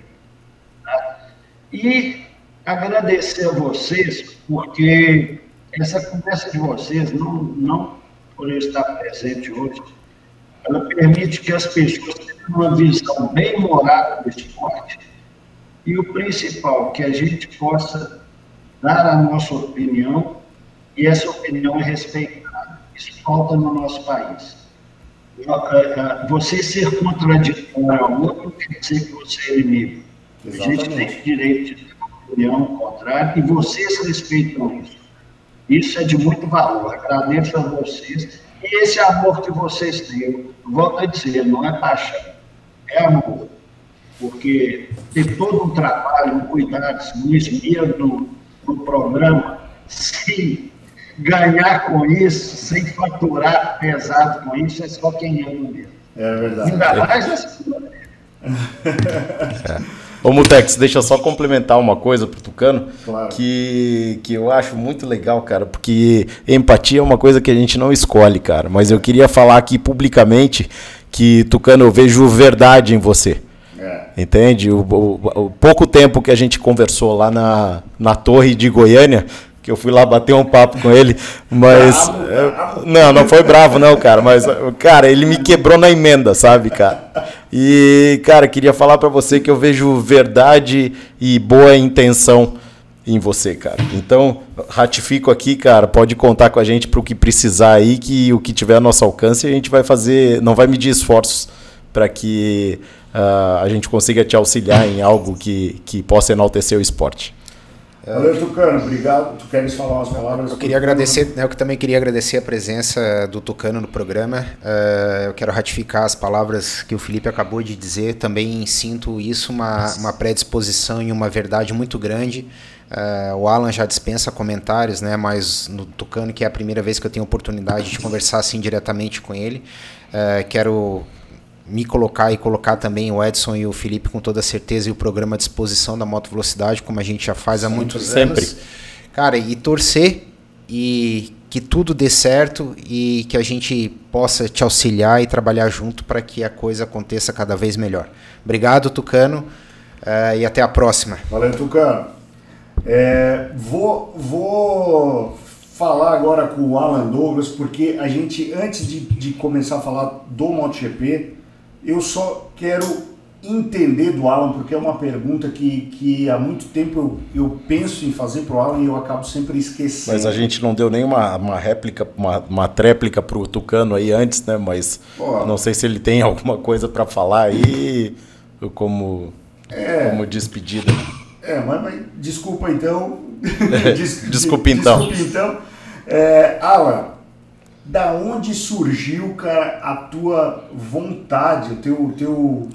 Tá? E agradecer a vocês, porque essa conversa de vocês, não, não por eu estar presente hoje, ela permite que as pessoas tenham uma visão bem morada do esporte e o principal, que a gente possa dar a nossa opinião e essa opinião é respeitada. Isso falta no nosso país. Você ser contraditório ao outro quer dizer que você é inimigo. Exatamente. A gente tem direito de ter uma opinião contrária e vocês respeitam isso. Isso é de muito valor. Agradeço a vocês. E esse amor que vocês têm, volto a dizer, não é paixão, é amor. Porque ter todo um trabalho, um cuidado, um esmero no, no programa, sim, ganhar com isso, sem faturar pesado com isso, é só quem ama mesmo. É verdade. Ainda mais é. Ô Mutex, deixa eu só complementar uma coisa pro Tucano, claro. que, que eu acho muito legal, cara, porque empatia é uma coisa que a gente não escolhe, cara. Mas eu queria falar aqui publicamente que, Tucano, eu vejo verdade em você. É. Entende? O, o, o, pouco tempo que a gente conversou lá na, na torre de Goiânia, que eu fui lá bater um papo com ele, mas bravo, bravo. não, não foi bravo não, cara, mas cara, ele me quebrou na emenda, sabe, cara? E cara, queria falar para você que eu vejo verdade e boa intenção em você, cara. Então, ratifico aqui, cara, pode contar com a gente para o que precisar aí, que o que tiver a nosso alcance, a gente vai fazer, não vai medir esforços para que uh, a gente consiga te auxiliar em algo que, que possa enaltecer o esporte. Valeu, Tucano, obrigado. Tu queres falar umas palavras? Eu queria agradecer, né, eu também queria agradecer a presença do Tucano no programa. Uh, eu quero ratificar as palavras que o Felipe acabou de dizer. Também sinto isso uma, uma predisposição e uma verdade muito grande. Uh, o Alan já dispensa comentários, né? Mas no Tucano, que é a primeira vez que eu tenho oportunidade de conversar assim diretamente com ele, uh, quero me colocar e colocar também o Edson e o Felipe com toda certeza e o programa à disposição da Moto Velocidade, como a gente já faz há muitos sempre. anos. Cara, e torcer e que tudo dê certo e que a gente possa te auxiliar e trabalhar junto para que a coisa aconteça cada vez melhor. Obrigado, Tucano, uh, e até a próxima. Valeu, Tucano. É, vou, vou falar agora com o Alan Douglas, porque a gente, antes de, de começar a falar do MotoGP, eu só quero entender do Alan, porque é uma pergunta que, que há muito tempo eu, eu penso em fazer para o Alan e eu acabo sempre esquecendo. Mas a gente não deu nenhuma uma réplica, uma, uma tréplica para o Tucano aí antes, né? Mas Pô, não sei se ele tem alguma coisa para falar aí como, é, como despedida. É, mas, mas desculpa então. Des, desculpa então. Desculpa então. É, Alan, da onde surgiu, cara, a tua vontade, o teu, teu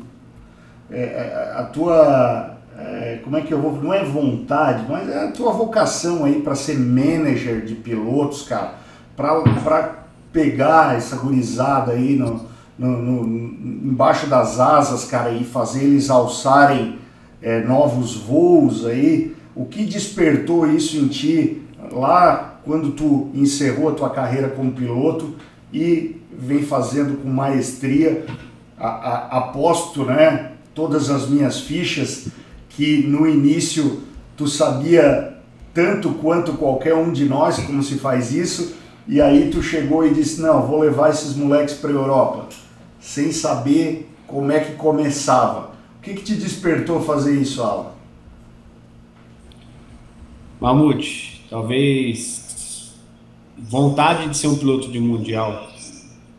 é, é, a tua, é, como é que eu vou, não é vontade, mas é a tua vocação aí para ser manager de pilotos, cara, para pegar essa gurizada aí no, no, no, embaixo das asas, cara, e fazer eles alçarem é, novos voos aí, o que despertou isso em ti lá quando tu encerrou a tua carreira como piloto e vem fazendo com maestria? A, a, aposto, né, todas as minhas fichas que no início tu sabia tanto quanto qualquer um de nós como se faz isso, e aí tu chegou e disse: "Não, vou levar esses moleques para a Europa", sem saber como é que começava. O que, que te despertou fazer isso, Alan? Mamute, talvez vontade de ser um piloto de mundial.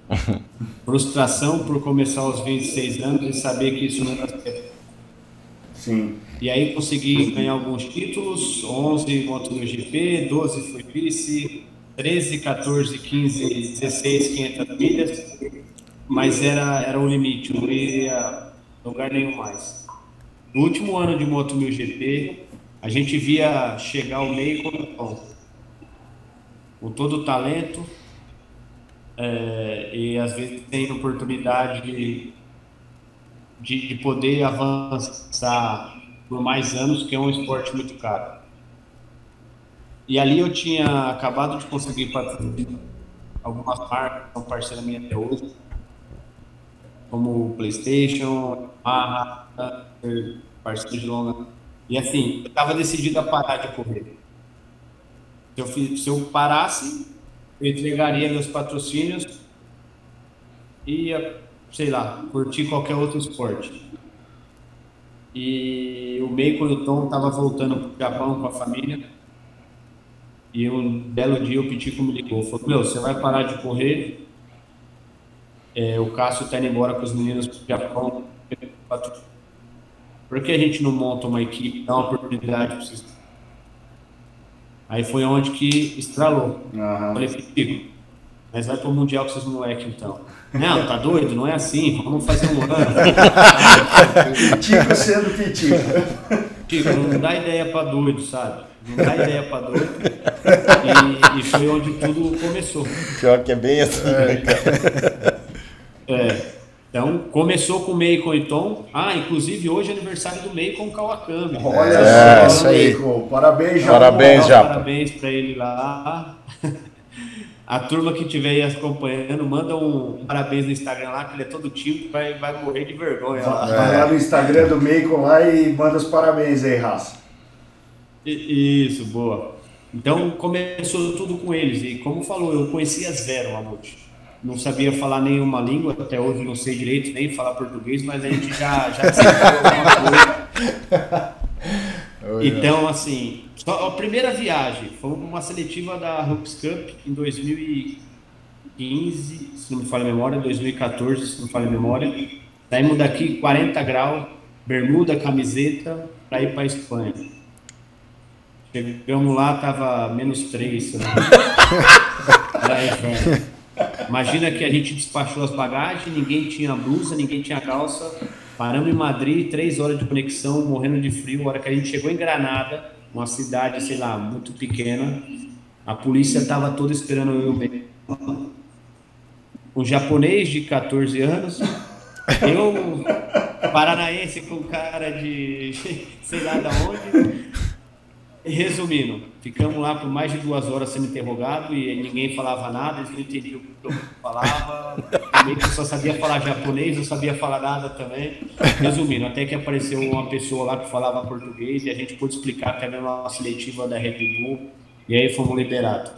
Frustração por começar aos 26 anos e saber que isso não era certo. Sim. E aí consegui ganhar alguns títulos, 11 moto no GP, 12 foi vice, 13, 14, 15, 16, 500 milhas, mas era, era o limite, não ia lugar nenhum mais. No último ano de Moto 1000 GP, a gente via chegar o meio com, com todo o talento é, e às vezes tem oportunidade de, de, de poder avançar por mais anos, que é um esporte muito caro. E ali eu tinha acabado de conseguir patrocinar algumas marcas, são parceira minha até hoje, como o PlayStation, a parceiro de longa. E assim, eu estava decidido a parar de correr. Se eu, se eu parasse, eu entregaria meus patrocínios e ia, sei lá, curtir qualquer outro esporte. E o Meiko e o Tom estavam voltando para o Japão com a família. E um belo dia o Pitico me ligou. Falou: Meu, você vai parar de correr é, o Cássio está indo embora com os meninos do Japão. Por que a gente não monta uma equipe, dá uma oportunidade para vocês? Aí foi onde que estralou. Uhum. Falei, Fico, mas vai para o Mundial com esses moleques então. Não, tá doido? Não é assim, vamos fazer um ano. Pitico sendo pitico. Pitico, não dá ideia para doido, sabe? Não dá ideia para doido. E, e, foi onde tudo começou. Pior que é bem assim, né, cara? É. Então, começou com o Meikon e Tom. Ah, inclusive hoje é aniversário do Meikon Kawakami. Olha é, só, Meikon. Parabéns, já. Parabéns, já. Parabéns para ele lá. A turma que estiver aí acompanhando, manda um parabéns no Instagram lá, que ele é todo tipo, vai, vai morrer de vergonha. Lá. Vai lá no Instagram do Meikon lá e manda os parabéns aí, raça. Isso, boa. Então começou tudo com eles. E como falou, eu conhecia zero Mamute não sabia falar nenhuma língua, até hoje não sei direito nem falar português, mas a gente já, já alguma coisa. Então, assim, a primeira viagem foi uma seletiva da Hoops Cup em 2015, se não me falha a memória, 2014, se não me falha a memória. Saímos daqui 40 graus, bermuda, camiseta, para ir para a Espanha. Chegamos lá, tava menos 3. Né? Era inverno. Imagina que a gente despachou as bagagens, ninguém tinha blusa, ninguém tinha calça. Paramos em Madrid, três horas de conexão, morrendo de frio. A hora que a gente chegou em Granada, uma cidade, sei lá, muito pequena, a polícia estava toda esperando eu bem. Um japonês de 14 anos, eu, paranaense com cara de sei lá da onde, Resumindo, ficamos lá por mais de duas horas sendo interrogado e ninguém falava nada, eles não entendiam o que eu falava, também que só sabia falar japonês, não sabia falar nada também. Resumindo, até que apareceu uma pessoa lá que falava português e a gente pôde explicar que era a seletiva da Red Bull e aí fomos liberados.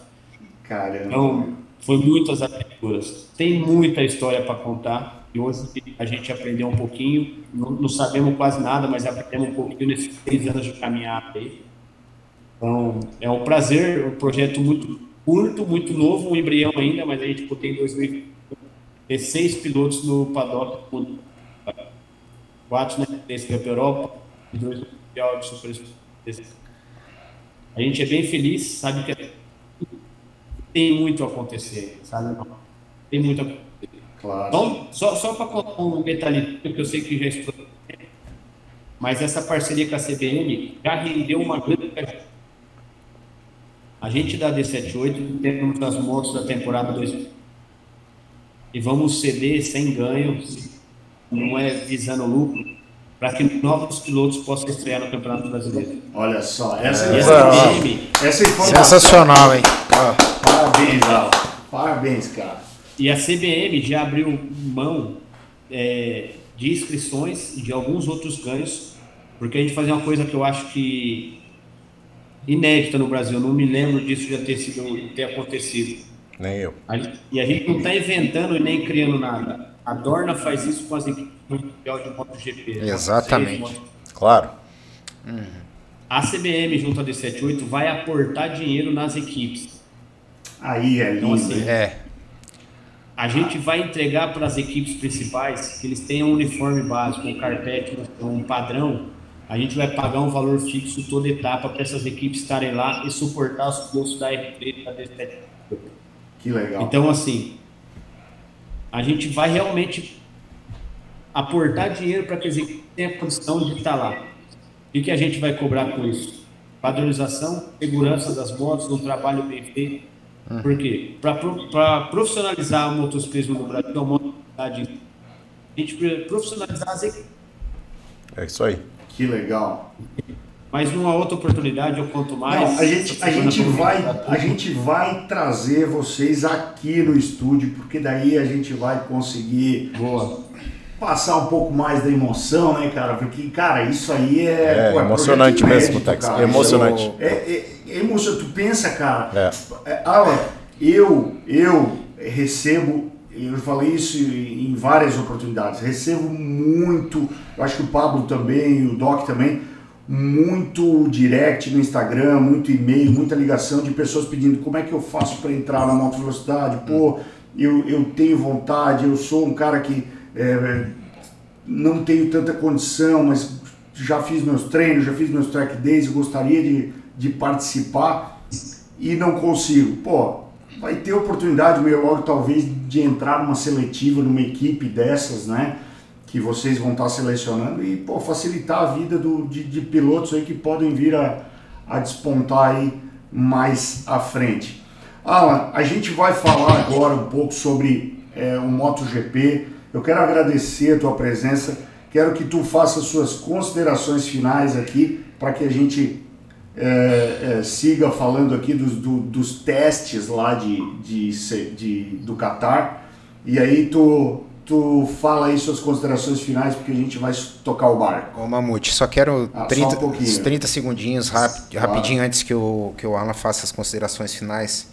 Caramba. Então, foi muitas aventuras. Tem muita história para contar e hoje a gente aprendeu um pouquinho, não, não sabemos quase nada, mas aprendemos um pouquinho nesses três anos de caminhada aí. Então, é um prazer, um projeto muito curto, muito novo, um embrião ainda, mas a gente tipo, tem 2016 pilotos no paddock, quatro na né, Cup Europa e dois no Mundial de Super A gente é bem feliz, sabe que tem muito a acontecer, sabe? Tem muito a acontecer. Claro. Então, só, só para contar um detalhe, que eu sei que já estou mas essa parceria com a CBN já rendeu uma grande a gente da D78 temos as motos da temporada 2000. e vamos ceder sem ganho, não é visando lucro, para que novos pilotos possam estrear no Campeonato Brasileiro. Olha só, essa, é, essa essa informação. Sensacional, hein? Parabéns, Alan. Parabéns, cara. e a CBM já abriu mão é, de inscrições e de alguns outros ganhos, porque a gente fazia uma coisa que eu acho que inédita no Brasil, eu não me lembro disso já ter, sido, ter acontecido. Nem eu. A gente- e a gente não está inventando e nem criando nada. A Dorna faz isso com as equipes mundial de MotoGP. Exatamente. Moto- Claro. A CBM junto à D78 vai aportar dinheiro nas equipes. Aí é Então, lindo. assim, hein? É, A gente vai entregar para as equipes principais que eles tenham um uniforme básico, um carpete, um padrão. A gente vai pagar um valor fixo toda etapa para essas equipes estarem lá e suportar os custos da R3 e da D78. Que legal. Então, assim, a gente vai realmente aportar dinheiro para que as equipes tenham a condição de estar lá. E o que a gente vai cobrar com isso? Padronização, segurança das motos, um trabalho bem feito. Por quê? Para profissionalizar o motociclismo no Brasil, é uma oportunidade. A gente precisa profissionalizar as equipes. É isso aí. Que legal. Mas numa outra oportunidade eu conto mais. Não, a gente, a gente vai, a gente vai trazer vocês aqui no estúdio, porque daí a gente vai conseguir Boa. passar um pouco mais da emoção, né, cara? Porque, cara, isso aí é. É, pô, emocionante projeto mesmo, Tex. cara. Emocionante. É, é, é emocionante. Tu pensa, cara. É. É, Alan, eu, eu recebo, eu falei isso em várias oportunidades, recebo muito, eu acho que o Pablo também, o Doc também, muito direct no Instagram, muito e-mail, muita ligação de pessoas pedindo como é que eu faço para entrar na moto velocidade, pô, eu, eu tenho vontade, eu sou um cara que é, não tenho tanta condição, mas já fiz meus treinos, já fiz meus track days, gostaria de, de participar e não consigo. Pô, vai ter oportunidade meio logo talvez de entrar numa seletiva, numa equipe dessas, né? Que vocês vão estar selecionando e pô, facilitar a vida do, de, de pilotos aí que podem vir a, a despontar aí mais à frente. Alan, a gente vai falar agora um pouco sobre é, o MotoGP. Eu quero agradecer a tua presença. Quero que tu faça suas considerações finais aqui para que a gente é, é, siga falando aqui dos, do- dos testes lá de, de, se- de- do Qatar. E aí tu, tu fala aí suas considerações finais porque a gente vai tocar o barco. Ô Mamute, só quero Ah, só 30, um pouquinho. uns 30 segundinhos rap- Claro. rapidinho antes que o, que o Alan faça as considerações finais.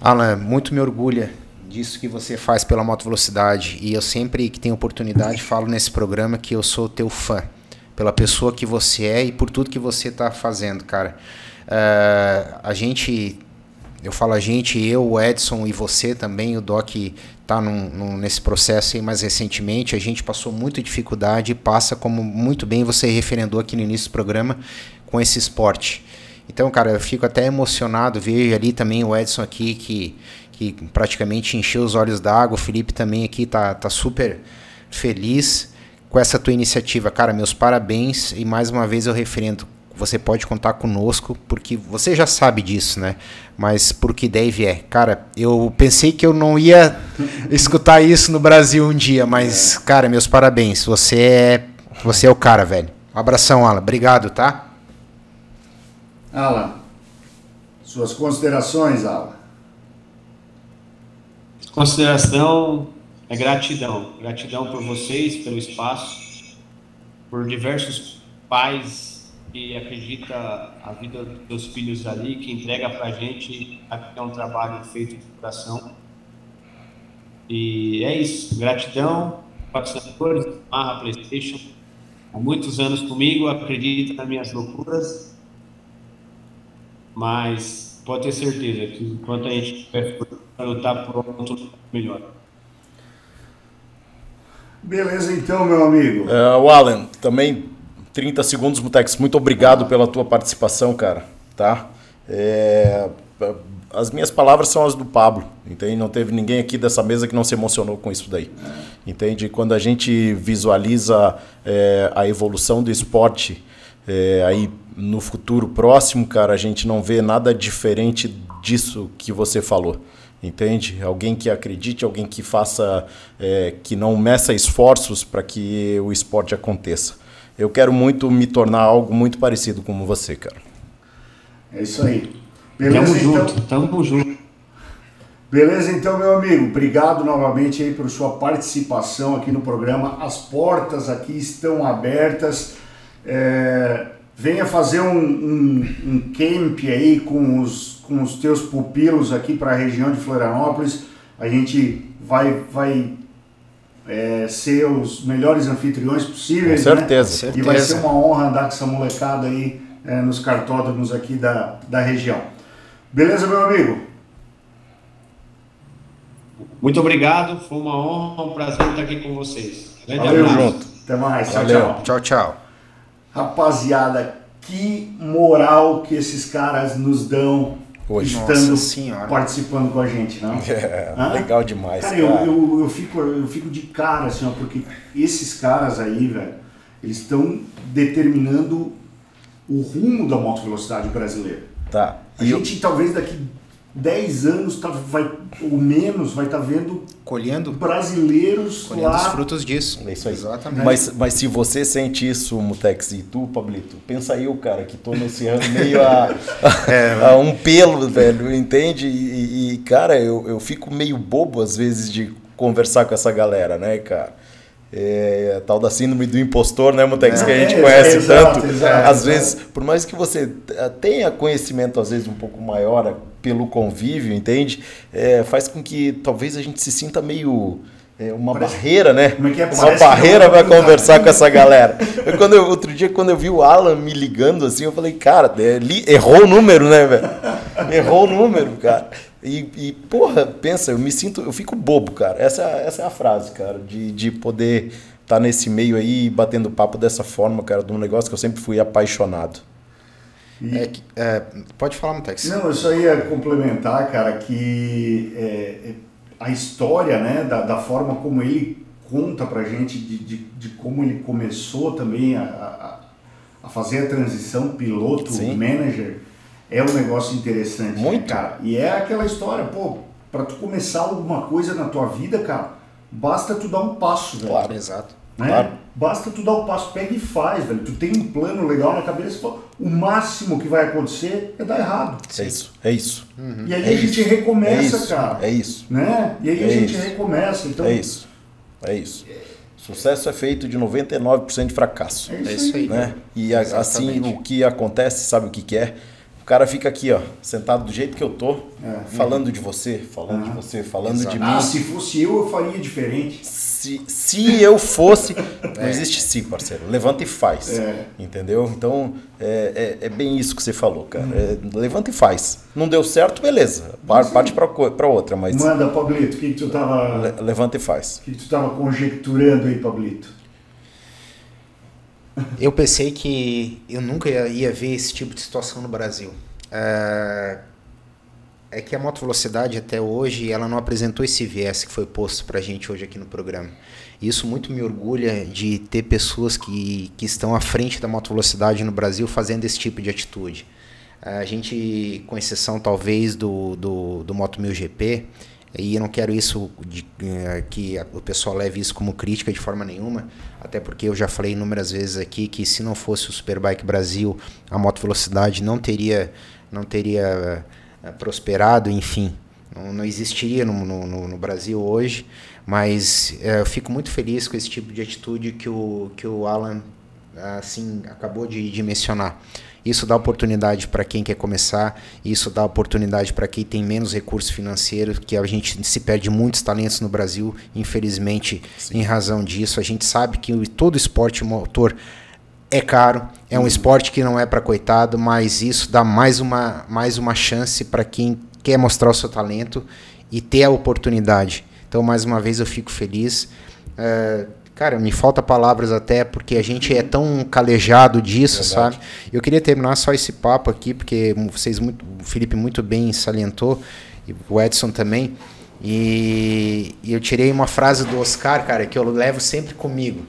Alan, muito me orgulha disso que você faz pela moto velocidade e eu sempre que tenho oportunidade falo nesse programa que eu sou teu fã pela pessoa que você é e por tudo que você está fazendo, cara. Eh, a gente eu falo a gente, eu, o Edson e você também, o Doc tá num- nesse processo aí mais recentemente. A gente passou muita dificuldade e passa, como muito bem você referendou aqui no início do programa, com esse esporte. Então, cara, eu fico até emocionado. Vejo ali também o Edson aqui que, que praticamente encheu os olhos d'água. O Felipe também aqui tá, tá super feliz com essa tua iniciativa. Cara, meus parabéns e mais uma vez eu referendo. Você pode contar conosco, porque você já sabe disso, né? Mas por que deve é. Cara, eu pensei que eu não ia escutar isso no Brasil um dia, mas, cara, meus parabéns. Você é, você é o cara, velho. Um abração, Alan. Obrigado, tá? Alan, suas considerações, Alan. Consideração é gratidão. Gratidão por vocês, pelo espaço, por diversos pais que acreditam a vida dos seus filhos ali, que entrega pra gente, aqui é um trabalho feito de coração. E é isso. Gratidão, patrocinadores, Marra Playstation, há muitos anos comigo, acredita nas minhas loucuras, mas pode ter certeza que enquanto a gente para lutar por um mundo melhor. Beleza então, meu amigo. É, o Alan, também 30 segundos, Mutex. Muito obrigado pela tua participação, cara. Tá? É, as minhas palavras são as do Pablo, entende? Não teve ninguém aqui dessa mesa que não se emocionou com isso daí. Entende? Quando a gente visualiza é, a evolução do esporte é, aí no futuro próximo, cara, a gente não vê nada diferente disso que você falou. Entende? Alguém que acredite, alguém que faça, é, que não meça esforços para que o esporte aconteça. Eu quero muito me tornar algo muito parecido com você, cara. É isso aí. Beleza, tamo então? junto, tamo junto. Beleza, então, meu amigo. Obrigado novamente aí por sua participação aqui no programa. As portas aqui estão abertas. É, venha fazer um, um, um camp aí com os, com os teus pupilos aqui para a região de Florianópolis. A gente vai, vai é, ser os melhores anfitriões possíveis. Com certeza. Né? certeza. E vai ser uma honra andar com essa molecada aí é, nos cartódromos aqui da, da região. Beleza, meu amigo? Muito obrigado, foi uma honra, um prazer estar aqui com vocês. Grande Valeu, abraço. junto. Até mais. Tchau, Valeu. tchau. Tchau, tchau. Rapaziada, que moral que esses caras nos dão Hoje. estando Senhora. participando com a gente, não? É, legal demais, Cara, cara. eu, eu, eu, fico, eu fico de cara, assim, ó, porque esses caras aí, velho, eles estão determinando o rumo da motovelocidade brasileira. Tá. A E eu- gente, talvez, daqui 10 anos, tá, vai, ou menos, vai estar vendo Colhendo, brasileiros colhendo os lá frutos disso. É isso aí. Exatamente. Mas, mas se você sente isso, Mutex, e tu, Pablito, pensa eu, cara, que tô nesse ano meio a, a um pelo, velho, entende? E, e, cara, eu, eu fico meio bobo às vezes de conversar com essa galera, né, cara? É, a tal da síndrome do impostor, né, Mutex, que a gente É, conhece exato, tanto. exato, às exato. vezes, por mais que você eh, tenha conhecimento, às vezes, um pouco maior pelo convívio, entende? É, faz com que talvez a gente se sinta meio. é, uma Parece- barreira, né? Como é que é? Uma barreira é muito conversar com essa galera. Eu, quando eu- outro dia, quando eu vi o Alan me ligando assim, eu falei, cara, é, li- errou o número, né, velho? Errou o número, cara. E, e, porra, pensa, eu me sinto, eu fico bobo, cara. Essa, essa é a frase, cara, de, de poder estar nesse meio aí, batendo papo dessa forma, cara, de um negócio que eu sempre fui apaixonado. É que- é, pode falar, Mutex. Não, eu só ia complementar, cara, que é, é, a história, né, da, da forma como ele conta pra gente, de, de, de como ele começou também a, a, a fazer a transição piloto, Sim. manager, é um negócio interessante, né, Muito. cara? E é aquela história, pô, pra tu começar alguma coisa na tua vida, cara, basta tu dar um passo, velho. Claro. Exato. Né? Claro. Basta tu dar o passo, pega e faz, velho. Tu tem um plano legal na cabeça, o máximo que vai acontecer é dar errado. É isso, é isso. E aí É a gente isso. recomeça, é isso, cara. É isso. Né? E aí a É gente isso. recomeça. Então, É isso. É isso. Sucesso é feito de 99% de fracasso. É isso, É aí. né? E a- assim o que acontece, sabe o que, que é? O cara fica aqui, ó, sentado do jeito que eu tô, É. falando de você, falando de você, falando de mim. Ah, se fosse eu, eu faria diferente. Se, se eu fosse. Não existe se, parceiro. Levanta e faz. É. Entendeu? Então, é, é, é bem isso que você falou, cara. É, levanta e faz. Não deu certo, beleza. Par- Parte pra, pra outra, mas Manda, Pablito, o que, que tu tava. le- levanta e faz. O que, que tu tava conjecturando aí, Pablito? Eu pensei que eu nunca ia, ia ver esse tipo de situação no Brasil. É, é que a moto velocidade até hoje ela não apresentou esse viés que foi posto para a gente hoje aqui no programa. Isso muito me orgulha de ter pessoas que, que estão à frente da moto velocidade no Brasil fazendo esse tipo de atitude. A gente, com exceção talvez do, do, do Moto 1000 GP, e eu não quero isso de, eh, que o pessoal leve isso como crítica de forma nenhuma, até porque eu já falei inúmeras vezes aqui que se não fosse o Superbike Brasil, a moto velocidade não teria não teria eh, prosperado, enfim, não, não existiria no, no, no- Brasil hoje. Mas eh, eu fico muito feliz com esse tipo de atitude que o que o Alan assim acabou de, de mencionar. Isso dá oportunidade para quem quer começar, isso dá oportunidade para quem tem menos recursos financeiros, que a gente se perde muitos talentos no Brasil, infelizmente, em razão disso. A gente sabe que todo esporte motor é caro, é um esporte que não é para coitado, mas isso dá mais uma, mais uma chance para quem quer mostrar o seu talento e ter a oportunidade. Então, mais uma vez, eu fico feliz. É, cara, me falta palavras até porque a gente é tão calejado disso, Verdade. sabe? Eu queria terminar só esse papo aqui, porque vocês muito, o Felipe muito bem salientou, e o Edson também. E, e eu tirei uma frase do Oscar, cara, que eu levo sempre comigo.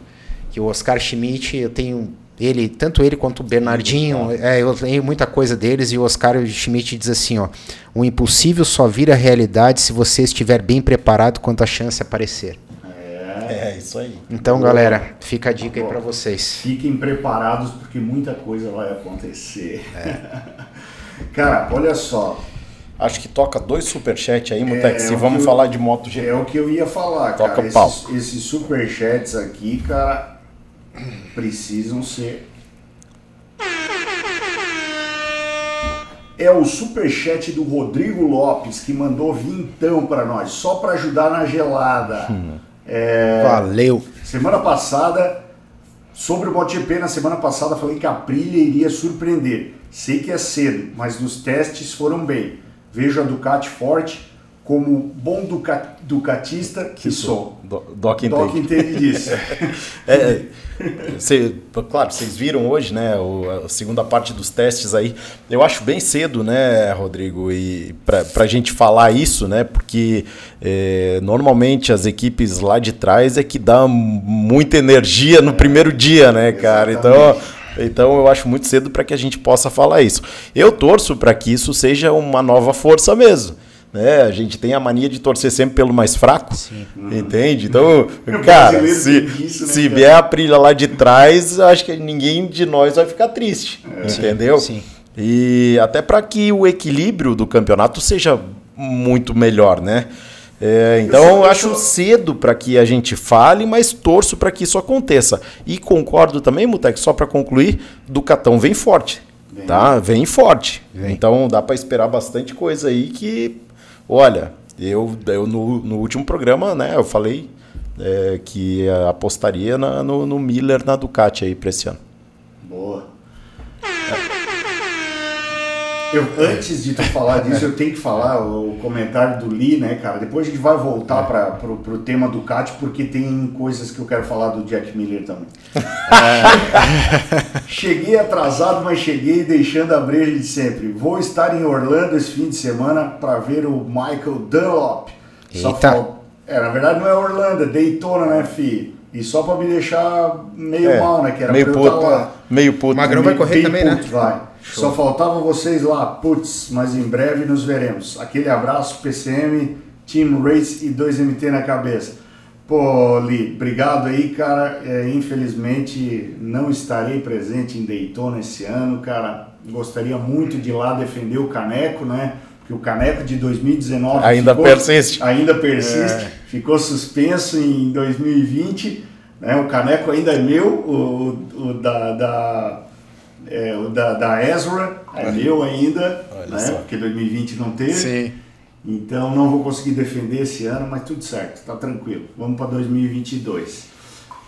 Que o Oscar Schmidt, eu tenho ele, tanto ele quanto o Bernardinho, é, eu leio muita coisa deles e o Oscar Schmidt diz assim, ó, o impossível só vira realidade se você estiver bem preparado quando a chance aparecer. É, isso aí. Então, Boa. galera, fica a dica Boa. aí para vocês. Fiquem preparados porque muita coisa vai acontecer. É. Cara, olha só. Acho que toca dois superchats aí, Mutex, é, é vamos eu, falar de MotoGP. É o que eu ia falar, toca cara. Pau. Esses, esses superchats aqui, cara, precisam ser. É o superchat do Rodrigo Lopes que mandou vintão para nós, só para ajudar na gelada. Hum. É, Valeu. Semana passada, sobre o MotoGP, na semana passada falei que a Aprilia iria surpreender. Sei que é cedo, mas nos testes foram bem. Vejo a Ducati forte, como bom ducatista que, que sou. Do, Doc entende. Doc entende disso. é, cê, claro, vocês viram hoje, né, o, a segunda parte dos testes aí. Eu acho bem cedo, né, Rodrigo, e para a gente falar isso, né, porque é, normalmente as equipes lá de trás é que dá muita energia no é, primeiro dia, né, cara. Então então eu acho muito cedo para que a gente possa falar isso. Eu torço para que isso seja uma nova força mesmo. Né? A gente tem a mania de torcer sempre pelo mais fraco, Sim. entende? Então, cara, se, isso, né, se cara? vier a trilha lá de trás, acho que ninguém de nós vai ficar triste, é. entendeu? Sim. E até para que o equilíbrio do campeonato seja muito melhor, né? É, então eu acho cedo para que a gente fale, mas torço para que isso aconteça. E concordo também, Mutex, só para concluir, Ducatão vem forte. Vem. Tá? Vem forte. Vem. Então dá para esperar bastante coisa aí que Olha, eu, eu no, no último programa, né, eu falei é, que apostaria na, no, no Miller na Ducati aí para esse ano. Boa. Eu, antes de tu falar disso, eu tenho que falar o comentário do Lee, né, cara? Depois a gente vai voltar para pro, pro tema Ducati, porque tem coisas que eu quero falar do Jack Miller também. É, cheguei atrasado, mas cheguei deixando a breja de sempre. Vou estar em Orlando esse fim de semana para ver o Michael Dunlop. Eita. É, na verdade não é Orlando, é Daytona, né, fi? E só para me deixar meio é, mal, né? Que era meio puto, lá. Meio puto. Magrão vai correr também, puto, né? Vai. Show. Só faltavam vocês lá, putz, mas em breve nos veremos. Aquele abraço, PCM, Team Race e 2MT na cabeça. Pô, Li, obrigado aí, cara. É, infelizmente não estarei presente em Daytona esse ano, cara. Gostaria muito de ir lá defender o caneco, né? Porque o caneco de 2019 ainda ficou, persiste. Ainda persiste. É. Ficou suspenso em 2020. Né? O caneco ainda é meu, o, o da, da é, o da, da Ezra é meu ainda, né? porque 2020 não teve. Sim. Então não vou conseguir defender esse ano, mas tudo certo, tá tranquilo. Vamos para 2022.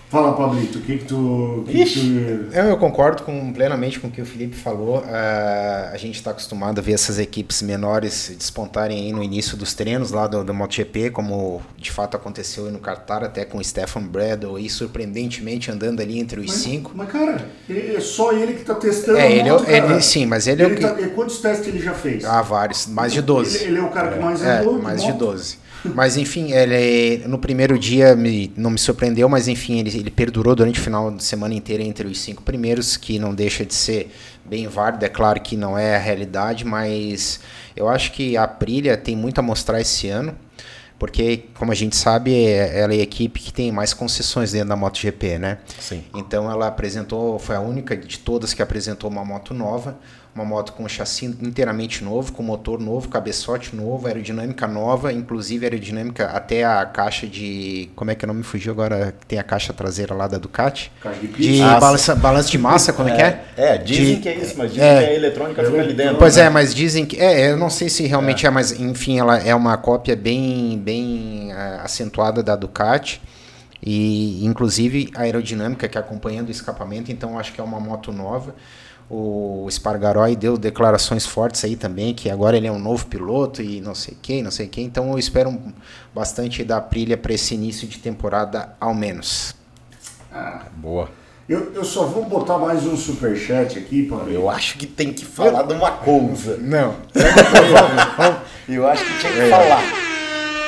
Fala, Pablito, o que, que tu. Que que tu... Eu, eu, concordo com, plenamente com o que o Felipe falou. Uh, a gente está acostumado a ver essas equipes menores despontarem aí no início dos treinos lá do, do MotoGP, como de fato aconteceu no Qatar, até com o Stefan Bradle, e surpreendentemente andando ali entre os mas, cinco. Mas, cara, é só ele que está testando. É, ele, moto, ele sim, mas ele, ele é o que. Tá, quantos testes ele já fez? Ah, vários, mais de 12. Ele, ele é o cara que mais é, andou. É, mais de 12. Mas enfim, ele no primeiro dia me, não me surpreendeu, mas enfim, ele, ele perdurou durante o final de semana inteira entre os cinco primeiros, que não deixa de ser bem válido. É claro que não é a realidade, mas eu acho que a Aprilia tem muito a mostrar esse ano porque como a gente sabe ela é a equipe que tem mais concessões dentro da MotoGP, né? Sim. Então ela apresentou, foi a única de todas que apresentou uma moto nova uma moto com chassi inteiramente novo, com motor novo, cabeçote novo, aerodinâmica nova, inclusive aerodinâmica até a caixa de. Como é que o nome fugiu agora? Tem a caixa traseira lá da Ducati. De, de balança, balança de massa, como é, que é? É, dizem de, que é isso, mas dizem é, que a eletrônica fica ali dentro. Pois né? é, mas dizem que. É, eu não sei se realmente é, é mas enfim, ela é uma cópia bem, bem acentuada da Ducati e inclusive a aerodinâmica que acompanha do escapamento, então acho que é uma moto nova. O Spargaroi deu declarações fortes aí também, que agora ele é um novo piloto e não sei quem, não sei quem. Então eu espero bastante da Prilha para esse início de temporada, ao menos. Ah, boa. Eu, eu só vou botar mais um superchat aqui, Paulo. Eu acho que tem que falar eu... de uma coisa. Não. eu acho que tinha que é. falar.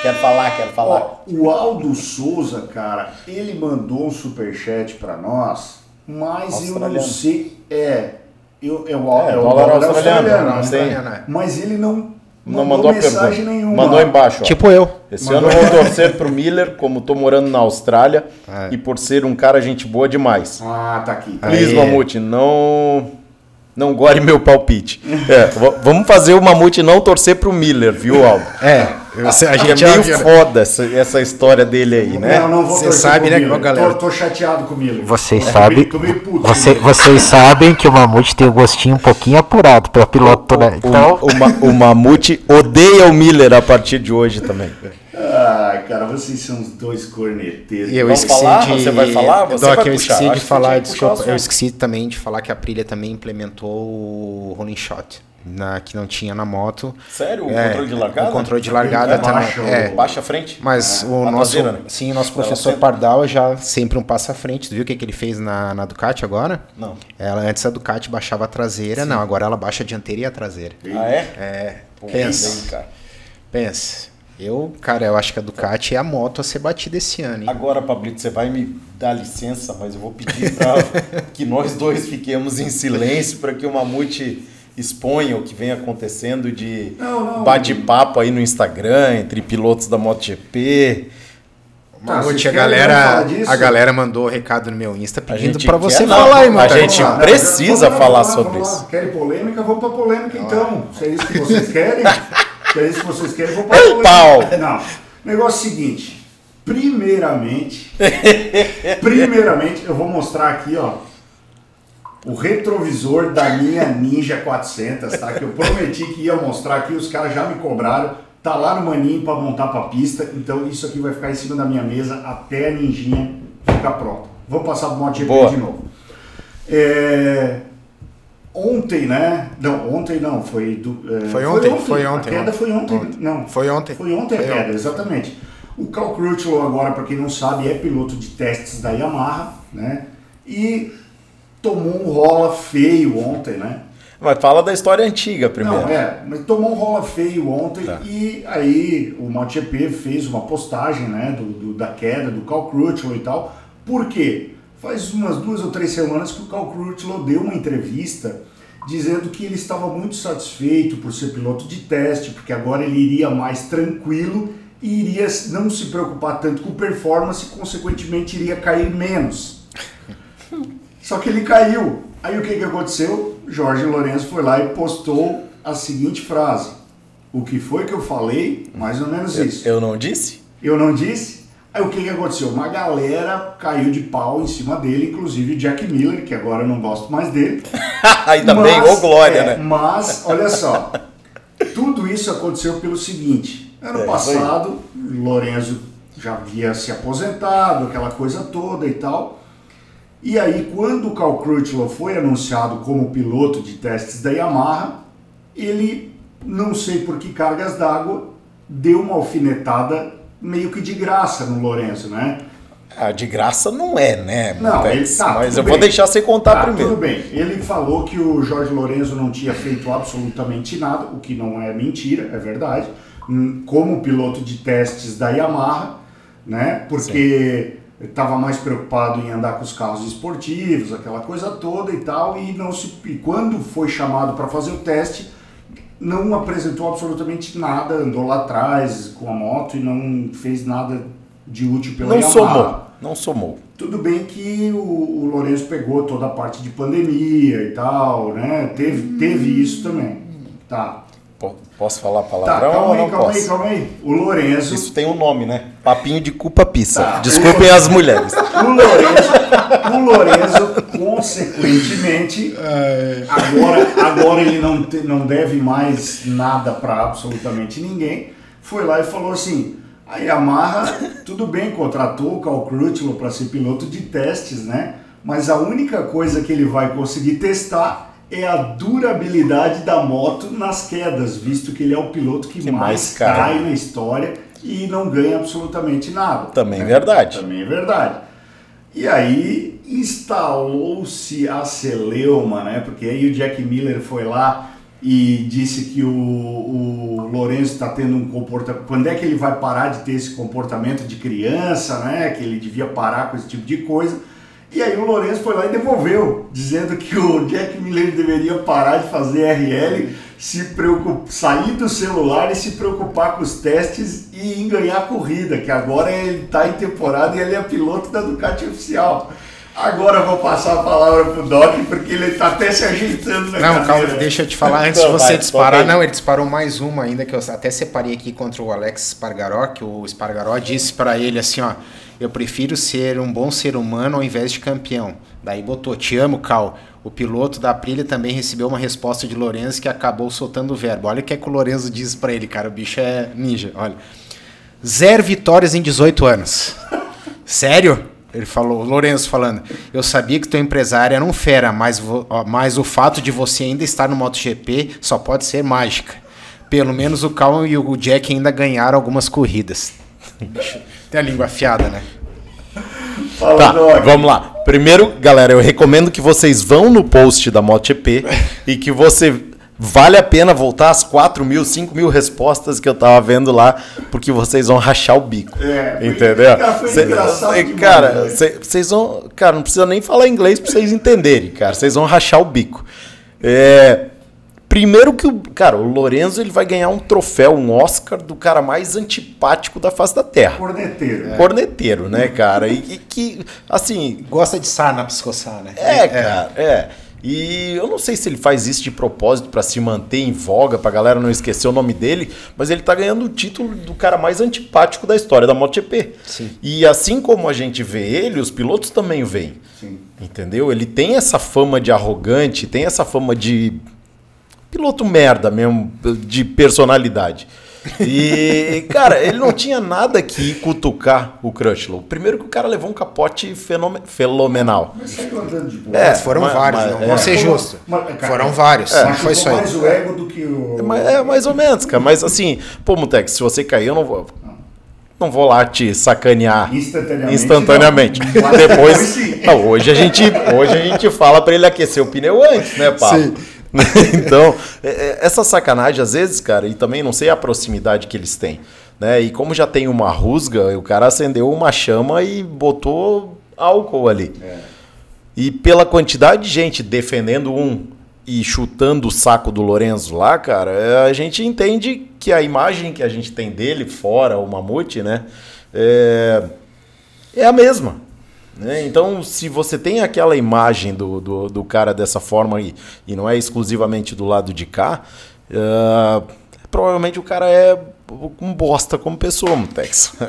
Quero falar, quero falar. Ó, o Aldo Souza, cara, ele mandou um superchat para nós mas eu não sei. É. Eu, eu, é, é o dólar australiano, australiano né? mas ele não não mandou, mandou mensagem pergunta. nenhuma. Mandou embaixo. Ó. Tipo eu. Esse mandou. ano eu vou torcer pro Miller, como tô morando na Austrália é. e por ser um cara gente boa demais. Ah, tá aqui. Please, Mamute, não não gore meu palpite. É, vamos fazer o Mamute não torcer pro Miller, viu, Aldo? É. Você, a gente é meio foda essa, essa história dele aí, né? Não, não vou Você sabe, né, galera? Tô, tô, chateado com o Miller. Vocês é, sabem. Você, vocês sabem que o Mamute tem o um gostinho um pouquinho apurado para piloto, o, né? Então... O, o, o Mamute odeia o Miller a partir de hoje também. Ai, cara, vocês são os dois corneteiros. Eu Vamos esqueci falar? de. Você vai falar? Você Doc, vai eu esqueci de falar, desculpa. Eu esqueci também de falar que a Aprilia também implementou o rolling shot. Na, que não tinha na moto. Sério? O é, controle de largada? O controle de largada é, também. Baixa, é, baixa a frente? Mas é, o nosso. Traseira, né? Sim, o nosso professor Pardal já sempre um passo à frente. Tu viu o que, que ele fez na, na Ducati agora? Não. Ela antes a Ducati baixava a traseira, sim. não, agora ela baixa a dianteira e a traseira. Ah, é? É. Pô, pensa. cara. Pensa. Eu, cara, eu acho que a Ducati é a moto a ser batida esse ano. Hein? Agora, Pablito, você vai me dar licença, mas eu vou pedir para que nós dois fiquemos em silêncio para que o Mamute exponha o que vem acontecendo de bate-papo aí no Instagram entre pilotos da MotoGP. Tá, Mamute, a galera, a galera mandou recado no meu Insta pedindo para você quer, falar aí, mano. A gente precisa falar, sobre isso. Querem polêmica? Vamos para polêmica então. Se é isso que vocês querem. Se é isso que vocês querem, vou para o pau. Não. Negócio seguinte. Primeiramente, primeiramente, eu vou mostrar aqui, ó, o retrovisor da minha Ninja 400, tá? Que eu prometi que ia mostrar aqui, os caras já me cobraram. Tá lá no maninho para montar para pista, então isso aqui vai ficar em cima da minha mesa até a Ninjinha ficar pronta. Vou passar pro MotoGP de novo. É, ontem, né? Não, ontem não, foi do. É, foi, ontem, foi ontem, foi ontem. A queda foi ontem, ontem. Não. Foi ontem. Foi ontem a queda, ontem. exatamente. O Cal Crutchlow agora, para quem não sabe, é piloto de testes da Yamaha, né? E tomou um rola feio ontem, né? Mas fala da história antiga primeiro. Não, é, mas tomou um rola feio ontem tá. e aí o MotoGP fez uma postagem, né, do, do da queda do Cal Crutchlow e tal. Por quê? Faz umas duas ou três semanas que o Cal Crutchlow deu uma entrevista dizendo que ele estava muito satisfeito por ser piloto de teste, porque agora ele iria mais tranquilo e iria não se preocupar tanto com performance, e consequentemente iria cair menos. Só que ele caiu. Aí o que, que aconteceu? Jorge Lourenço foi lá e postou a seguinte frase: O que foi que eu falei? Mais ou menos isso. Eu não disse? Eu não disse? Aí o que, que aconteceu? Uma galera caiu de pau em cima dele, inclusive o Jack Miller, que agora eu não gosto mais dele. Ainda mas, bem, ô glória, é, né? Mas, olha só, tudo isso aconteceu pelo seguinte: ano é, passado, Lorenzo já havia se aposentado, aquela coisa toda e tal. E aí, quando o Cal Crutchlow foi anunciado como piloto de testes da Yamaha, ele, não sei por que cargas d'água, deu uma alfinetada meio que de graça no Lourenço, né? Ah, de graça não é, né? Não, ele, tá, mas eu bem. vou deixar você contar tá, primeiro. Tudo bem. Ele falou que o Jorge Lourenço não tinha feito absolutamente nada, o que não é mentira, é verdade. Hum, como piloto de testes da Yamaha, né? Porque estava mais preocupado em andar com os carros esportivos, aquela coisa toda e tal, e não se e quando foi chamado para fazer o teste, não apresentou absolutamente nada, andou lá atrás com a moto e não fez nada de útil pela não Yamaha. somou, não somou. Tudo bem que o, o Lourenço pegou toda a parte de pandemia e tal, né? Teve, teve isso também. Tá. Posso falar palavrão tá, calma aí, ou não calma posso? aí, calma aí. O Lourenço... Isso tem um nome, né? Papinho de culpa pizza. Tá. Desculpem as mulheres. O Lourenço, o Lourenço consequentemente, agora, agora ele não, te, não deve mais nada para absolutamente ninguém, foi lá e falou assim, a Yamaha, tudo bem, contratou o Cal Crutchlow para ser piloto de testes, né? Mas a única coisa que ele vai conseguir testar é a durabilidade da moto nas quedas, visto que ele é o piloto que, que mais, cai na história e não ganha absolutamente nada. Também é verdade. Também é verdade. E aí instalou-se a celeuma, né? Porque aí o Jack Miller foi lá e disse que o, o Lourenço está tendo um comportamento. Quando é que ele vai parar de ter esse comportamento de criança, né? Que ele devia parar com esse tipo de coisa. E aí o Lourenço foi lá e devolveu, dizendo que o Jack Miller deveria parar de fazer RL, se preocupar, sair do celular e se preocupar com os testes e em ganhar a corrida, que agora ele está em temporada e ele é piloto da Ducati oficial. Agora eu vou passar a palavra pro Doc, porque ele está até se ajeitando na Não, cadeira. calma, deixa eu te falar antes de você vai, disparar. Não, ele disparou mais uma ainda, que eu até separei aqui contra o Alex Spargaró, que o Spargaró disse pra ele assim, ó, eu prefiro ser um bom ser humano ao invés de campeão. Daí botou, te amo, Cal. O piloto da Aprilia também recebeu uma resposta de Lorenzo que acabou soltando o verbo. Olha o que é que o Lorenzo diz pra ele, cara, o bicho é ninja, olha. Zero vitórias em 18 anos. Sério? Ele falou, o Lourenço falando, eu sabia que teu empresário era um fera, mas, mas o fato de você ainda estar no MotoGP só pode ser mágica. Pelo menos o Cal e o Jack ainda ganharam algumas corridas. Tem a língua afiada, né? Fala, Tá, Doc. vamos lá. Primeiro, galera, eu recomendo que vocês vão no post da MotoGP e que você vale a pena voltar às 4 mil, 5 mil respostas que eu tava vendo lá, porque vocês vão rachar o bico. É, entendeu? cara, foi Cê- engraçado cê- demais, cara, cê- vocês vão. Cara, não precisa nem falar inglês pra vocês entenderem, cara. Vocês vão rachar o bico. É. Primeiro que o. Cara, o Lorenzo ele vai ganhar um troféu, um Oscar do cara mais antipático da face da Terra. Corneteiro. Corneteiro, né, cara? E, e que, assim, Gosta de sarna coçar, né? é, cara, é. E eu não sei se ele faz isso de propósito pra se manter em voga, pra galera não esquecer o nome dele, mas ele tá ganhando o título do cara mais antipático da história da MotoGP. Sim. E assim como a gente vê ele, os pilotos também o veem. Sim. Entendeu? Ele tem essa fama de arrogante, tem essa fama de piloto merda mesmo, de personalidade. E, cara, ele não tinha nada que cutucar o Crutchlow. Primeiro que o cara levou um capote fenome- fenomenal. Mas saiu andando de boa. É, Mas foram mas- vários, mas- não é. vamos ser justos. Foram vários, É. não foi só mais isso. o ego do que o... É, mais- é mais ou menos, cara. Mas assim, pô, Mutex, se você cair, eu não vou. Não vou lá te sacanear Instantaneamente, instantaneamente. Depois. Não, hoje, a gente, hoje a gente fala pra ele aquecer o pneu antes, né, Paulo? Sim. então, é- é- essa sacanagem, às vezes, cara, e também não sei a proximidade que eles têm. Né? E como já tem uma rusga, o cara acendeu uma chama e botou álcool ali. E pela quantidade de gente defendendo um e chutando o saco do Lorenzo lá, cara, é, a gente entende que a imagem que a gente tem dele, fora o Mamute, né, é, é a mesma. Né? Então, se você tem aquela imagem do, do, do cara dessa forma aí, e não é exclusivamente do lado de cá, é, provavelmente o cara é um bosta como pessoa, Mutex.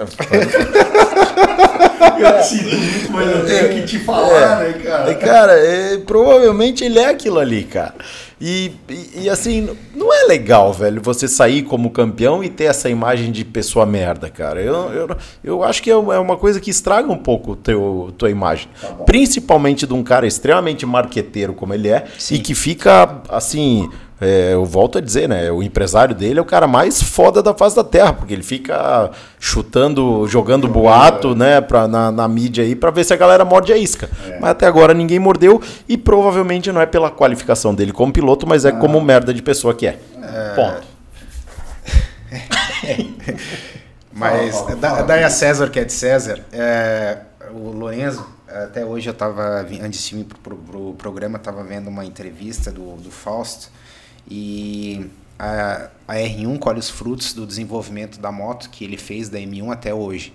Eu sinto muito, mas eu tenho que te falar, né, É, cara? cara, é, provavelmente ele é aquilo ali, cara. E, e, e, assim, não é legal, velho, você sair como campeão e ter essa imagem de pessoa merda, cara. Eu, eu, eu acho que é uma é uma coisa que estraga um pouco teu, tua imagem. Principalmente de um cara extremamente marqueteiro como ele é e que fica, assim, é, eu volto a dizer, né? O empresário dele é o cara mais foda da face da terra, porque ele fica chutando, jogando boato, né, pra, na, na mídia aí, pra ver se a galera morde a isca. Mas até agora ninguém mordeu e provavelmente não é pela qualificação dele como piloto, mas é como merda de pessoa que é. Ponto. Mas Fala, fala, da- fala. daí a César, que é de César, é, o Lorenzo, até hoje eu estava, antes de vir pro, pro, pro programa, estava vendo uma entrevista do, do Fausto e a, a R1 colhe os frutos do desenvolvimento da moto que ele fez da M1 até hoje.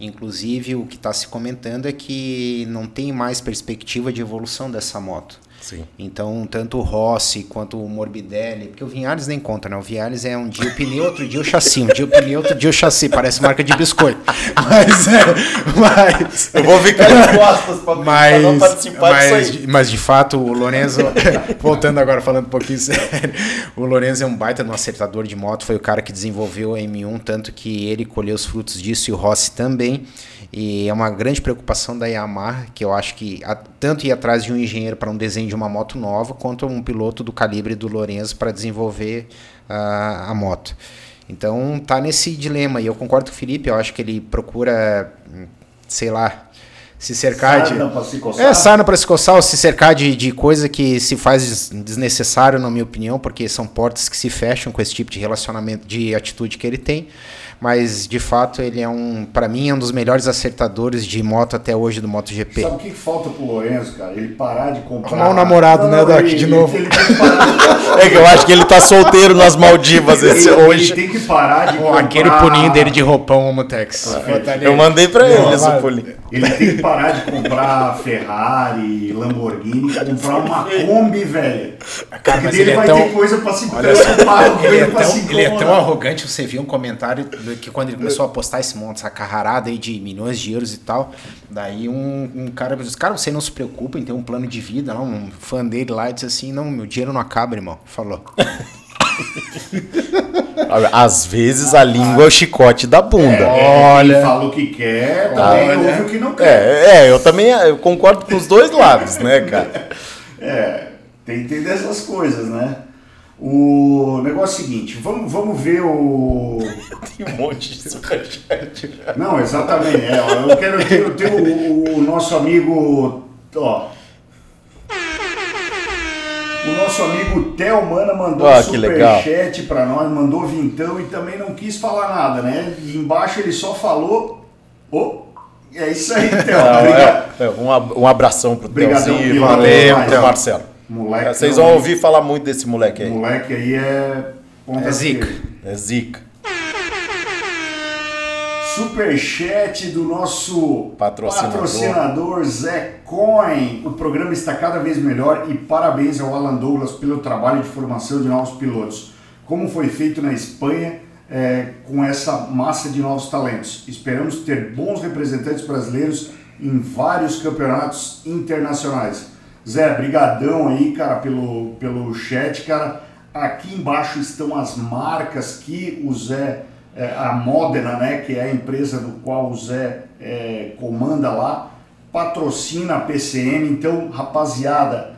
Inclusive, o que está se comentando é que não tem mais perspectiva de evolução dessa moto. Sim. Então, tanto o Rossi quanto o Morbidelli, porque o Vinhales nem conta, né? O Vinhales é um dia o pneu, outro dia o chassi, um dia o pneu, outro dia o chassi, parece marca de biscoito. Mas, é, mas, Eu vou ficar de costas pra, mas, não participar mas, disso aí. mas de fato, o Lorenzo, voltando agora falando um pouquinho sério, o Lorenzo é um baita de um acertador de moto, foi o cara que desenvolveu a M1, tanto que ele colheu os frutos disso e o Rossi também. E é uma grande preocupação da Yamaha, que eu acho que a- tanto ir atrás de um engenheiro para um desenho de uma moto nova, quanto um piloto do calibre do Lorenzo para desenvolver ah, a moto. Então tá nesse dilema, e eu concordo com o Felipe, eu acho que ele procura, hum, sei lá, se cercar Sarna de. pra se coçar? É, sarna para se coçar ou se cercar de, de coisa que se faz des- desnecessário, na minha opinião, porque são portas que se fecham com esse tipo de relacionamento, de atitude que ele tem. Mas, de fato, ele é um, para mim, é um dos melhores acertadores de moto até hoje do MotoGP. Sabe o que falta pro Lourenço, cara? Ele parar de comprar. Arrumar um namorado, né, Doc, de novo. Ele, tem que parar, É que eu acho que ele tá solteiro nas Maldivas esse ele, ele hoje. tem que parar de comprar. aquele pulinho dele de roupão Homotex. Eu mandei pra ele Não, esse vai. pulinho. Ele tem que parar de comprar Ferrari, Lamborghini, comprar uma Kombi, velho. Cara, Porque mas dele ele é vai tão- ter coisa pra se Olha só, preocupar, ele é, coisa pra tão, se ele é tão arrogante, você viu um comentário do- que quando ele começou a postar esse monte, essa carrarada aí de milhões de euros e tal, daí um, um cara disse, cara, você não se preocupa em ter um plano de vida, não? um fã dele lá disse assim, não, meu dinheiro não acaba, irmão, falou. Às vezes a língua é o chicote da bunda. É, Olha. Quem fala o que quer, também Olha. ouve o que não quer. É, é, eu também eu concordo com os dois lados, né, cara? É, tem que entender essas coisas, né? O negócio é o seguinte, vamos, vamos ver o. Tem um monte de superchat. Não, exatamente. É, eu quero ter, eu tenho o, o nosso amigo. Ó. O nosso amigo Theo Mana mandou Ah, um superchat pra nós, mandou vintão e também não quis falar nada, né? E embaixo ele só falou. Ô, é isso aí, Theo. Não, é, é, um, ab- um abração pro Obrigadão, e Theo. Valeu, pro Theo. Marcelo. Moleque. É, Vocês vão ouvir falar muito desse moleque aí. moleque aí é. É zica. É zica. Superchat do nosso Patrocinador. patrocinador Zé Coin. O programa está cada vez melhor e parabéns ao Alan Douglas pelo trabalho de formação de novos pilotos. Como foi feito na Espanha é, com essa massa de novos talentos. Esperamos ter bons representantes brasileiros em vários campeonatos internacionais. Zé, brigadão aí, cara, pelo, pelo chat, cara. Aqui embaixo estão as marcas que o Zé, é, a Modena, né, que é a empresa do qual o Zé é, comanda lá, patrocina a PCM. Então, rapaziada,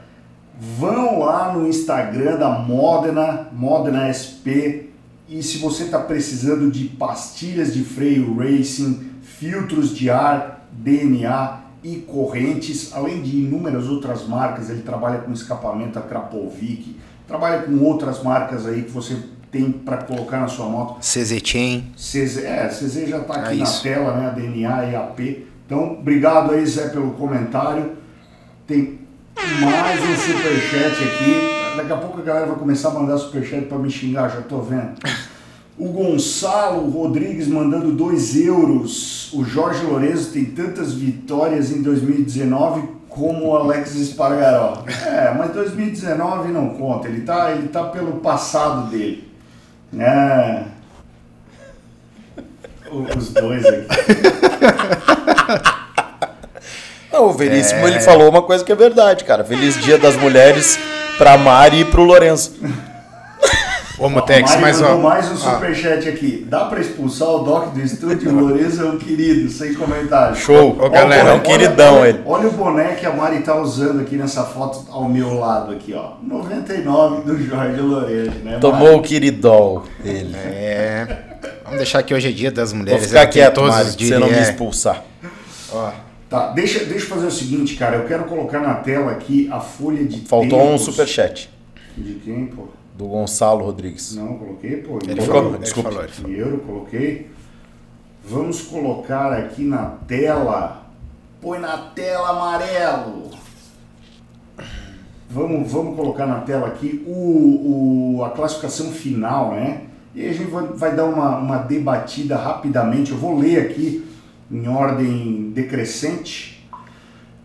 vão lá no Instagram da Modena, Modena SP, e se você está precisando de pastilhas de freio racing, filtros de ar, DNA e correntes, além de inúmeras outras marcas, ele trabalha com escapamento a Krapovic, trabalha com outras marcas aí que você tem para colocar na sua moto. CZ Chain. CZ, é, CZ já está aqui É na tela, né? A DNA e AP. Então, obrigado aí, Zé, pelo comentário. Tem mais um superchat aqui. Daqui a pouco a galera vai começar a mandar superchat para me xingar, já tô vendo. O Gonçalo Rodrigues mandando 2 euros. O Jorge Lourenço tem tantas vitórias em 2019 como o Alex Espargaró. É, mas 2019 não conta. Ele tá, ele tá pelo passado dele. É. Os dois aqui. Não, o Veríssimo ele falou uma coisa que é verdade, cara. Feliz Dia das Mulheres pra Mari e pro Lourenço. Mari mas mandou ó. mais um ó, superchat aqui. Dá pra expulsar o Doc do estúdio? O Lourenço é um querido, sem comentário. Show. Ô, galera, é um queridão olha, ele. Olha o boné que a Mari tá usando aqui nessa foto ao meu lado aqui, ó. 99 do Jorge Lourenço, né? Tomou Mari? o queridol dele. É. Vamos deixar que hoje é dia das Vou mulheres. ficar ela tem quieto, todos Mari, você não me é. expulsar. Ó, Tá, deixa, deixa eu fazer o seguinte, cara. Eu quero colocar na tela aqui a folha de Faltou um tempos. superchat De quem, pô? Do Gonçalo Rodrigues. Não, coloquei, pô. Ele Em falou, euro. ele desculpa. falou, ele falou. Em euro, coloquei. Vamos colocar aqui na tela. Põe na tela amarelo. Vamos, vamos colocar na tela aqui o, o- a classificação final, né? E aí a gente vai, vai dar uma, uma debatida rapidamente. Eu vou ler aqui em ordem decrescente.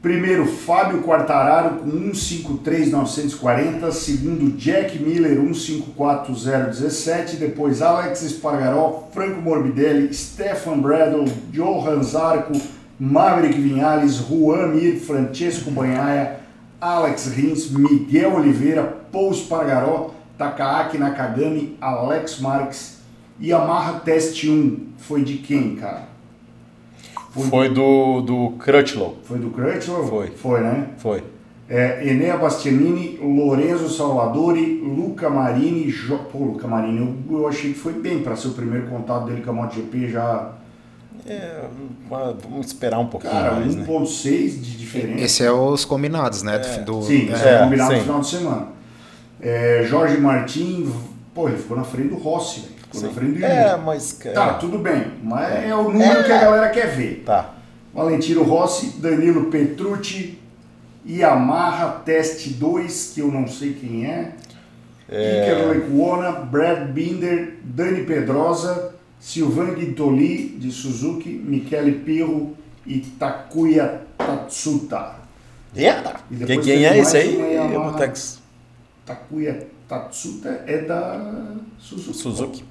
Primeiro, Fábio Quartararo com 153,940. Segundo, Jack Miller 154,017. Depois, Alex Espargaró, Franco Morbidelli, Stefan Bradle, Johan Zarco, Maverick Vinhales, Juan Mir, Francesco Banhaia, Alex Rins, Miguel Oliveira, Paul Espargaró, Takaaki Nakagami, Alex Marques. Yamaha Test 1 foi de quem, cara? Foi do, do Crutchlow. Foi do Crutchlow? Foi. Foi, né? Foi. É, Enea Bastianini, Lorenzo Salvadori, Luca Marini, jo... pô, Luca Marini, eu, eu achei que foi bem para ser o primeiro contato dele com a MotoGP já. É, vamos esperar um pouquinho Cara, mais, né? 1.6 de diferença. Esse é os combinados, né? do- Sim, é, é, combinado sim. no final de semana. É, Jorge Martin, pô, ele ficou na frente do Rossi, velho. Ficou na frente do É, mas. cara, Tá, tudo bem, mas é, o número que a galera quer ver. Tá. Valentino Rossi, Danilo Petrucci, Yamaha Test 2, que eu não sei quem é. Iker Lecuona, Brad Binder, Dani Pedrosa, Silvan Guintoli de Suzuki, Michele Pirro e Takuya Tatsuta. Yeah. E Que, depois quem é esse aí, Yamaha. Takuya Tatsuta é da Suzuki. Suzuki.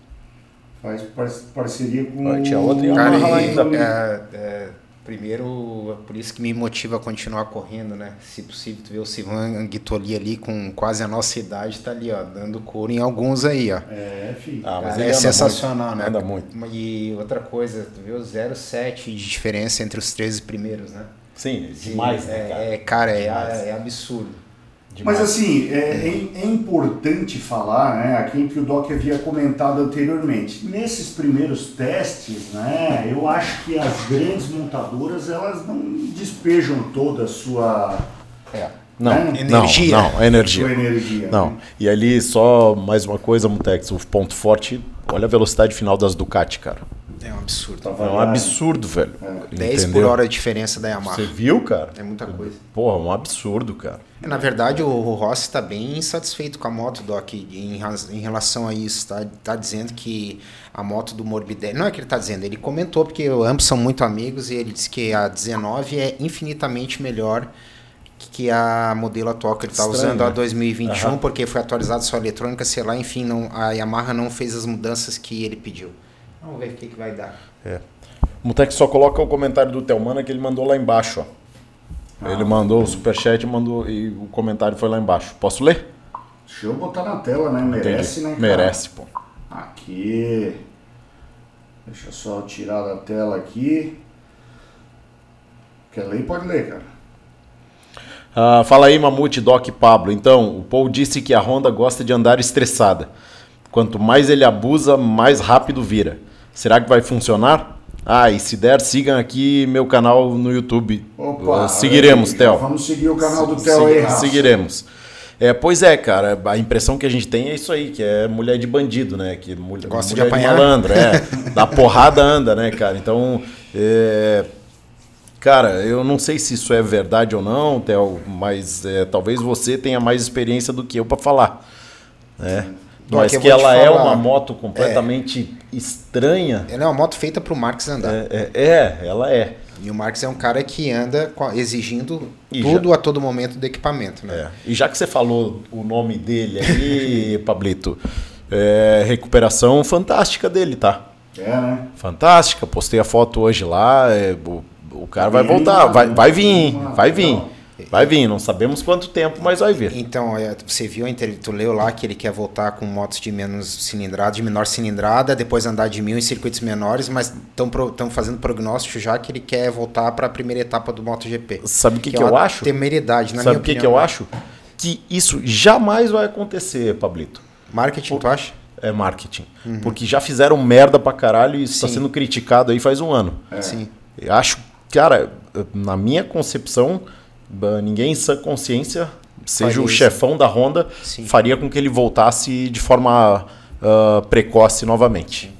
Faz par- parceria com tinha outra Cara, lá e, ainda. é, é, primeiro, é por isso que me motiva a continuar correndo, né? Se possível, tu vê o Sivan Guitoli ali com quase a nossa idade, tá ali, ó, dando couro em alguns aí, ó. É, filho. Ah, mas Cara, é anda sensacional, muito, né? anda muito. E outra coisa, tu vê o 0,7 de diferença entre os 13 primeiros, né? Sim, demais, né, cara? É, é, cara, é, Demais. é absurdo. Demais. Mas assim, é, é- é importante falar, né, aquilo que o Doc havia comentado anteriormente. Nesses primeiros testes, né, eu acho que as grandes montadoras elas não despejam toda a sua, É. Não, É? Energia. não, não, energia. sua energia. Não. né? E ali, só mais uma coisa, Mutex, o ponto forte, olha a velocidade final das Ducati, cara. É um absurdo. Tá É um absurdo, velho. 10 por hora a diferença da Yamaha. Você viu, cara? É muita coisa. Porra, um absurdo, cara. É, Na verdade, o, Rossi está bem insatisfeito com a moto, Doc, em, em relação a isso. Tá, tá dizendo que a moto do Morbidelli. Não é que ele está dizendo, ele comentou, porque ambos são muito amigos, e ele disse que a 19 é infinitamente melhor que a modelo atual que ele está Estranho, usando, a né? 2021, Aham. porque foi atualizada sua eletrônica, sei lá, enfim, não, a Yamaha não fez as mudanças que ele pediu. Vamos ver o que, que vai dar. O Mutex só coloca o comentário do Telmana que ele mandou lá embaixo, ó. Ele mandou o superchat mandou, e o comentário foi lá embaixo. Posso ler? Deixa eu botar na tela, né? Merece, Entendi. né? cara? Merece, pô. Aqui. Deixa eu só tirar da tela aqui. Quer ler? Pode ler, cara. Ah, fala aí, Mamute, Doc e Pablo. Então, o Paul disse que a Honda gosta de andar estressada. Quanto mais ele abusa, mais rápido vira. Será que vai funcionar? Ah, e se der, sigam aqui meu canal no YouTube. Opa, Ah, seguiremos, aí, Theo. Vamos seguir o canal do Theo aí, Rafa. Seguiremos. É, pois é, cara, a impressão que a gente tem é isso aí, que é mulher de bandido, né? Que mulher, Gosta de mulher apanhar. malandro, é. da porrada anda, né, cara? Então, é, cara, eu não sei se isso é verdade ou não, Theo, mas é, talvez você tenha mais experiência do que eu para falar, né? Doc, Mas eu que te ela é uma moto completamente estranha. Ela é uma moto feita para o Marques andar. É, é, é, ela é. E o Marques é um cara que anda exigindo E tudo a todo momento do equipamento, né? É. E já que você falou o nome dele aí, Pablito, é, recuperação fantástica dele, tá? É, né? Fantástica. Postei a foto hoje lá. é, o, o cara vai voltar. Vai, né? vai vir, vai vir. Vai vir. Não sabemos quanto tempo, mas vai vir. Então, é, você viu tu leu lá que ele quer voltar com motos de menos cilindrada, de menor cilindrada, depois andar de mil em circuitos menores, mas estão fazendo prognóstico já que ele quer voltar para a primeira etapa do MotoGP. Sabe o que, que, é eu acho? Temeridade, na Sabe minha o que, que opinião. eu acho? Que isso jamais vai acontecer, Pablito. Marketing, tu acha? É marketing. Porque já fizeram merda pra caralho e está sendo criticado aí faz um ano. Sim. Eu acho, cara, na minha concepção, ninguém em sã consciência, seja Faria o isso. chefão da Honda, Sim. faria com que ele voltasse de forma ah, precoce novamente.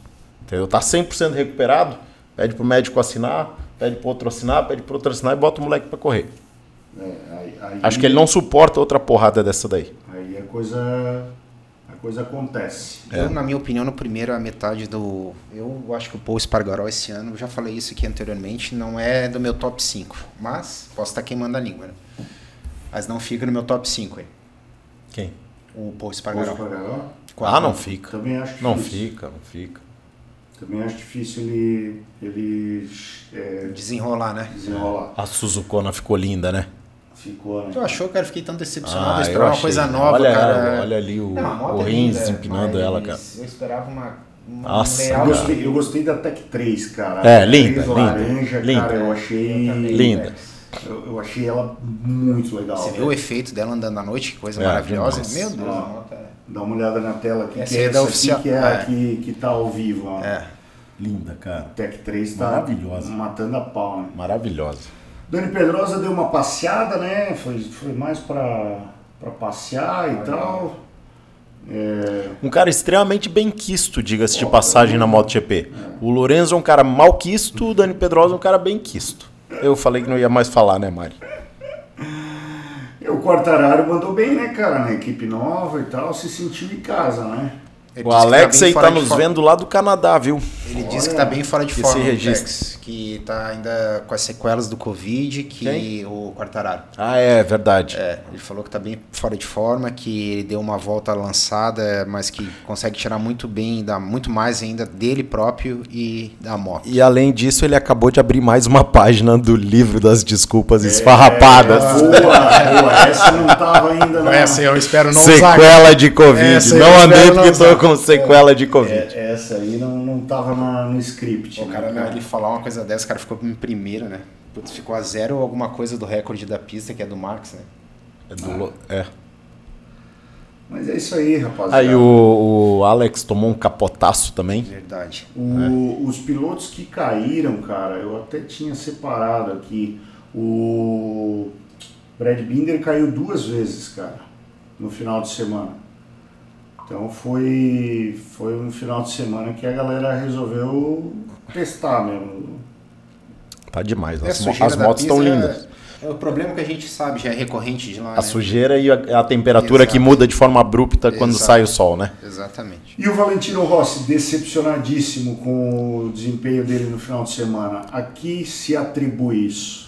Entendeu? Tá 100% recuperado, pede pro médico assinar, pede pro outro assinar, pede pro outro assinar e bota o moleque pra correr. É, aí, aí- Acho que ele não suporta outra porrada dessa daí. Aí a coisa, a coisa acontece. É. Eu, na minha opinião, no primeiro, a metade do. Eu acho que o Paul Espargaró esse ano, eu já falei isso aqui anteriormente, não é do meu top 5. Mas posso estar queimando a língua, né? Mas não fica no meu top 5 aí. Quem? O Paul Espargaró. pagar? Ah, não fica. Também acho Não difícil. fica, não fica. Também acho difícil ele, ele é, Desenrolar, né? desenrolar. A Suzukona ficou linda, né? Ficou, né? Tu achou, cara? Eu fiquei tão decepcionado. eu esperava uma achei. coisa nova, olha, cara. Olha ali o, Não, o é Rins linda, empinando ela, cara. Eu esperava uma. uma Nossa, Eu gostei, eu gostei da Tech 3, cara. É, linda, 3 linda, laranja, linda. cara, eu Eu achei... também, Linda. Eu, eu achei ela muito legal. Você viu o efeito dela andando à noite? Que coisa É, maravilhosa. Meu Deus, Ah. moto é. Dá uma olhada na tela aqui, Essa que é da essa oficial- aqui que é a é. que, que tá ao vivo. Ó. É. Linda, cara. Tech 3 tá Maravilhosa. matando a pau, né? Maravilhosa. Dani Pedrosa deu uma passeada, né? Foi, foi mais pra, pra passear e tal. É, Um cara extremamente bem quisto, diga-se de passagem na MotoGP. O Lorenzo é um cara mal quisto, o Dani Pedrosa é um cara bem quisto. Eu falei que não ia mais falar, né, Mari? o Quartararo mandou bem, né, cara? Na equipe nova e tal, se sentiu em casa, né? Ele O Alex bem aí tá nos forma. vendo lá do Canadá, viu? Ele disse que tá bem fora de Esse forma, registro. Tex, que tá ainda com as sequelas do Covid, que Quem? o Quartararo. Ah, é verdade. É, ele falou que tá bem fora de forma, que ele deu uma volta lançada, mas que consegue tirar muito bem, dá muito mais ainda dele próprio e da moto. E além disso, ele acabou de abrir mais uma página do livro das desculpas esfarrapadas. Boa, boa. Essa não tava ainda na... eu espero Sequela de Covid. Essa não andei não porque usar. tô com sequela de Covid. É, essa aí não, não tava na- no script. O né, cara, né, ele falar uma coisa dessa, o cara ficou em primeiro, né? Putz, ficou a zero alguma coisa do recorde da pista, que é do Max, né? É do lo- é. Mas é isso aí, rapaziada. Aí o, o Alex tomou um capotaço também. Verdade. O- Os pilotos que caíram, cara, eu até tinha separado aqui. O Brad Binder caiu duas vezes, cara, no final de semana. Então foi, foi um final de semana que a galera resolveu testar mesmo. Tá demais. É, As, as motos estão é- lindas. É o problema que a gente sabe, já é recorrente de lá, A né? sujeira e a, a temperatura Exato. que muda de forma abrupta quando Exato. sai o sol, né? Exatamente. E o Valentino Rossi, decepcionadíssimo com o desempenho dele no final de semana. A que se atribui isso?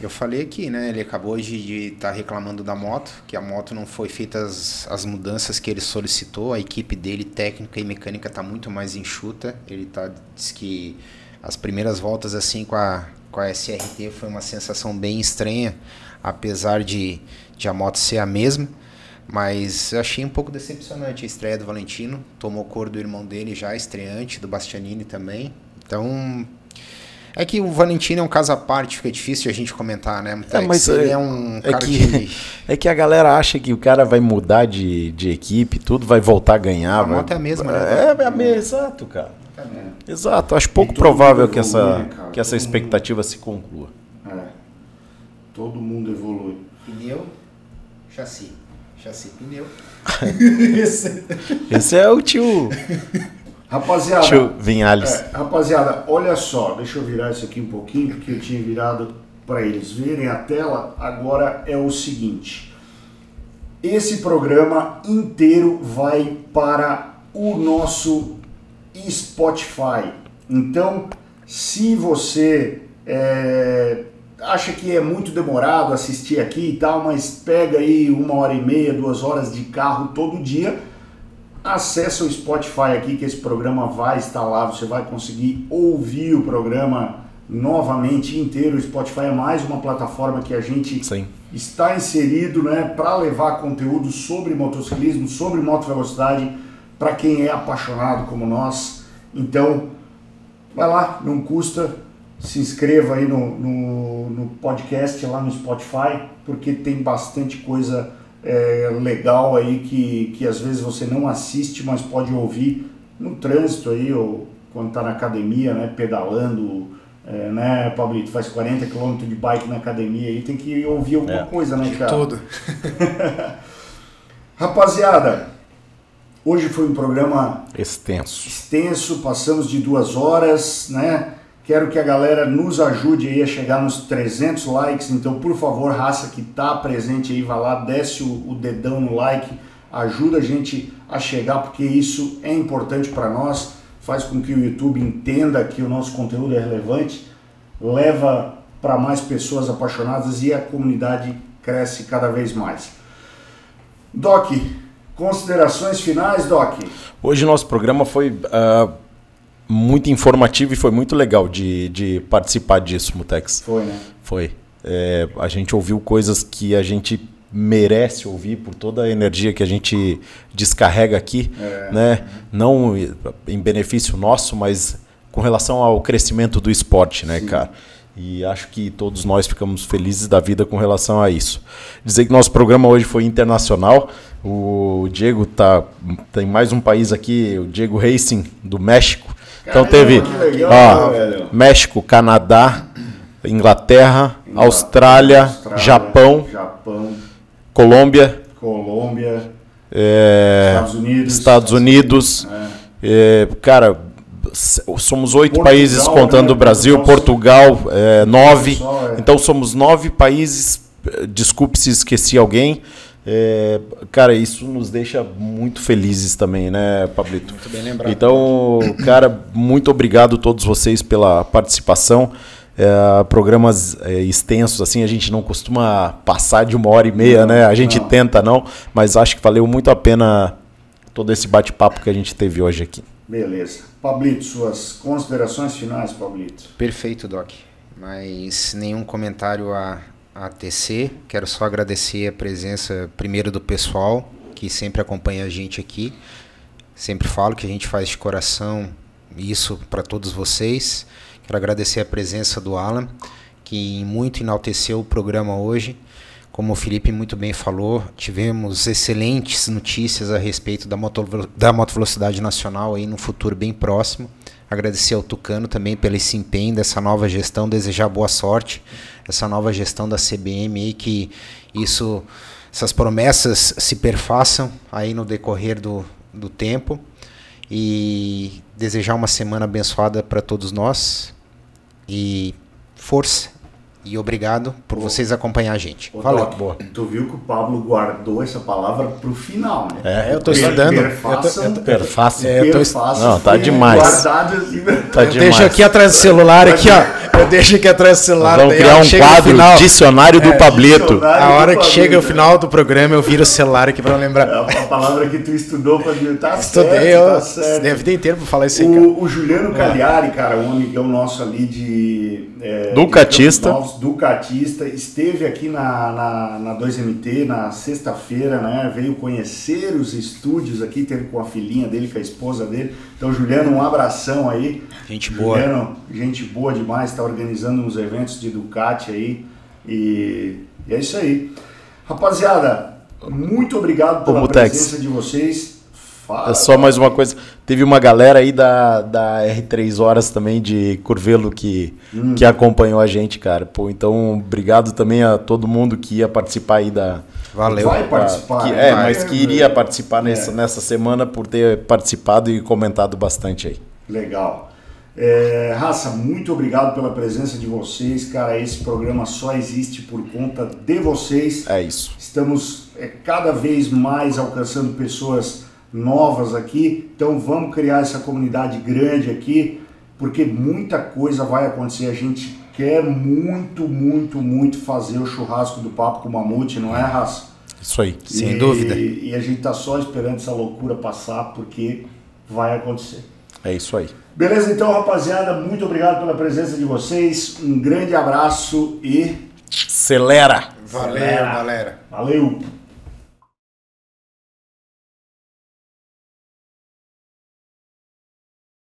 Eu falei aqui, né? Ele acabou de estar reclamando da moto, que a moto não foi feita as, as mudanças que ele solicitou. A equipe dele, técnica e mecânica, está muito mais enxuta. Ele tá, diz que as primeiras voltas assim com a, com a SRT foi uma sensação bem estranha, apesar de, de a moto ser a mesma. Mas eu achei um pouco decepcionante a estreia do Valentino. Tomou cor do irmão dele já, estreante, do Bastianini também. Então, é que o Valentino é um caso à parte, fica difícil a gente comentar, né? Mutex? mas ele é- é um É cara que, que. é que a galera acha que o cara vai mudar de, de equipe, tudo vai voltar a ganhar. A vai- moto é a mesma, né? É, é a mesma, exato, cara. Exato, acho pouco provável mundo que essa, evolui, cara, que essa todo mundo. expectativa se conclua. É, todo mundo evolui. Pneu, chassi. Chassi, pneu. Esse é o tio, Rapaziada, tio Vinhales. é, rapaziada, olha só, deixa eu virar isso aqui um pouquinho, porque eu tinha virado para eles verem a tela. Agora é o seguinte: esse programa inteiro vai para o nosso Spotify. Então, se você é, acha que é muito demorado assistir aqui e tal, mas pega aí uma hora e meia, duas horas de carro todo dia, acessa o Spotify aqui que esse programa vai estar lá, você vai conseguir ouvir o programa novamente inteiro. O Spotify é mais uma plataforma que a gente Sim. está inserido né, para levar conteúdo sobre motociclismo, sobre moto velocidade para quem é apaixonado como nós. Então, vai lá, não custa, se inscreva aí no, no, no podcast lá no Spotify, porque tem bastante coisa é, legal aí que, que às vezes você não assiste, mas pode ouvir no trânsito aí, ou quando está na academia, né, pedalando, é, né, Pablito, faz 40 km de bike na academia aí, tem que ouvir alguma É. coisa, né, cara? Tudo. Rapaziada, hoje foi um programa Extenso. extenso, passamos de duas horas, né? Quero que a galera nos ajude aí a chegar nos 300 likes, então por favor, raça que tá presente aí, vai lá, desce o, o dedão no like, ajuda a gente a chegar, porque isso é importante para nós, faz com que o YouTube entenda que o nosso conteúdo é relevante, leva para mais pessoas apaixonadas e a comunidade cresce cada vez mais. Doc, considerações finais, Doc? Hoje nosso programa foi ah, muito informativo e foi muito legal de, de participar disso, Mutex. Foi, né? Foi. É, a gente ouviu coisas que a gente merece ouvir por toda a energia que a gente descarrega aqui, né? Não em benefício nosso, mas com relação ao crescimento do esporte, né, cara? E acho que todos nós ficamos felizes da vida com relação a isso. Dizer que nosso programa hoje foi internacional. O Diego tá tem mais um país aqui, o Diego Racing do México, Então teve legal, ó, velho. México, Canadá, Inglaterra, Austrália, Austrália, Japão, Japão, Colômbia, Colômbia, é, Estados Unidos. Estados Unidos. é, cara, s- somos oito Portugal, países contando né? o Brasil, Portugal- Portugal, é, nove. É. Então somos nove países. Desculpe se esqueci alguém. É, cara, isso nos deixa muito felizes também, né, Pablito? Muito bem lembrado. Então, cara, muito obrigado a todos vocês pela participação. É, programas é, extensos, assim, a gente não costuma passar de uma hora e meia, né? A gente não. tenta não, mas acho que valeu muito a pena todo esse bate-papo que a gente teve hoje aqui. Beleza. Pablito, suas considerações finais, Pablito. Perfeito, Doc. Mas nenhum comentário a, a tecer. Quero só agradecer a presença, primeiro, do pessoal que sempre acompanha a gente aqui. Sempre falo que a gente faz de coração isso para todos vocês. Quero agradecer a presença do Alan, que muito enalteceu o programa hoje. Como o Felipe muito bem falou, tivemos excelentes notícias a respeito da, moto, da motovelocidade nacional aí no futuro bem próximo. Agradecer ao Tucano também pelo esse empenho dessa nova gestão, desejar boa sorte, essa nova gestão da CBM aí, que isso, essas promessas se perfaçam aí no decorrer do, do tempo. E desejar uma semana abençoada para todos nós. E força. E obrigado por vocês acompanhar a gente. Ô, Valeu. Doc, Tu viu que o Pablo guardou essa palavra pro final, né? É, eu tô estudando. Perfaçam, Eu tô- Perfácil. É, eu tô- perfaçam Não, tá demais. Guardado assim, Tá Eu demais. deixo aqui atrás do celular, aqui, ó. Eu deixo aqui atrás do celular. Vamos criar um quadro, final, dicionário do Pablito. dicionário. A hora que Pablito. chega o final do programa, eu viro o celular aqui pra lembrar. A, a palavra que tu estudou pra mim, tá Estudei, certo, eu tá certo. a vida inteira pra falar isso aí, cara. O, o Juliano Cagliari, cara, um amigão nosso ali de. É, Ducatista. de Novos, Ducatista, esteve aqui na, na, na 2MT na sexta-feira, né? Veio conhecer os estúdios aqui, teve com a filhinha dele, com a esposa dele. Então, Juliano, um abração aí. Gente boa. Juliano, gente boa demais, está organizando uns eventos de Ducati aí. E, e é isso aí. Rapaziada, muito obrigado pela Mutex. presença de vocês. Fala, É só mais uma coisa. Teve uma galera aí da, da R3 Horas também de Curvelo que, Hum. que acompanhou a gente, cara. Pô, então, obrigado também a todo mundo que ia participar aí da. Valeu. Vai participar. que- é, Vai, mas que iria participar nessa, nessa semana por ter participado e comentado bastante aí. Legal. É, Raça, muito obrigado pela presença de vocês, cara. Esse programa só existe por conta de vocês. É isso. Estamos é, cada vez mais alcançando pessoas novas aqui, então vamos criar essa comunidade grande aqui, porque muita coisa vai acontecer. A gente quer muito, muito, muito fazer o churrasco do Papo com o Mamute, não é, Raça? Isso aí. Sem E- dúvida. E a gente tá só esperando essa loucura passar, porque vai acontecer. É isso aí. Beleza, então, rapaziada, muito obrigado pela presença de vocês. Um grande abraço e Acelera! Valeu, galera. valeu!